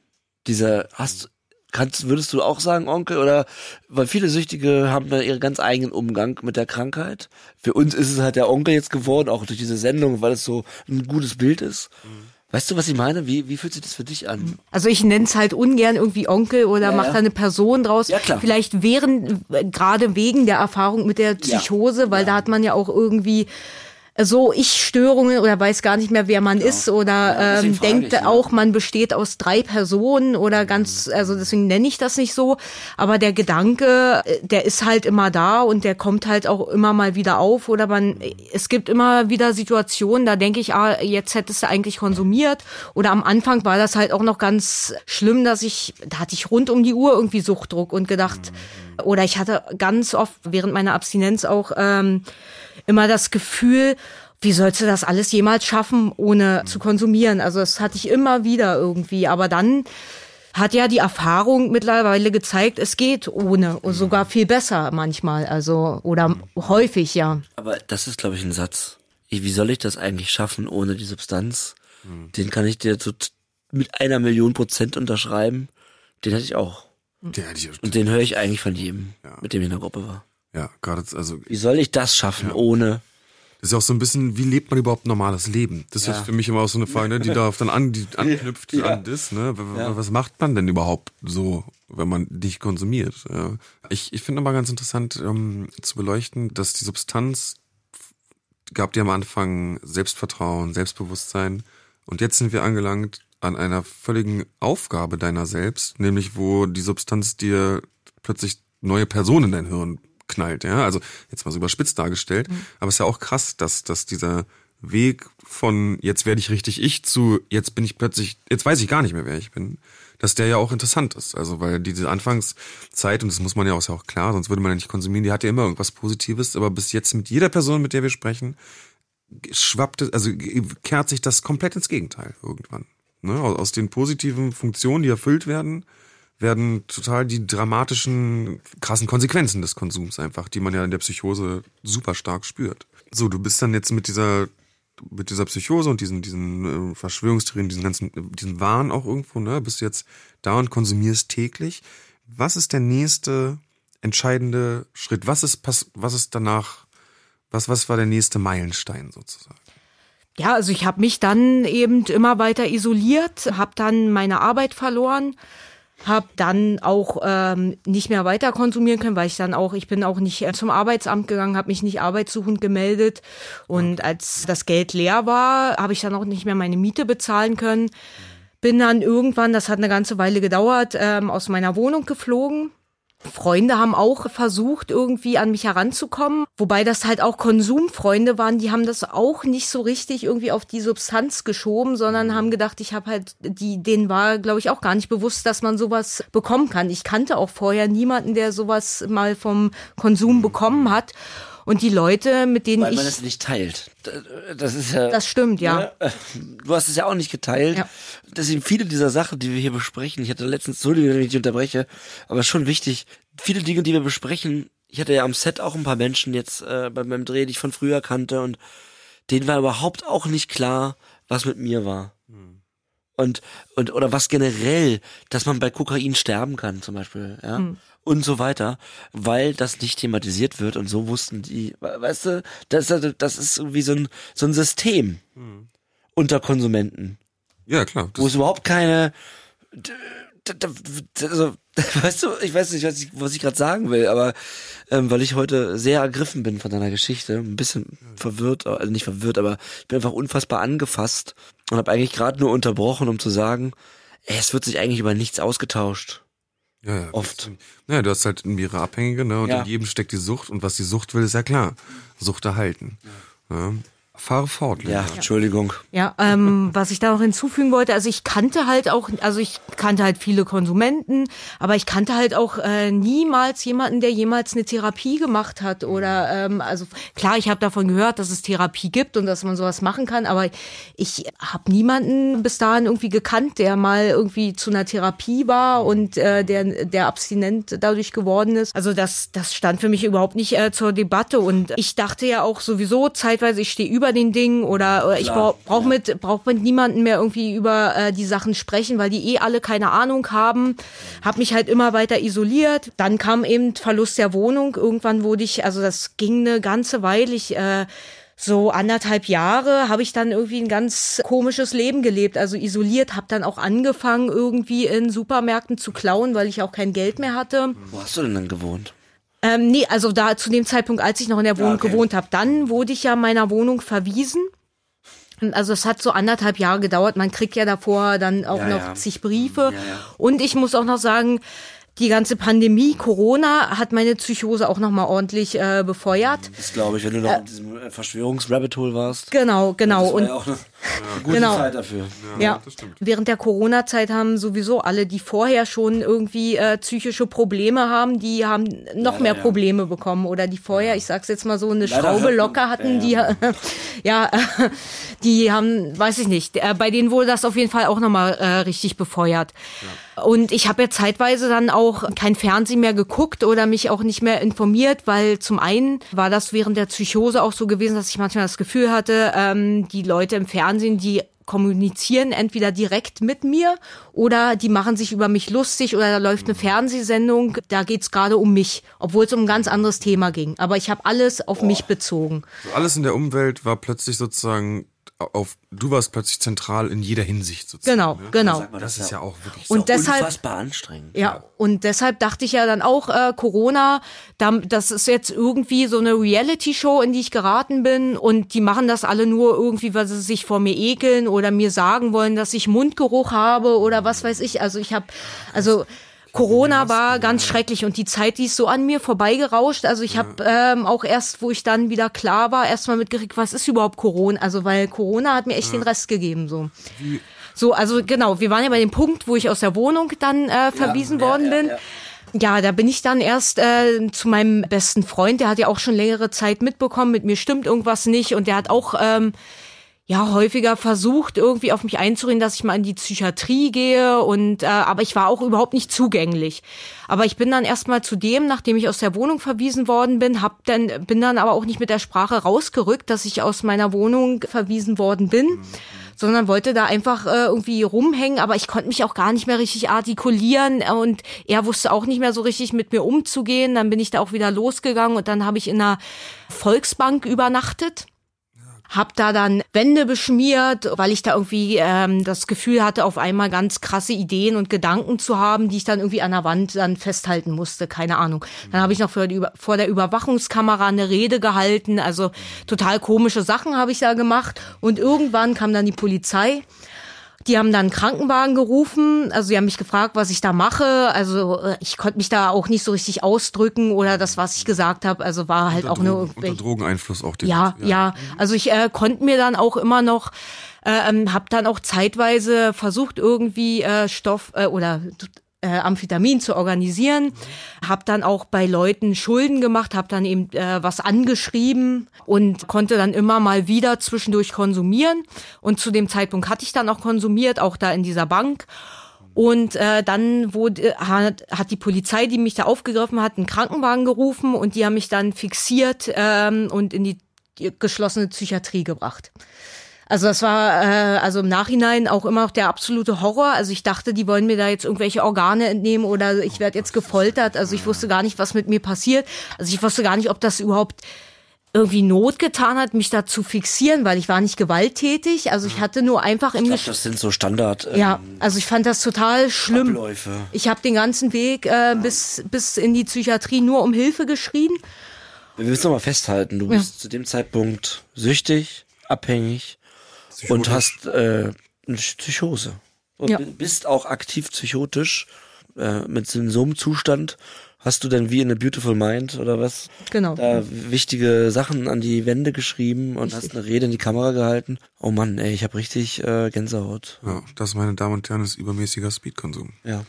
Dieser, hast, kannst, würdest du auch sagen, Onkel, oder, weil viele Süchtige haben da ihren ganz eigenen Umgang mit der Krankheit. Für uns ist es halt der Onkel jetzt geworden, auch durch diese Sendung, weil es so ein gutes Bild ist. Mhm. Weißt du, was ich meine? Wie, wie fühlt sich das für dich an? Also ich nenne es halt ungern irgendwie Onkel oder ja, mach da eine Person draus. Ja, klar. Vielleicht während, gerade wegen der Erfahrung mit der Psychose, ja. weil ja. da hat man ja auch irgendwie so Ich-Störungen oder weiß gar nicht mehr, wer man ja. ist oder ähm, denkt ich, auch, man besteht aus drei Personen oder ganz, also deswegen nenne ich das nicht so. Aber der Gedanke, äh, der ist halt immer da und der kommt halt auch immer mal wieder auf oder man, es gibt immer wieder Situationen, da denke ich, ah, jetzt hättest du eigentlich konsumiert oder am Anfang war das halt auch noch ganz schlimm, dass ich, da hatte ich rund um die Uhr irgendwie Suchtdruck und gedacht, mhm. oder ich hatte ganz oft während meiner Abstinenz auch ähm, immer das Gefühl, wie sollst du das alles jemals schaffen, ohne zu konsumieren? Also das hatte ich immer wieder irgendwie. Aber dann hat ja die Erfahrung mittlerweile gezeigt, es geht ohne und sogar viel besser manchmal, also oder häufig ja. Aber das ist, glaube ich, ein Satz. Wie soll ich das eigentlich schaffen ohne die Substanz? Den kann ich dir so mit einer Million Prozent unterschreiben. Den hatte ich auch. Den hatte ich auch. Und den höre ich eigentlich von jedem, ja. mit dem ich in der Gruppe war. Ja, gerade, also. Wie soll ich das schaffen, ja. ohne? Das ist ja auch so ein bisschen, wie lebt man überhaupt ein normales Leben? Das ja. ist für mich immer auch so eine Frage, ne, die darauf dann an, die anknüpft ja. an das, ne? Was macht man denn überhaupt so, wenn man dich konsumiert? Ich, ich finde aber ganz interessant ähm, zu beleuchten, dass die Substanz gab dir am Anfang Selbstvertrauen, Selbstbewusstsein und jetzt sind wir angelangt an einer völligen Aufgabe deiner selbst, nämlich wo die Substanz dir plötzlich neue Personen in dein Hirn knallt, ja. Also jetzt mal so überspitzt dargestellt. Mhm. Aber es ist ja auch krass, dass, dass dieser Weg von jetzt werde ich richtig ich zu jetzt bin ich plötzlich, jetzt weiß ich gar nicht mehr, wer ich bin, dass der ja auch interessant ist. Also weil diese Anfangszeit, und das muss man ja auch, ja auch klar, sonst würde man ja nicht konsumieren, die hat ja immer irgendwas Positives, aber bis jetzt mit jeder Person, mit der wir sprechen, schwappt es, also kehrt sich das komplett ins Gegenteil irgendwann. Ne? Aus den positiven Funktionen, die erfüllt werden, werden total die dramatischen, krassen Konsequenzen des Konsums einfach, die man ja in der Psychose super stark spürt. So, du bist dann jetzt mit dieser mit dieser Psychose und diesen diesen äh, Verschwörungstheorien, diesen ganzen diesen Wahn auch irgendwo, ne, bist du jetzt da und konsumierst täglich. Was ist der nächste entscheidende Schritt? Was ist was ist danach was was war der nächste Meilenstein sozusagen? Ja, also ich habe mich dann eben immer weiter isoliert, habe dann meine Arbeit verloren, habe dann auch ähm, nicht mehr weiter konsumieren können, weil ich dann auch, ich bin auch nicht äh, zum Arbeitsamt gegangen, habe mich nicht arbeitssuchend gemeldet. Und als das Geld leer war, habe ich dann auch nicht mehr meine Miete bezahlen können. Bin dann irgendwann, das hat eine ganze Weile gedauert, ähm, aus meiner Wohnung geflogen Freunde haben auch versucht, irgendwie an mich heranzukommen, wobei das halt auch Konsumfreunde waren, die haben das auch nicht so richtig irgendwie auf die Substanz geschoben, sondern mhm. haben gedacht, ich habe halt, die, denen war, glaube ich, auch gar nicht bewusst, dass man sowas bekommen kann. Ich kannte auch vorher niemanden, der sowas mal vom Konsum mhm. bekommen hat. Und die Leute, mit denen Weil ich. man es nicht teilt. Das ist ja. Das stimmt, ja. ja. Du hast es ja auch nicht geteilt. Ja. Deswegen viele dieser Sachen, die wir hier besprechen, ich hatte letztens, Entschuldigung, wenn ich dich unterbreche, aber schon wichtig, viele Dinge, die wir besprechen, ich hatte ja am Set auch ein paar Menschen jetzt äh, bei meinem Dreh, die ich von früher kannte und denen war überhaupt auch nicht klar, was mit mir war. Hm. Und, und, oder was generell, dass man bei Kokain sterben kann, zum Beispiel, ja. Hm und so weiter, weil das nicht thematisiert wird und so wussten die, weißt du, das, das ist irgendwie so ein, so ein System mhm. unter Konsumenten. Ja, klar. Wo es überhaupt keine, also, weißt du, ich weiß nicht, was ich, was ich gerade sagen will, aber ähm, weil ich heute sehr ergriffen bin von deiner Geschichte, ein bisschen verwirrt, also nicht verwirrt, aber ich bin einfach unfassbar angefasst und habe eigentlich gerade nur unterbrochen, um zu sagen, ey, es wird sich eigentlich über nichts ausgetauscht. Ja, ja, Oft. Naja, du hast halt mehrere Abhängige, ne? Und ja. in jedem steckt die Sucht. Und was die Sucht will, ist ja klar. Sucht erhalten. Ja. Fahre fort, Ja, Entschuldigung. Ja, ähm, was ich da noch hinzufügen wollte, also ich kannte halt auch, also ich kannte halt viele Konsumenten, aber ich kannte halt auch äh, niemals jemanden, der jemals eine Therapie gemacht hat oder ähm, also klar, ich habe davon gehört, dass es Therapie gibt und dass man sowas machen kann, aber ich habe niemanden bis dahin irgendwie gekannt, der mal irgendwie zu einer Therapie war und äh, der der abstinent dadurch geworden ist. Also das das stand für mich überhaupt nicht äh, zur Debatte und ich dachte ja auch sowieso zeitweise, ich stehe über den Dingen oder, oder ich brauche brauch mit, brauch mit niemanden mehr irgendwie über äh, die Sachen sprechen, weil die eh alle keine Ahnung haben. Hab mich halt immer weiter isoliert. Dann kam eben Verlust der Wohnung. Irgendwann wurde ich, also das ging eine ganze Weile. Ich, äh, so anderthalb Jahre habe ich dann irgendwie ein ganz komisches Leben gelebt, also isoliert, habe dann auch angefangen irgendwie in Supermärkten zu klauen, weil ich auch kein Geld mehr hatte. Wo hast du denn dann gewohnt? Ähm, nee, also da zu dem Zeitpunkt, als ich noch in der Wohnung okay. gewohnt habe, dann wurde ich ja meiner Wohnung verwiesen. Und Also es hat so anderthalb Jahre gedauert. Man kriegt ja davor dann auch Ja, noch ja. zig Briefe. Ja, ja. Und ich muss auch noch sagen, die ganze Pandemie, Corona, hat meine Psychose auch noch mal ordentlich äh, befeuert. Das glaube ich, wenn du noch in diesem äh, Verschwörungsrabbit Hole warst. Genau, genau. Das war Und ja auch eine, eine gute Genau. Zeit dafür. Ja, das stimmt. während der Corona-Zeit haben sowieso alle, die vorher schon irgendwie äh, psychische Probleme haben, die haben noch mehr ja. Probleme bekommen oder die vorher, ich sag's jetzt mal so, eine Leider Schraube locker hatten, ja, die ja, äh, die haben, weiß ich nicht, äh, bei denen wurde das auf jeden Fall auch nochmal äh, richtig befeuert. Und ich habe ja zeitweise dann auch kein Fernsehen mehr geguckt oder mich auch nicht mehr informiert, weil zum einen war das während der Psychose auch so gewesen, dass ich manchmal das Gefühl hatte, ähm, die Leute im Fernsehen, die kommunizieren entweder direkt mit mir oder die machen sich über mich lustig oder da läuft eine Fernsehsendung, da geht's gerade um mich, obwohl es um ein ganz anderes Thema ging. Aber ich habe alles auf mich bezogen. So alles in der Umwelt war plötzlich sozusagen auf, du warst plötzlich zentral in jeder Hinsicht sozusagen. Genau, ne? genau. Mal, Das ist ja auch wirklich Und auch deshalb- unfassbar anstrengend. Ja, und deshalb dachte ich ja dann auch, äh, Corona, da, das ist jetzt irgendwie so eine Reality-Show, in die ich geraten bin und die machen das alle nur irgendwie, weil sie sich vor mir ekeln oder mir sagen wollen, dass ich Mundgeruch habe oder was weiß ich. Also ich habe, also Corona war ganz schrecklich und die Zeit, die ist so an mir vorbeigerauscht. Also ich habe ähm, auch erst, wo ich dann wieder klar war, erstmal mitgekriegt, was ist überhaupt Corona? Also weil Corona hat mir echt den Rest gegeben so. So, also genau, wir waren ja bei dem Punkt, wo ich aus der Wohnung dann äh, verwiesen worden bin. ja. Ja, da bin ich dann erst äh, zu meinem besten Freund, der hat ja auch schon längere Zeit mitbekommen, mit mir stimmt irgendwas nicht und der hat auch ähm, ja häufiger versucht, irgendwie auf mich einzureden, dass ich mal in die Psychiatrie gehe und äh, aber ich war auch überhaupt nicht zugänglich. Aber ich bin dann erstmal zu dem, nachdem ich aus der Wohnung verwiesen worden bin, hab dann bin dann aber auch nicht mit der Sprache rausgerückt, dass ich aus meiner Wohnung verwiesen worden bin sondern wollte da einfach äh, irgendwie rumhängen, aber ich konnte mich auch gar nicht mehr richtig artikulieren und er wusste auch nicht mehr so richtig mit mir umzugehen. Dann bin ich da auch wieder losgegangen und dann habe ich in einer Volksbank übernachtet. Hab da dann Wände beschmiert, weil ich da irgendwie ähm, das Gefühl hatte, auf einmal ganz krasse Ideen und Gedanken zu haben, die ich dann irgendwie an der Wand dann festhalten musste. Keine Ahnung. Dann habe ich noch die, vor der Überwachungskamera eine Rede gehalten. Also total komische Sachen habe ich da gemacht. Und irgendwann kam dann die Polizei. Die haben dann einen Krankenwagen gerufen, also sie haben mich gefragt, was ich da mache. Also äh, ich konnte mich da auch nicht so richtig ausdrücken oder das, was ich gesagt habe, also war halt unter, auch eine Drogen, unter Drogeneinfluss auch. ja, ja, Also ich äh, konnte mir dann auch immer noch, äh, ähm, habe dann auch zeitweise versucht irgendwie äh, Stoff äh, oder äh, Amphetamin zu organisieren, habe dann auch bei Leuten Schulden gemacht, habe dann eben äh, was angeschrieben und konnte dann immer mal wieder zwischendurch konsumieren. Und zu dem Zeitpunkt hatte ich dann auch konsumiert, auch da in dieser Bank. Und äh, dann wurde, hat, hat die Polizei, die mich da aufgegriffen hat, einen Krankenwagen gerufen und die haben mich dann fixiert ähm, und in die geschlossene Psychiatrie gebracht. Also das war äh, also im Nachhinein auch immer noch der absolute Horror. Also ich dachte, die wollen mir da jetzt irgendwelche Organe entnehmen oder ich werde jetzt gefoltert. Also ich wusste gar nicht, was mit mir passiert. Also ich wusste gar nicht, ob das überhaupt irgendwie Not getan hat, mich da zu fixieren, weil ich war nicht gewalttätig. Also ich hatte nur einfach im Ich Gesch- das sind so Standard ähm, ja, also ich fand das total schlimm. Abläufe. Ich habe den ganzen Weg äh, bis bis in die Psychiatrie nur um Hilfe geschrien. Wir müssen noch mal festhalten, du bist zu dem Zeitpunkt süchtig, abhängig und hast äh, eine Psychose. Und Ja. bi- bist auch aktiv psychotisch. äh, mit so einem Zustand hast du denn wie in a Beautiful Mind oder was? Genau. Da wichtige Sachen an die Wände geschrieben und hast eine Rede in die Kamera gehalten. Oh Mann, ey, ich habe richtig äh, Gänsehaut. Ja, das, meine Damen und Herren, ist übermäßiger Speedkonsum. Ja.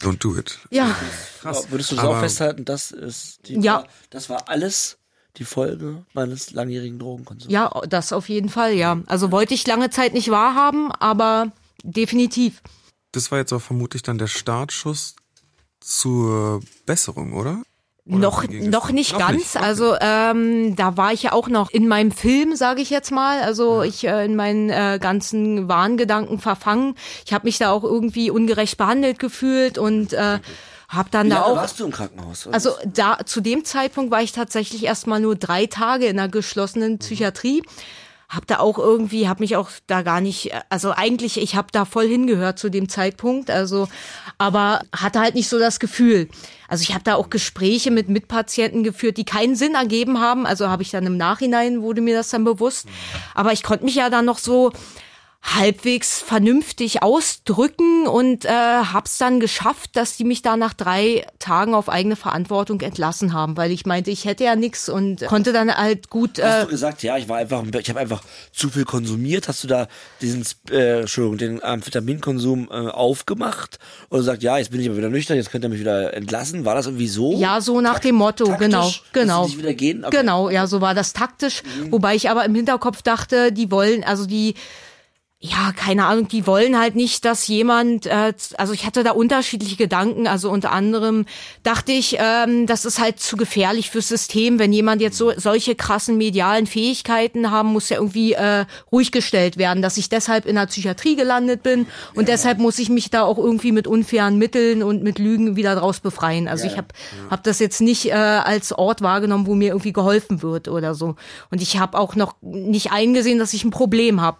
Don't do it. Ja, Krass. Würdest du das Aber- auch festhalten? Das ist die, Ja. das war alles die Folge meines langjährigen Drogenkonsums. ja, das auf jeden Fall, ja. Also wollte ich lange Zeit nicht wahrhaben, aber definitiv. Das war jetzt auch vermutlich dann der Startschuss zur Besserung, oder? Oder Noch, noch nicht Noch ganz. nicht, okay. Also ähm, da war ich ja auch noch in meinem Film, sage ich jetzt mal. Also ich äh, in meinen äh, ganzen Wahngedanken verfangen. Ich habe mich da auch irgendwie ungerecht behandelt gefühlt und äh, habe dann Wie da auch. warst du im Krankenhaus? Also da zu dem Zeitpunkt war ich tatsächlich erstmal nur drei Tage in einer geschlossenen Psychiatrie. Hab da auch irgendwie, hab mich auch da gar nicht, also eigentlich, ich habe da voll hingehört zu dem Zeitpunkt, also, aber hatte halt nicht so das Gefühl. Also ich habe da auch Gespräche mit Mitpatienten geführt, die keinen Sinn ergeben haben. Also habe ich dann im Nachhinein wurde mir das dann bewusst. Aber ich konnte mich ja dann noch so halbwegs vernünftig ausdrücken und äh, hab's dann geschafft, dass die mich da nach drei Tagen auf eigene Verantwortung entlassen haben, weil ich meinte, ich hätte ja nix und konnte dann halt gut. Hast Äh, du gesagt, ja, ich war einfach, ich habe einfach zu viel konsumiert. Hast du da diesen, äh, Entschuldigung, den Amphetaminkonsum äh, aufgemacht und gesagt, ja, jetzt bin ich aber wieder nüchtern, jetzt könnt ihr mich wieder entlassen? War das irgendwie so? ja, so nach dem Motto, taktisch, genau, genau. wieder gehen? Okay. Genau, ja, so war das taktisch. Wobei ich aber im Hinterkopf dachte, die wollen, also die, ja, keine Ahnung, die wollen halt nicht, dass jemand, äh, also ich hatte da unterschiedliche Gedanken, also unter anderem dachte ich, ähm, das ist halt zu gefährlich fürs System, wenn jemand jetzt so solche krassen medialen Fähigkeiten haben, muss ja irgendwie äh, ruhig gestellt werden, dass ich deshalb in der Psychiatrie gelandet bin und deshalb muss ich mich da auch irgendwie mit unfairen Mitteln und mit Lügen wieder draus befreien. Also ich habe hab das jetzt nicht äh, als Ort wahrgenommen, wo mir irgendwie geholfen wird oder so. Und ich habe auch noch nicht eingesehen, dass ich ein Problem habe.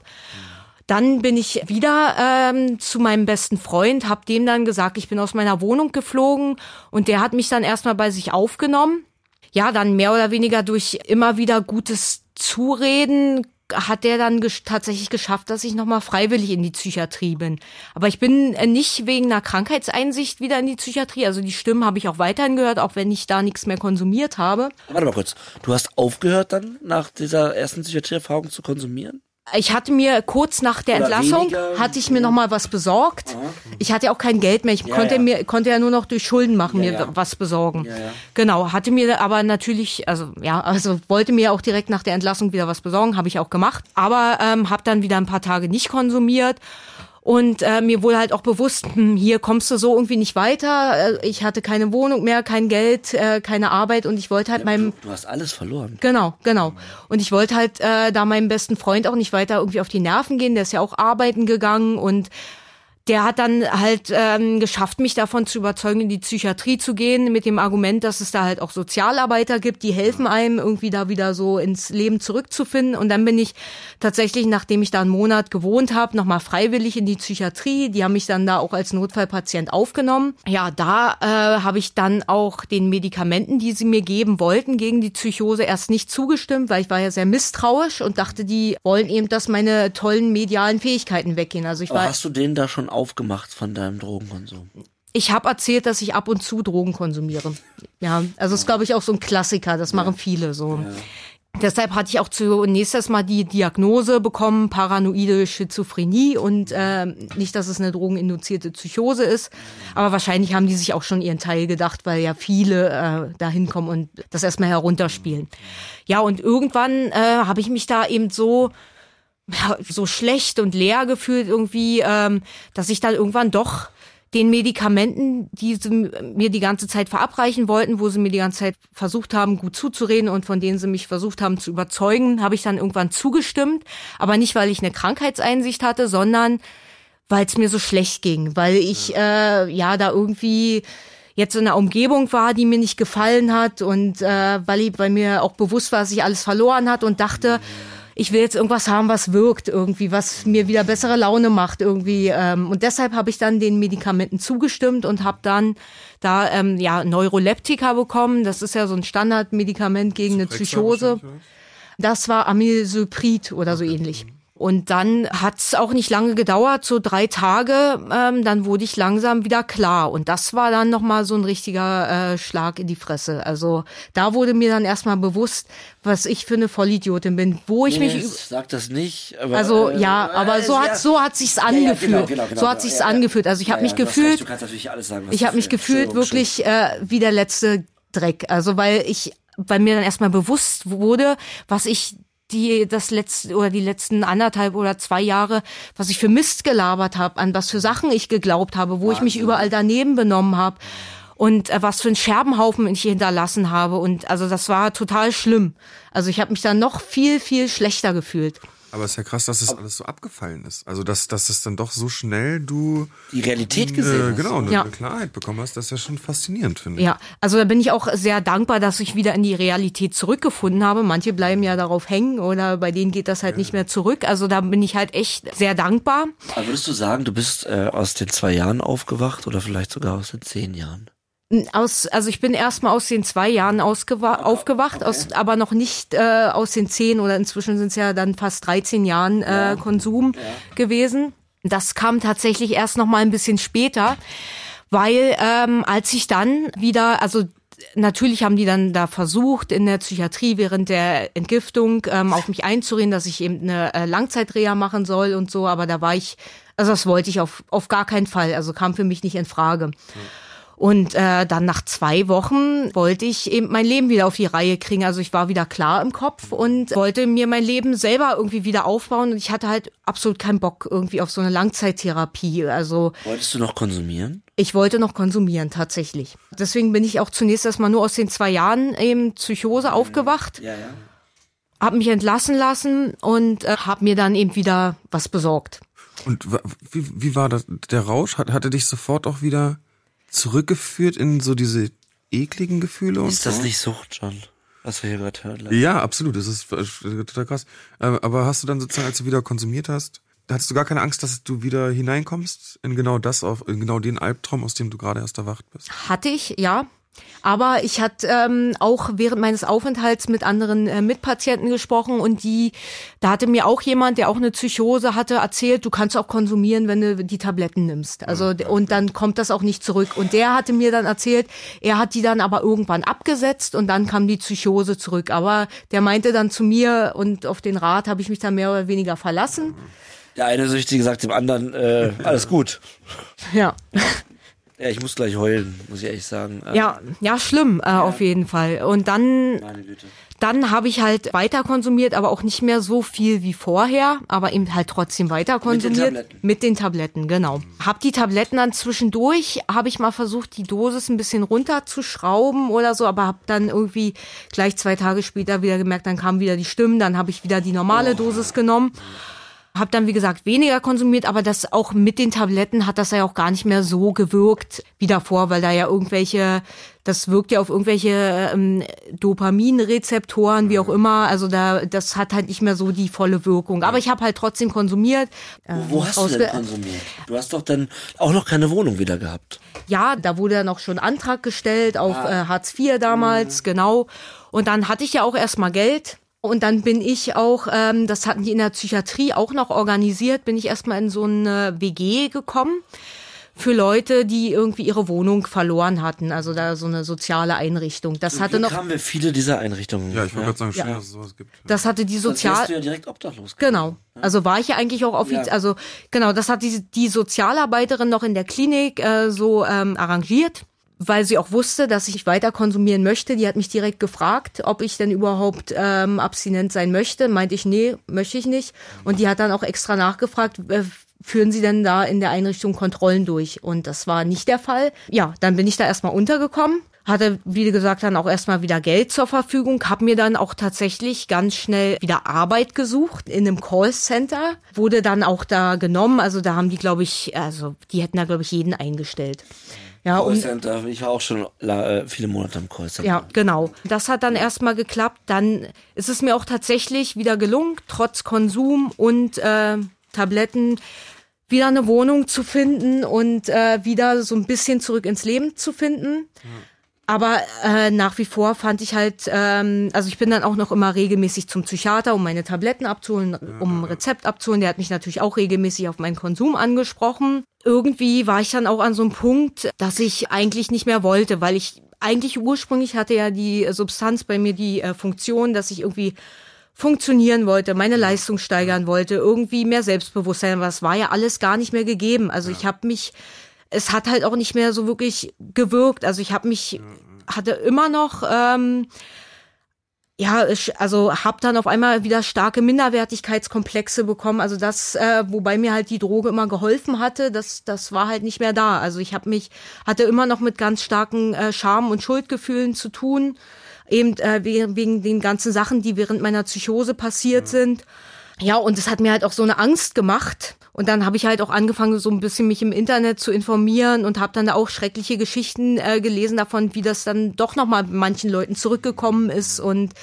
Dann bin ich wieder ähm, zu meinem besten Freund, habe dem dann gesagt, ich bin aus meiner Wohnung geflogen und der hat mich dann erstmal bei sich aufgenommen. Ja, dann mehr oder weniger durch immer wieder gutes Zureden hat der dann gesch tatsächlich geschafft, dass ich nochmal freiwillig in die Psychiatrie bin. Aber ich bin äh, nicht wegen einer Krankheitseinsicht wieder in die Psychiatrie. Also die Stimmen habe ich auch weiterhin gehört, auch wenn ich da nichts mehr konsumiert habe. Warte mal kurz. Du hast aufgehört dann nach dieser ersten Psychiatrieerfahrung zu konsumieren? Ich hatte mir kurz nach der Oder Entlassung weniger? hatte ich mir noch mal was besorgt. Ich hatte ja auch kein Geld mehr. Ich Ja, konnte ja. mir konnte ja nur noch durch Schulden machen Ja, mir was besorgen. Genau, hatte mir aber natürlich, also ja, also wollte mir auch direkt nach der Entlassung wieder was besorgen, habe ich auch gemacht. Aber ähm, habe dann wieder ein paar Tage nicht konsumiert. Und äh, mir wurde halt auch bewusst, hm, hier kommst du so irgendwie nicht weiter. Äh, ich hatte keine Wohnung mehr, kein Geld, äh, keine Arbeit und ich wollte halt meinem Du hast alles verloren. Genau, genau. Und ich wollte halt äh, da meinem besten Freund auch nicht weiter irgendwie auf die Nerven gehen. Der ist ja auch arbeiten gegangen und der hat dann halt ähm, geschafft, mich davon zu überzeugen, in die Psychiatrie zu gehen, mit dem Argument, dass es da halt auch Sozialarbeiter gibt, die helfen einem, irgendwie da wieder so ins Leben zurückzufinden. Und dann bin ich tatsächlich, nachdem ich da einen Monat gewohnt habe, nochmal freiwillig in die Psychiatrie. Die haben mich dann da auch als Notfallpatient aufgenommen. Ja, da äh, habe ich dann auch den Medikamenten, die sie mir geben wollten, gegen die Psychose erst nicht zugestimmt, weil ich war ja sehr misstrauisch und dachte, die wollen eben, dass meine tollen medialen Fähigkeiten weggehen. Also ich Aber war hast du den da schon aufgemacht von deinem Drogenkonsum? ich habe erzählt, dass ich ab und zu Drogen konsumiere. Ja, also das ist, glaube ich, auch so ein Klassiker. Das machen viele so. Deshalb hatte ich auch zunächst erstmal die Diagnose bekommen, paranoide Schizophrenie und äh, nicht, dass es eine drogeninduzierte Psychose ist. Aber wahrscheinlich haben die sich auch schon ihren Teil gedacht, weil ja viele äh, da hinkommen und das erstmal herunterspielen. Ja, und irgendwann äh, habe ich mich da eben so ja, so schlecht und leer gefühlt irgendwie, ähm, dass ich dann irgendwann doch den Medikamenten, die sie mir die ganze Zeit verabreichen wollten, wo sie mir die ganze Zeit versucht haben, gut zuzureden und von denen sie mich versucht haben zu überzeugen, habe ich dann irgendwann zugestimmt. Aber nicht, weil ich eine Krankheitseinsicht hatte, sondern weil es mir so schlecht ging, weil ich äh, ja da irgendwie jetzt in einer Umgebung war, die mir nicht gefallen hat und äh, weil, ich, weil mir auch bewusst war, dass ich alles verloren hat und dachte, ich will jetzt irgendwas haben, was wirkt irgendwie, was mir wieder bessere Laune macht irgendwie. Ähm, und deshalb habe ich dann den Medikamenten zugestimmt und habe dann da ähm, ja Neuroleptika bekommen. Das ist ja so ein Standardmedikament gegen eine Psychose. Das war Amilsuprid oder so ähnlich. Und dann hat's auch nicht lange gedauert, so drei Tage, ähm, dann wurde ich langsam wieder klar. Und das war dann nochmal so ein richtiger äh, Schlag in die Fresse. Also da wurde mir dann erstmal bewusst, was ich für eine Vollidiotin bin, wo ich Nee, mich... sag das nicht. Aber, Also äh, ja, aber so äh, hat ja. so hat sich's Ja, ja, angefühlt. genau, genau, genau, so hat genau. sich's Ja, angefühlt. Also ich habe Ja, mich du hast gefühlt, Du kannst natürlich alles sagen. was ich habe mich gefühlt wirklich äh, wie der letzte Dreck. Also weil ich, weil mir dann erstmal bewusst wurde, was ich die das letzte oder die letzten anderthalb oder zwei Jahre, was ich für Mist gelabert habe, an was für Sachen ich geglaubt habe, wo ich mich überall daneben benommen habe und äh, was für einen Scherbenhaufen ich hinterlassen habe und also das war total schlimm. Also ich habe mich dann noch viel viel schlechter gefühlt. Aber es ist ja krass, dass das alles so abgefallen ist. Also, dass, dass es dann doch so schnell du Die Realität gesehen äh, hast. genau eine, Ja. eine Klarheit bekommen hast. Das ist ja schon faszinierend, finde ich. Ja, also da bin ich auch sehr dankbar, dass ich wieder in die Realität zurückgefunden habe. Manche bleiben ja darauf hängen oder bei denen geht das halt nicht mehr zurück. Also da bin ich halt echt sehr dankbar. Aber würdest du sagen, du bist äh, aus den zwei Jahren aufgewacht oder vielleicht sogar aus den zehn Jahren? Aus, also ich bin erstmal aus den zwei Jahren ausgewa aufgewacht, aus, aber noch nicht äh, aus den zehn oder inzwischen sind es ja dann fast 13 Jahren äh, Konsum gewesen. Das kam tatsächlich erst noch mal ein bisschen später, weil ähm, als ich dann wieder, also natürlich haben die dann da versucht, in der Psychiatrie während der Entgiftung ähm, auf mich einzureden, dass ich eben eine äh, Langzeitreha machen soll und so, aber da war ich, also das wollte ich auf, auf gar keinen Fall, also kam für mich nicht in Frage. Und äh, dann nach zwei Wochen wollte ich eben mein Leben wieder auf die Reihe kriegen. Also ich war wieder klar im Kopf und wollte mir mein Leben selber irgendwie wieder aufbauen. Und ich hatte halt absolut keinen Bock irgendwie auf so eine Langzeittherapie. Also Wolltest du noch konsumieren? ich wollte noch konsumieren, tatsächlich. Deswegen bin ich auch zunächst erstmal nur aus den zwei Jahren eben Psychose aufgewacht, Ja, ja. habe mich entlassen lassen und äh, habe mir dann eben wieder was besorgt. Und wie, wie war das? Der Rausch hat, hatte dich sofort auch wieder zurückgeführt in so diese ekligen Gefühle und Ist das so? nicht Sucht, John? Was wir hier gerade hören. Ja, absolut. Das ist total krass. Ähm, Aber hast du dann sozusagen, als du wieder konsumiert hast, hattest du gar keine Angst, dass du wieder hineinkommst in genau das, auf, in genau den Albtraum, aus dem du gerade erst erwacht bist? Hatte ich, ja. Aber ich hatte ähm, auch während meines Aufenthalts mit anderen äh, Mitpatienten gesprochen und die, da hatte mir auch jemand, der auch eine Psychose hatte, erzählt, du kannst auch konsumieren, wenn du die Tabletten nimmst. Also und dann kommt das auch nicht zurück. Und der hatte mir dann erzählt, er hat die dann aber irgendwann abgesetzt und dann kam die Psychose zurück. Aber der meinte dann zu mir und auf den Rat habe ich mich dann mehr oder weniger verlassen. Der eine Süchtige sagt dem anderen, äh, alles gut. Ja. Ja, ich muss gleich heulen, muss ich ehrlich sagen. Äh, Ja, ja, schlimm äh, auf jeden Fall. Und dann. Dann habe ich halt weiter konsumiert, aber auch nicht mehr so viel wie vorher, aber eben halt trotzdem weiter konsumiert. Tabletten. Mit den Tabletten, genau. Hab die Tabletten dann zwischendurch, habe ich mal versucht, die Dosis ein bisschen runterzuschrauben oder so, aber habe dann irgendwie gleich zwei Tage später wieder gemerkt, dann kamen wieder die Stimmen, dann habe ich wieder die normale Dosis genommen. Hab dann, wie gesagt, weniger konsumiert, aber das auch mit den Tabletten hat das ja auch gar nicht mehr so gewirkt wie davor, weil da ja irgendwelche, das wirkt ja auf irgendwelche ähm, Dopaminrezeptoren, wie auch immer. Also da, das hat halt nicht mehr so die volle Wirkung. Aber ich habe halt trotzdem konsumiert. Äh, Wo hast du denn konsumiert? Du hast doch dann auch noch keine Wohnung wieder gehabt. Ja, da wurde dann auch schon Antrag gestellt auf äh, Hartz IV damals, genau. Und dann hatte ich ja auch erstmal Geld. Und dann bin ich auch, ähm, das hatten die in der Psychiatrie auch noch organisiert, bin ich erstmal in so eine WG gekommen für Leute, die irgendwie ihre Wohnung verloren hatten. Also da so eine soziale Einrichtung. Das hatte Glück noch, haben wir viele dieser Einrichtungen. Ja, ich wollte gerade sagen, schön, dass es sowas gibt. das hatte die Sonst sozial wärst du ja direkt obdachlos. Genau. Also war ich ja eigentlich auch offiziell, Ja. also genau, das hat die, die Sozialarbeiterin noch in der Klinik äh, so ähm, arrangiert, weil sie auch wusste, dass ich weiter konsumieren möchte. Die hat mich direkt gefragt, ob ich denn überhaupt ähm, abstinent sein möchte. Meinte ich, nee, möchte ich nicht. Und die hat dann auch extra nachgefragt, äh, führen Sie denn da in der Einrichtung Kontrollen durch? Und das war nicht der Fall. Ja, dann bin ich da erstmal untergekommen hatte, wie gesagt, dann auch erstmal wieder Geld zur Verfügung, habe mir dann auch tatsächlich ganz schnell wieder Arbeit gesucht in einem Callcenter, wurde dann auch da genommen, also da haben die, glaube ich, also die hätten da, glaube ich, jeden eingestellt. Ja, und ich war auch schon äh, viele Monate im Callcenter. ja, genau. Das hat dann erstmal geklappt. Dann ist es mir auch tatsächlich wieder gelungen, trotz Konsum und äh, Tabletten wieder eine Wohnung zu finden und äh, wieder so ein bisschen zurück ins Leben zu finden. Aber äh, nach wie vor fand ich halt, ähm, also ich bin dann auch noch immer regelmäßig zum Psychiater, um meine Tabletten abzuholen, um ein Rezept abzuholen. Der hat mich natürlich auch regelmäßig auf meinen Konsum angesprochen. Irgendwie war ich dann auch an so einem Punkt, dass ich eigentlich nicht mehr wollte, weil ich eigentlich ursprünglich hatte ja die Substanz bei mir die äh, Funktion, dass ich irgendwie funktionieren wollte, meine Leistung steigern wollte, irgendwie mehr Selbstbewusstsein, aber es war ja alles gar nicht mehr gegeben. Also ich habe mich es hat halt auch nicht mehr so wirklich gewirkt. Also ich habe mich, hatte immer noch, ähm, ja, ich, also habe dann auf einmal wieder starke Minderwertigkeitskomplexe bekommen. Also das, äh, wobei mir halt die Droge immer geholfen hatte, das, das war halt nicht mehr da. Also ich habe mich, hatte immer noch mit ganz starken äh, Scham- und Schuldgefühlen zu tun, eben äh, wegen, wegen den ganzen Sachen, die während meiner Psychose passiert ja. sind. Ja, und es hat mir halt auch so eine Angst gemacht. Und dann habe ich halt auch angefangen, so ein bisschen mich im Internet zu informieren und habe dann auch schreckliche Geschichten äh, gelesen davon, wie das dann doch nochmal manchen Leuten zurückgekommen ist und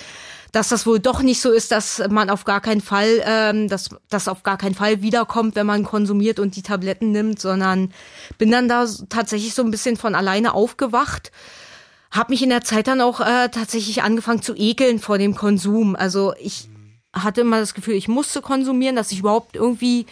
dass das wohl doch nicht so ist, dass man auf gar keinen Fall, ähm, dass das auf gar keinen Fall wiederkommt, wenn man konsumiert und die Tabletten nimmt, sondern bin dann da tatsächlich so ein bisschen von alleine aufgewacht. Hab mich in der Zeit dann auch äh, tatsächlich angefangen zu ekeln vor dem Konsum. Also ich hatte immer das Gefühl, ich musste konsumieren, dass ich überhaupt irgendwie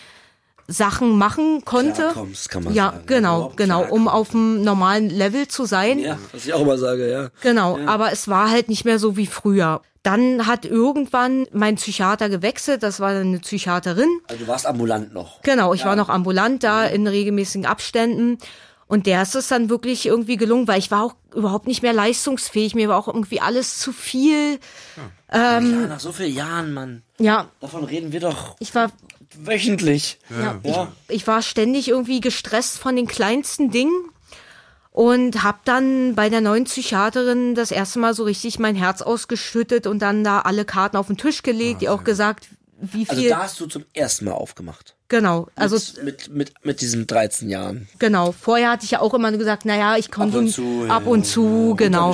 Sachen machen konnte. kann man ja, sagen. genau, genau, um auf einem normalen Level zu sein. Ja, was ich auch immer sage, ja. Genau, ja. aber es war halt nicht mehr so wie früher. Dann hat irgendwann mein Psychiater gewechselt, das war eine Psychiaterin. Also du warst ambulant noch. Genau, ich ja. war noch ambulant da in regelmäßigen Abständen. Und der ist es dann wirklich irgendwie gelungen, weil ich war auch überhaupt nicht mehr leistungsfähig. Mir war auch irgendwie alles zu viel. Ja, ähm, ja nach so vielen Jahren, Mann. Ja. Davon reden wir doch. Ich war wöchentlich. Ja. ja. Ich, ich war ständig irgendwie gestresst von den kleinsten Dingen und habe dann bei der neuen Psychiaterin das erste Mal so richtig mein Herz ausgeschüttet und dann da alle Karten auf den Tisch gelegt, ah, die auch gesagt, wie also viel. Also da hast du zum ersten Mal aufgemacht. Genau, also mit, mit, mit, mit diesen 13 Jahren. Genau, vorher hatte ich ja auch immer gesagt, naja, ich konsumiere ab und zu, ab und zu genau.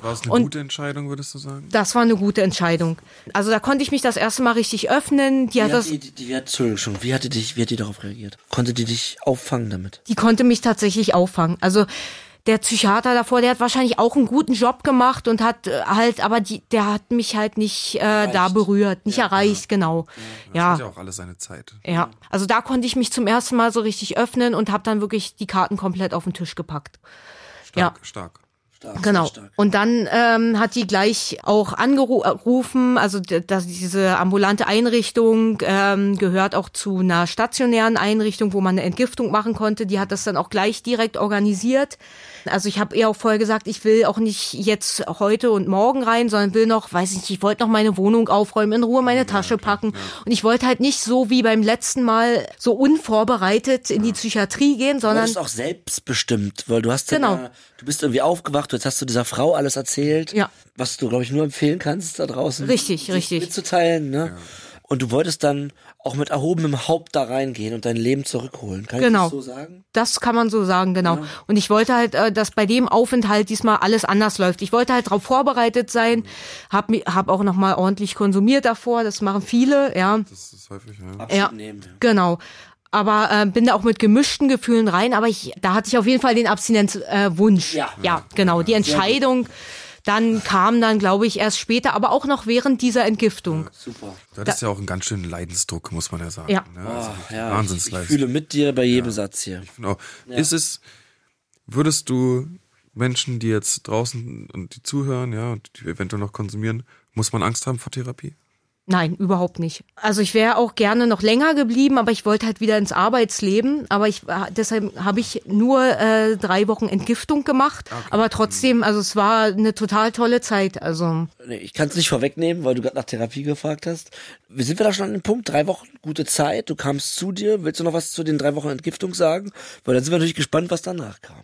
War es eine und gute Entscheidung, würdest du sagen? Das war eine gute Entscheidung. Also da konnte ich mich das erste Mal richtig öffnen. Die wie hat, das. Die, die, die hat, Entschuldigung, wie hatte dich, wie hat die darauf reagiert? Konnte die dich auffangen damit? Die konnte mich tatsächlich auffangen. Also der Psychiater davor, der hat wahrscheinlich auch einen guten Job gemacht und hat äh, halt, aber die, der hat mich halt nicht äh, da berührt, nicht ja, erreicht, ja. genau. Ja, das ja. hat ja auch alles seine Zeit. Ja, also da konnte ich mich zum ersten Mal so richtig öffnen und habe dann wirklich die Karten komplett auf den Tisch gepackt. Stark, ja. stark. Stark, genau. Stark. Und dann ähm, hat die gleich auch angerufen, also dass diese ambulante Einrichtung ähm, gehört auch zu einer stationären Einrichtung, wo man eine Entgiftung machen konnte. Die hat das dann auch gleich direkt organisiert. Also ich habe ihr auch vorher gesagt, ich will auch nicht jetzt heute und morgen rein, sondern will noch, weiß ich nicht, ich wollte noch meine Wohnung aufräumen, in Ruhe meine Tasche packen. Und ich wollte halt nicht so wie beim letzten Mal so unvorbereitet in die Psychiatrie gehen, sondern. Du bist auch selbstbestimmt, weil du hast genau. ja, du bist irgendwie aufgewacht, jetzt hast du dieser Frau alles erzählt, ja. was du, glaube ich, nur empfehlen kannst da draußen. Richtig, richtig. Mitzuteilen, ne? Ja. Und du wolltest dann auch mit erhobenem Haupt da reingehen und dein Leben zurückholen. Kann genau. ich das so sagen? Das kann man so sagen, genau. Ja. Und ich wollte halt, äh, dass bei dem Aufenthalt diesmal alles anders läuft. Ich wollte halt darauf vorbereitet sein, hab, hab auch nochmal ordentlich konsumiert davor, das machen viele, ja. Das ist häufig, ja. Abschied ja, nehmen. Ja. Genau. Aber äh, bin da auch mit gemischten Gefühlen rein, aber ich, da hatte ich auf jeden Fall den Abstinenzwunsch. Äh, ja. ja, genau. Die Entscheidung dann kam dann, glaube ich, erst später, aber auch noch während dieser Entgiftung. Ja, super. Das ist ja auch einen ganz schönen Leidensdruck, muss man ja sagen. Ja. Ne? Also oh, ja Wahnsinnsleistung. Ich, ich, fühle mit dir bei jedem ja. Satz hier. Auch. Ja. Ist es, würdest du Menschen, die jetzt draußen und die zuhören, ja, und die eventuell noch konsumieren, muss man Angst haben vor Therapie? Nein, überhaupt nicht. Also ich wäre auch gerne noch länger geblieben, aber ich wollte halt wieder ins Arbeitsleben. Aber ich deshalb habe ich nur äh, drei Wochen Entgiftung gemacht. Okay. Aber trotzdem, also es war eine total tolle Zeit. Also nee, ich kann es nicht vorwegnehmen, weil du gerade nach Therapie gefragt hast. Wir sind wir da schon an dem Punkt? Drei Wochen, gute Zeit. Du kamst zu dir. Willst du noch was zu den drei Wochen Entgiftung sagen? Weil dann sind wir natürlich gespannt, was danach kam.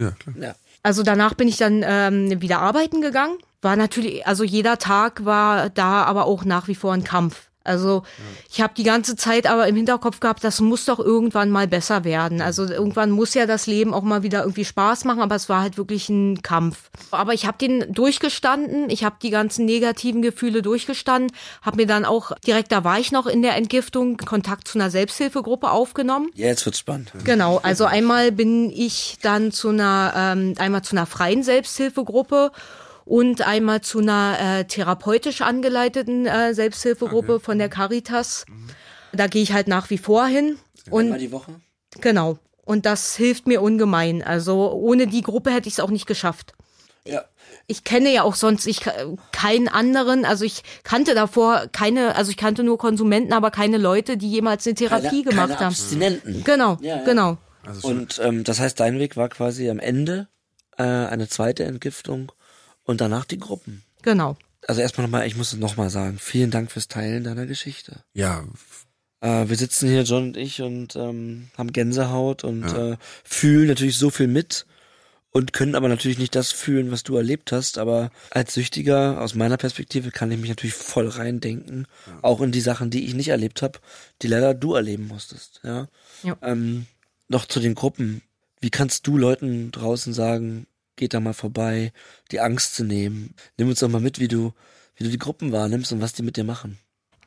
Ja klar. Ja. Also danach bin ich dann ähm, wieder arbeiten gegangen war natürlich, also jeder Tag war da aber auch nach wie vor ein Kampf. Also ich habe die ganze Zeit aber im Hinterkopf gehabt, das muss doch irgendwann mal besser werden. Also irgendwann muss ja das Leben auch mal wieder irgendwie Spaß machen, aber es war halt wirklich ein Kampf. Aber ich habe den durchgestanden, ich habe die ganzen negativen Gefühle durchgestanden, habe mir dann auch direkt, da war ich noch in der Entgiftung, Kontakt zu einer Selbsthilfegruppe aufgenommen. Ja, jetzt wird's spannend. Genau, also einmal bin ich dann zu einer, ähm, einmal zu einer freien Selbsthilfegruppe und einmal zu einer äh, therapeutisch angeleiteten äh, Selbsthilfegruppe Okay. von der Caritas. Da gehe ich halt nach wie vor hin. Einmal Und die Woche? genau. Und das hilft mir ungemein. Also ohne die Gruppe hätte ich es auch nicht geschafft. Ja. Ich kenne ja auch sonst ich keinen anderen, also ich kannte davor keine, also ich kannte nur Konsumenten, aber keine Leute, die jemals eine Therapie keine, gemacht keine haben. Abstinenten. Genau, Ja, ja. genau. Also Und ähm, das heißt, dein Weg war quasi am Ende äh, eine zweite Entgiftung und danach die Gruppen. Genau. Also erstmal nochmal, ich muss es nochmal sagen, vielen Dank fürs Teilen deiner Geschichte. ja, Äh, wir sitzen hier, John und ich, und ähm, haben Gänsehaut und äh, fühlen natürlich so viel mit und können aber natürlich nicht das fühlen, was du erlebt hast. Aber als Süchtiger, aus meiner Perspektive, kann ich mich natürlich voll reindenken, auch in die Sachen, die ich nicht erlebt habe, die leider du erleben musstest. Ja. Ja. Ähm, noch zu den Gruppen. Wie kannst du Leuten draußen sagen, geht da mal vorbei, die Angst zu nehmen? Nimm uns doch mal mit, wie du, wie du die Gruppen wahrnimmst und was die mit dir machen.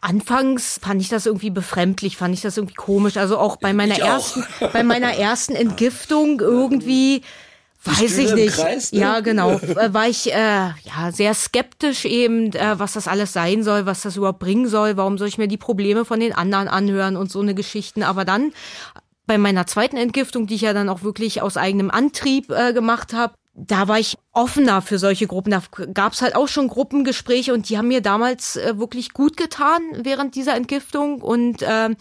Anfangs fand ich das irgendwie befremdlich, fand ich das irgendwie komisch. Also auch bei meiner Ich auch. ersten, bei meiner ersten Entgiftung irgendwie, weiß ich nicht. Kreis, ne? Ja, genau. Äh, War ich äh, ja sehr skeptisch eben, äh, was das alles sein soll, was das überhaupt bringen soll. Warum soll ich mir die Probleme von den anderen anhören und so eine Geschichten. Aber dann bei meiner zweiten Entgiftung, die ich ja dann auch wirklich aus eigenem Antrieb äh, gemacht habe, da war ich offener für solche Gruppen. Da gab's halt auch schon Gruppengespräche und die haben mir damals äh, wirklich gut getan während dieser Entgiftung. Und ähm,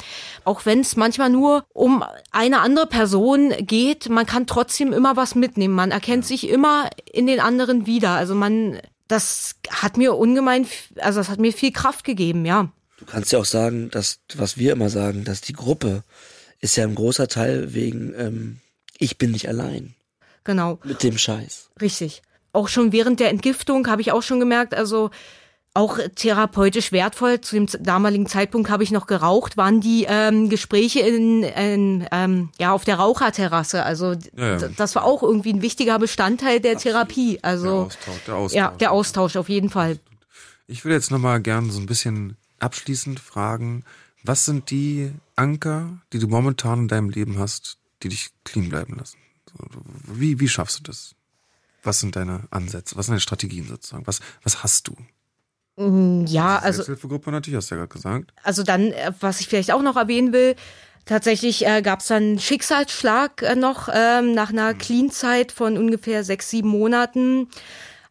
auch wenn es manchmal nur um eine andere Person geht, man kann trotzdem immer was mitnehmen. Man erkennt sich immer in den anderen wieder. Also man, das hat mir ungemein, also das hat mir viel Kraft gegeben, ja. Du kannst ja auch sagen, dass, was wir immer sagen, dass die Gruppe ist ja ein großer Teil wegen, ähm, ich bin nicht allein Genau. mit dem Scheiß. Richtig. Auch schon während der Entgiftung habe ich auch schon gemerkt, also auch therapeutisch wertvoll. Zu dem damaligen Zeitpunkt habe ich noch geraucht, waren die ähm, Gespräche in, in ähm, ja auf der Raucherterrasse. Also Ja, ja. das war auch irgendwie ein wichtiger Bestandteil der Therapie. der Also Austausch, der Austausch. ja, der Austausch auf jeden Fall. Ich würde jetzt nochmal gern so ein bisschen abschließend fragen, was sind die Anker, die du momentan in deinem Leben hast, die dich clean bleiben lassen? Wie, wie schaffst du das? Was sind deine Ansätze? Was sind deine Strategien sozusagen? Was, was hast du? Ja, also Selbsthilfegruppe natürlich, hast du ja gerade gesagt. also dann, äh, was ich vielleicht auch noch erwähnen will, tatsächlich äh, gab es dann einen Schicksalsschlag äh, noch ähm, nach einer Clean-Zeit von ungefähr sechs, sieben Monaten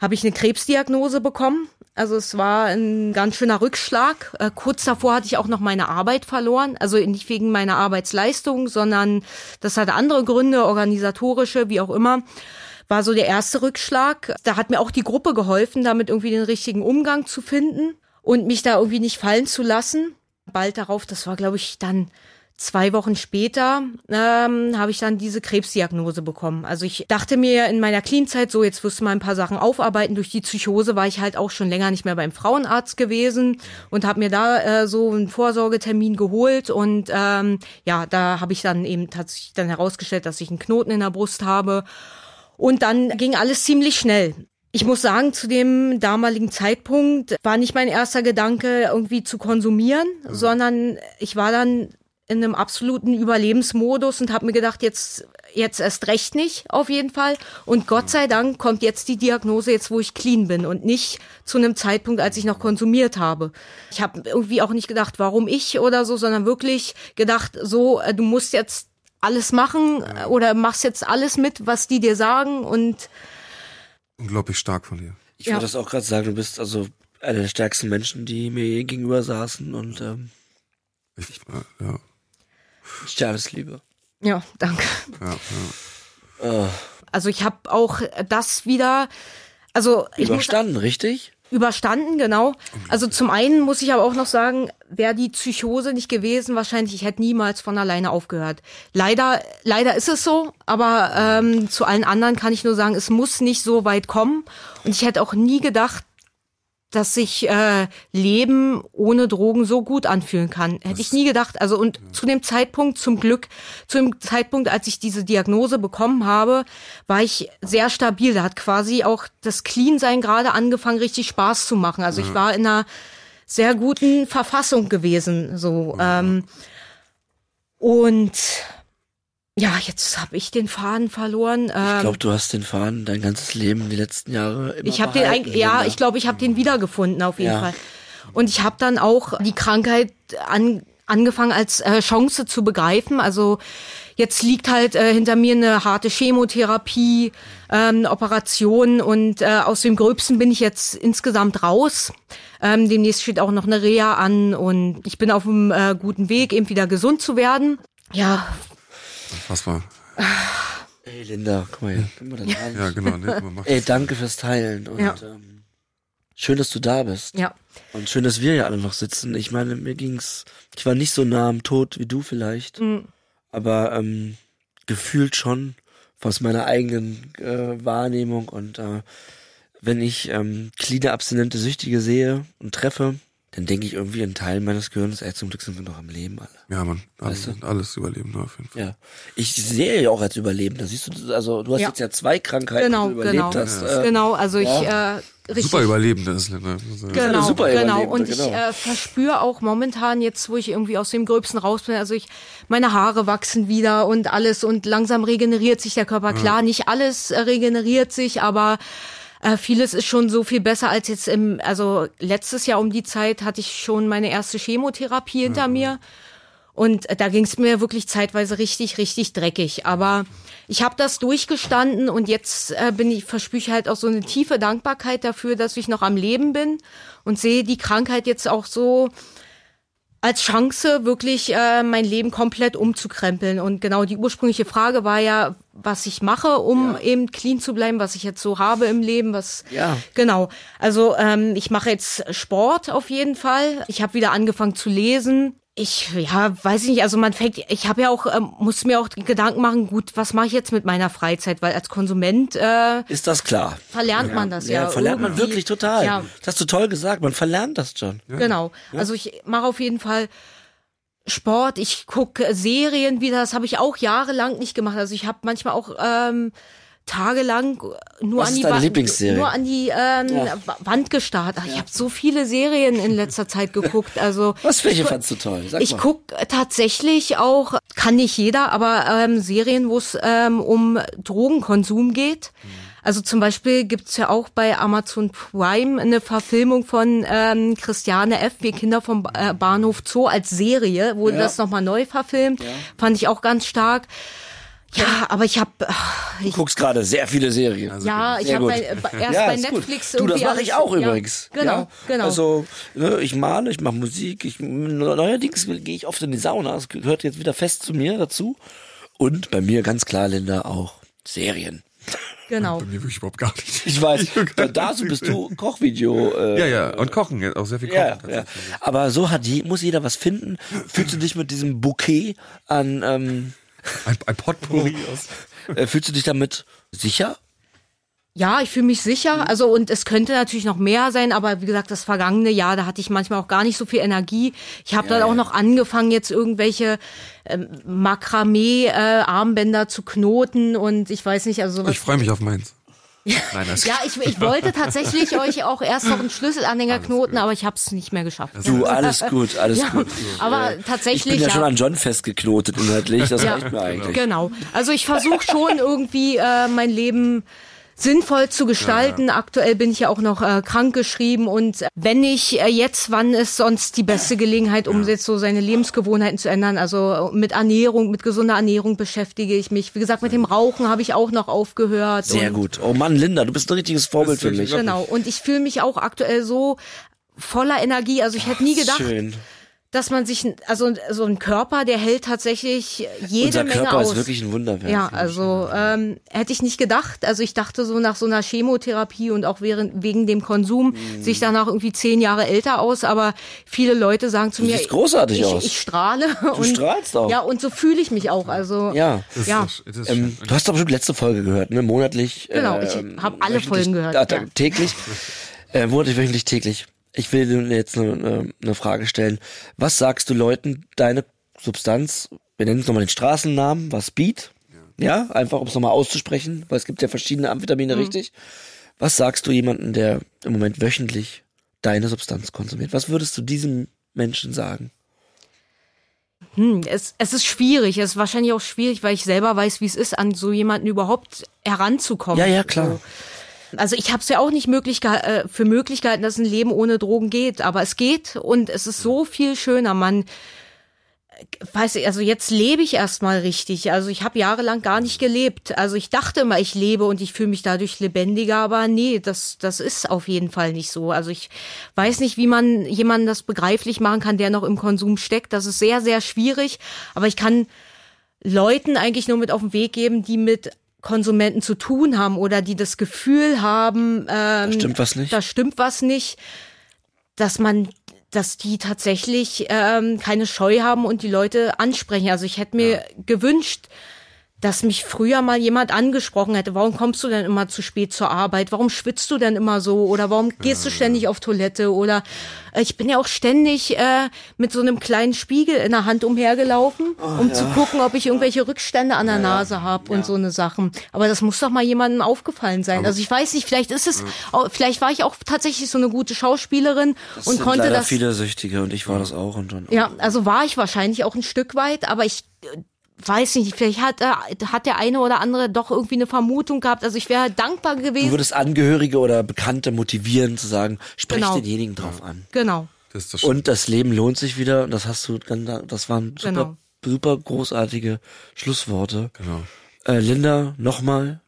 habe ich eine Krebsdiagnose bekommen. Also es war ein ganz schöner Rückschlag. Äh, kurz davor hatte ich auch noch meine Arbeit verloren. Also nicht wegen meiner Arbeitsleistung, sondern das hatte andere Gründe, organisatorische, wie auch immer. War so der erste Rückschlag. Da hat mir auch die Gruppe geholfen, damit irgendwie den richtigen Umgang zu finden und mich da irgendwie nicht fallen zu lassen. Bald darauf, das war glaube ich dann zwei Wochen später, ähm, habe ich dann diese Krebsdiagnose bekommen. Also ich dachte mir in meiner Clean-Zeit so, jetzt wirst du mal ein paar Sachen aufarbeiten. Durch die Psychose war ich halt auch schon länger nicht mehr beim Frauenarzt gewesen und habe mir da äh, so einen Vorsorgetermin geholt. Und ähm, ja, da habe ich dann eben tatsächlich dann herausgestellt, dass ich einen Knoten in der Brust habe. Und dann ging alles ziemlich schnell. Ich muss sagen, zu dem damaligen Zeitpunkt war nicht mein erster Gedanke, irgendwie zu konsumieren, sondern ich war dann in einem absoluten Überlebensmodus und habe mir gedacht, jetzt jetzt erst recht nicht, auf jeden Fall. Und Gott sei Dank kommt jetzt die Diagnose, jetzt wo ich clean bin und nicht zu einem Zeitpunkt, als ich noch konsumiert habe. Ich habe irgendwie auch nicht gedacht, warum ich oder so, sondern wirklich gedacht, so, äh, du musst jetzt alles machen oder machst jetzt alles mit, was die dir sagen und Unglaublich stark von dir. Ich Ja. wollte das auch gerade sagen, du bist also einer der stärksten Menschen, die mir je gegenüber saßen und ähm, Ich, äh, ja, Sterbesliebe. ja, danke. ja, ja. Oh, Also ich habe auch das wieder, also ich muss überstanden, richtig? überstanden, genau. Also zum einen muss ich aber auch noch sagen, wäre die Psychose nicht gewesen, wahrscheinlich ich hätte niemals von alleine aufgehört. Leider, leider ist es so, aber ähm, zu allen anderen kann ich nur sagen, es muss nicht so weit kommen. Und ich hätte auch nie gedacht, dass sich äh, Leben ohne Drogen so gut anfühlen kann. Hätte ich nie gedacht. Also und ja. zu dem Zeitpunkt, zum Glück, zu dem Zeitpunkt, als ich diese Diagnose bekommen habe, war ich sehr stabil. Da hat quasi auch das Clean-Sein gerade angefangen, richtig Spaß zu machen. Also ja. ich war in einer sehr guten Verfassung gewesen. So. Ja. Ähm, und ja, jetzt habe ich den Faden verloren. ich glaube, ähm, du hast den Faden dein ganzes Leben, die letzten Jahre immer Ich habe den, ja, ich glaube, ich habe den wiedergefunden auf jeden ja. Fall. Und ich habe dann auch die Krankheit an, angefangen als äh, Chance zu begreifen. Also jetzt liegt halt äh, hinter mir eine harte Chemotherapie, ähm, Operation und äh, aus dem Gröbsten bin ich jetzt insgesamt raus. Ähm, demnächst steht auch noch eine Reha an und ich bin auf einem äh, guten Weg, eben wieder gesund zu werden. Ja, was war? Ey, Linda, guck mal hier. Guck mal ja. ja, genau. Nee, Ey, danke fürs Teilen. Und ja. ähm, schön, dass du da bist. Ja. Und schön, dass wir ja alle noch sitzen. Ich meine, mir ging's, ich war nicht so nah am Tod wie du vielleicht. Mhm. Aber ähm, gefühlt schon aus meiner eigenen äh, Wahrnehmung. Und äh, wenn ich ähm, clean abstinente Süchtige sehe und treffe, dann denke ich irgendwie ein Teil meines Gehirns, ey, zum Glück sind wir noch am Leben alle. Ja, man, alles, weißt du? alles Überleben, auf jeden Fall. Ja. Ich sehe ja auch als Überlebender, siehst du, also du hast ja. jetzt ja zwei Krankheiten, genau, die du überlebt genau. hast. Ja. Äh, genau, also ich, äh, richtig. Super Überlebende ist ne? Genau, super genau. Und ich genau. äh, verspüre auch momentan jetzt, wo ich irgendwie aus dem Gröbsten raus bin, also ich, meine Haare wachsen wieder und alles und langsam regeneriert sich der Körper. Klar, nicht alles äh, regeneriert sich, aber äh, vieles ist schon so viel besser als jetzt im, also letztes Jahr um die Zeit hatte ich schon meine erste Chemotherapie hinter mhm. mir. Und äh, da ging es mir wirklich zeitweise richtig, richtig dreckig. Aber ich habe das durchgestanden und jetzt äh, bin ich, verspüre ich halt auch so eine tiefe Dankbarkeit dafür, dass ich noch am Leben bin und sehe die Krankheit jetzt auch so als Chance, wirklich äh, mein Leben komplett umzukrempeln. Und genau die ursprüngliche Frage war ja, was ich mache, um ja. eben clean zu bleiben, was ich jetzt so habe im Leben, was ja genau. Also ähm, ich mache jetzt Sport auf jeden Fall. Ich habe wieder angefangen zu lesen. Ich, ja, weiß ich nicht, also man fängt, ich habe ja auch, ähm, muss mir auch Gedanken machen, gut, was mache ich jetzt mit meiner Freizeit, weil als Konsument äh, ist das klar. Verlernt ja. man das ja. Ja, verlernt man wirklich total. Ja. Das hast du toll gesagt, man verlernt das schon. Ja. Genau. Also ich mache auf jeden Fall Sport, ich gucke Serien wieder, das habe ich auch jahrelang nicht gemacht. Also ich habe manchmal auch ähm, tagelang nur Was an die, Wand, nur an die ähm, ja. Wand gestarrt. Ach, ich habe so viele Serien in letzter Zeit geguckt. Also was welche fandst du toll? Sag ich guck tatsächlich auch, kann nicht jeder, aber ähm, Serien, wo es ähm, um Drogenkonsum geht. Mhm. Also zum Beispiel gibt's ja auch bei Amazon Prime eine Verfilmung von ähm, Christiane F., Wir Kinder vom äh, Bahnhof Zoo als Serie, wurde ja. das nochmal neu verfilmt. Ja. Fand ich auch ganz stark. Ja, aber ich habe. Du guckst gerade sehr viele Serien. Also ja, ich habe äh, erst ja, bei Netflix gut. Du, das mache ich auch ja, übrigens. Genau, ja? genau. Also ne, ich male, ich mache Musik. Ich, neuerdings gehe ich oft in die Sauna. Das gehört jetzt wieder fest zu mir dazu. Und bei mir ganz klar, Linda, auch Serien. Genau. Bei mir wirklich überhaupt gar nicht. Ich weiß, da, dazu bist du Kochvideo. Äh, ja, ja, und Kochen, auch sehr viel Kochen. Ja, ja. Aber so hat je, muss jeder was finden. Fühlst du dich mit diesem Bouquet an ähm, ein, ein Potpourri aus. Äh, fühlst du dich damit sicher? Ja, ich fühle mich sicher. Mhm. Also und es könnte natürlich noch mehr sein, aber wie gesagt, das vergangene Jahr, da hatte ich manchmal auch gar nicht so viel Energie. Ich habe ja, dann auch ja. noch angefangen, jetzt irgendwelche ähm, Makramee-Armbänder äh, zu knoten und ich weiß nicht, also sowas. Ich freue mich auf meins. Nein, das ja, ich, ich wollte tatsächlich euch auch erst noch einen Schlüsselanhänger alles knoten, gut. aber ich habe es nicht mehr geschafft. Du, alles gut, alles ja, gut. Aber tatsächlich. Ich bin ja, ja schon an John festgeknotet inhaltlich, das reicht mir eigentlich. Genau. Also ich versuche schon irgendwie äh, mein Leben sinnvoll zu gestalten. Ja, ja. Aktuell bin ich ja auch noch äh, krank geschrieben und wenn ich äh, jetzt, wann ist sonst die beste Gelegenheit, um ja. jetzt so seine Lebensgewohnheiten zu ändern? Also mit Ernährung, mit gesunder Ernährung beschäftige ich mich. Wie gesagt, mit dem Rauchen habe ich auch noch aufgehört. Sehr gut. Oh Mann, Linda, du bist ein richtiges Vorbild für mich. Genau. Und ich fühle mich auch aktuell so voller Energie. Also ich hätte nie gedacht. Schön dass man sich, also so ein Körper, der hält tatsächlich jede Unser Menge Körper aus. ist wirklich ein Wunderwerk. Ja, also ähm, hätte ich nicht gedacht. Also ich dachte so nach so einer Chemotherapie und auch während, wegen dem Konsum mhm. sich danach irgendwie zehn Jahre älter aus. Aber viele Leute sagen zu du mir, großartig ich, aus. ich strahle. Du und, strahlst auch. Ja, und so fühle ich mich auch. Also ja, ja. Ist, ist ähm, du hast doch bestimmt letzte Folge gehört, ne? Monatlich. Genau, ich ähm, habe alle Folgen gehört. Äh, ja. Täglich. Äh, monatlich, wöchentlich, täglich. Ich will dir jetzt eine, eine Frage stellen. Was sagst du Leuten, deine Substanz, wir nennen es nochmal den Straßennamen, was Speed? Ja, einfach um es nochmal auszusprechen, weil es gibt ja verschiedene Amphetamine, richtig? Was sagst du jemandem, der im Moment wöchentlich deine Substanz konsumiert? Was würdest du diesem Menschen sagen? Hm, es, es ist schwierig. Es ist wahrscheinlich auch schwierig, weil ich selber weiß, wie es ist, an so jemanden überhaupt heranzukommen. Ja, ja, klar. So. Also ich habe es ja auch nicht möglich, äh, für möglich gehalten, dass ein Leben ohne Drogen geht, aber es geht und es ist so viel schöner. Man weiß ich, also jetzt lebe ich erstmal richtig. Also ich habe jahrelang gar nicht gelebt. Also ich dachte immer, ich lebe und ich fühle mich dadurch lebendiger, aber nee, das, das ist auf jeden Fall nicht so. Also ich weiß nicht, wie man jemanden das begreiflich machen kann, der noch im Konsum steckt. Das ist sehr, sehr schwierig. Aber ich kann Leuten eigentlich nur mit auf den Weg geben, die mit Konsumenten zu tun haben oder die das Gefühl haben, ähm, da stimmt was nicht. Da stimmt was nicht, dass man dass die tatsächlich ähm, keine Scheu haben und die Leute ansprechen. Also ich hätte mir ja. gewünscht, dass mich früher mal jemand angesprochen hätte, warum kommst du denn immer zu spät zur Arbeit? Warum schwitzt du denn immer so? Oder warum gehst du ständig auf Toilette? Oder äh, ich bin ja auch ständig äh, mit so einem kleinen Spiegel in der Hand umhergelaufen, oh, um ja. zu gucken, ob ich irgendwelche Rückstände an der ja, Nase habe ja. und so eine Sachen. Aber das muss doch mal jemandem aufgefallen sein. Aber also ich weiß nicht, vielleicht ist es, vielleicht war ich auch tatsächlich so eine gute Schauspielerin das und sind konnte leider das. viele Süchtige und ich war das auch und dann. Ja, also war ich wahrscheinlich auch ein Stück weit, aber ich weiß nicht, vielleicht hat, äh, hat der eine oder andere doch irgendwie eine Vermutung gehabt. Also ich wäre dankbar gewesen. Du würdest Angehörige oder Bekannte motivieren zu sagen, sprech genau. denjenigen drauf an. Genau. Das das und das Leben lohnt sich wieder. Und das hast du, das waren super, genau. super großartige Schlussworte. Genau. Äh, Linda, nochmal.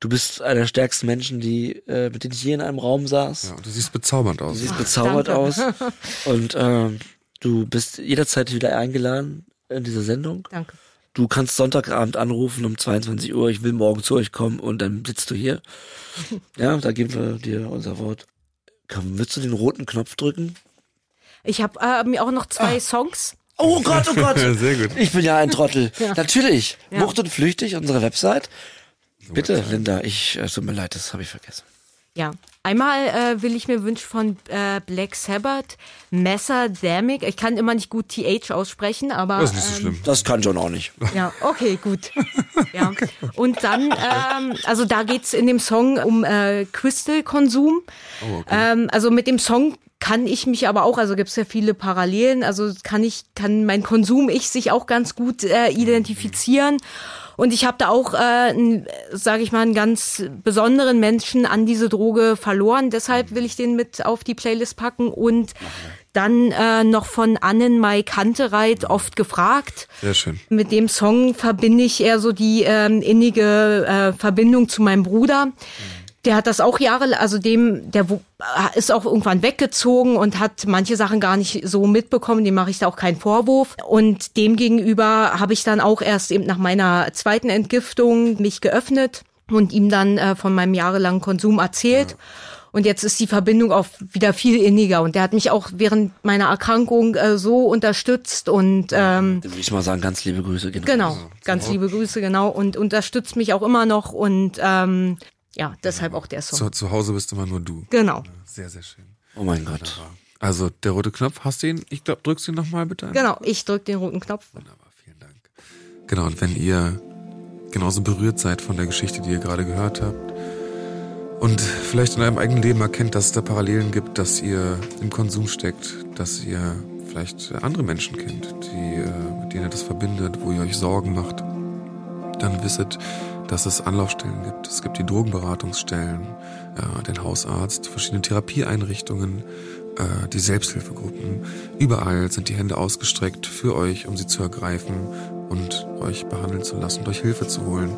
Du bist einer der stärksten Menschen, die, äh, mit denen ich je in einem Raum saß. Ja, du siehst bezaubernd aus. Du siehst bezaubert aus. Und äh, du bist jederzeit wieder eingeladen in dieser Sendung. Danke du kannst Sonntagabend anrufen um 22 Uhr, ich will morgen zu euch kommen und dann sitzt du hier. Ja, da geben wir dir unser Wort. Komm, willst du den roten Knopf drücken? Ich habe äh, mir auch noch zwei ah. Songs. Oh Gott, oh Gott. Sehr gut. Ich bin ja ein Trottel. ja. Natürlich. Ja. Wucht und flüchtig, unsere Website. Bitte, Linda, ich, es tut mir leid, das habe ich vergessen. Ja, einmal äh, will ich mir wünschen von äh, Black Sabbath Messadamic. Ich kann immer nicht gut TH aussprechen, aber. Das ist nicht so ähm, schlimm. Das kann John auch nicht. Ja, okay, gut. ja. Und dann, ähm, also da geht's in dem Song um äh, Crystal-Konsum. Oh, okay. ähm, also mit dem Song kann ich mich aber auch, also gibt's ja viele Parallelen, also kann ich, kann mein Konsum ich sich auch ganz gut äh, identifizieren. Mhm. Und ich habe da auch, äh, sage ich mal, einen ganz besonderen Menschen an diese Droge verloren. Deshalb will ich den mit auf die Playlist packen und dann äh, noch von Annen Mai Kantereit oft gefragt. Sehr schön. Mit dem Song verbinde ich eher so die ähm, innige äh, Verbindung zu meinem Bruder. Mhm der hat das auch Jahre, also dem, der ist auch irgendwann weggezogen und hat manche Sachen gar nicht so mitbekommen, dem mache ich da auch keinen Vorwurf. Und dem gegenüber habe ich dann auch erst eben nach meiner zweiten Entgiftung mich geöffnet und ihm dann äh, von meinem jahrelangen Konsum erzählt. Ja. Und jetzt ist die Verbindung auch wieder viel inniger. Und der hat mich auch während meiner Erkrankung äh, so unterstützt und ähm, würde ich mal sagen, ganz liebe Grüße. Genau, genau ganz liebe Grüße, genau. Und unterstützt mich auch immer noch. Und ähm, ja, deshalb auch der Song. Zu, zu Hause bist immer nur du. Genau. Sehr, sehr schön. Oh mein Gott. Also der rote Knopf, hast du ihn? Ich glaube, drückst du ihn nochmal bitte. Genau, ich drück den roten Knopf. Wunderbar, vielen Dank. Genau, und wenn ihr genauso berührt seid von der Geschichte, die ihr gerade gehört habt, und vielleicht in eurem eigenen Leben erkennt, dass es da Parallelen gibt, dass ihr im Konsum steckt, dass ihr vielleicht andere Menschen kennt, die, äh, mit denen ihr das verbindet, wo ihr euch Sorgen macht, dann wisset, dass es Anlaufstellen gibt. Es gibt die Drogenberatungsstellen, äh, den Hausarzt, verschiedene Therapieeinrichtungen, äh, die Selbsthilfegruppen. Überall sind die Hände ausgestreckt für euch, um sie zu ergreifen und euch behandeln zu lassen, euch Hilfe zu holen.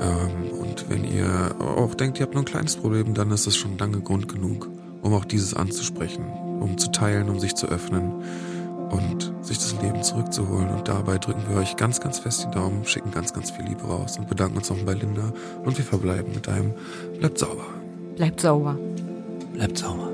Ähm, und wenn ihr auch denkt, ihr habt nur ein kleines Problem, dann ist es schon lange Grund genug, um auch dieses anzusprechen, um zu teilen, um sich zu öffnen und sich das Leben zurückzuholen. Und dabei drücken wir euch ganz, ganz fest die Daumen, schicken ganz, ganz viel Liebe raus und bedanken uns nochmal bei Linda. Und wir verbleiben mit einem Bleibt sauber. Bleibt sauber. Bleibt sauber.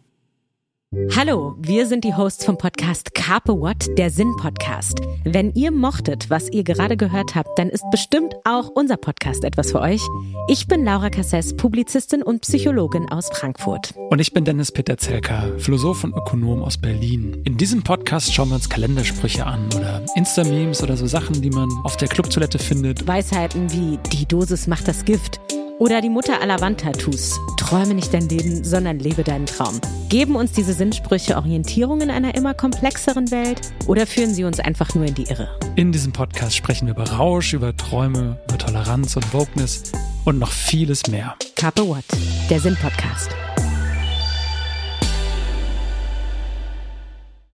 Hallo, wir sind die Hosts vom Podcast Carpe What, der Sinn-Podcast. Wenn ihr mochtet, was ihr gerade gehört habt, dann ist bestimmt auch unser Podcast etwas für euch. Ich bin Laura Cassess, Publizistin und Psychologin aus Frankfurt. Und ich bin Dennis Peter Zelka, Philosoph und Ökonom aus Berlin. In diesem Podcast schauen wir uns Kalendersprüche an oder Insta-Memes oder so Sachen, die man auf der Clubtoilette findet. Weisheiten wie die Dosis macht das Gift oder die Mutter aller Wandtattoos. Träume nicht dein Leben, sondern lebe deinen Traum. Geben uns diese Sinnsprüche Orientierung in einer immer komplexeren Welt oder führen sie uns einfach nur in die Irre? In diesem Podcast sprechen wir über Rausch, über Träume, über Toleranz und Wokeness und noch vieles mehr. Carpe What, der Sinn-Podcast.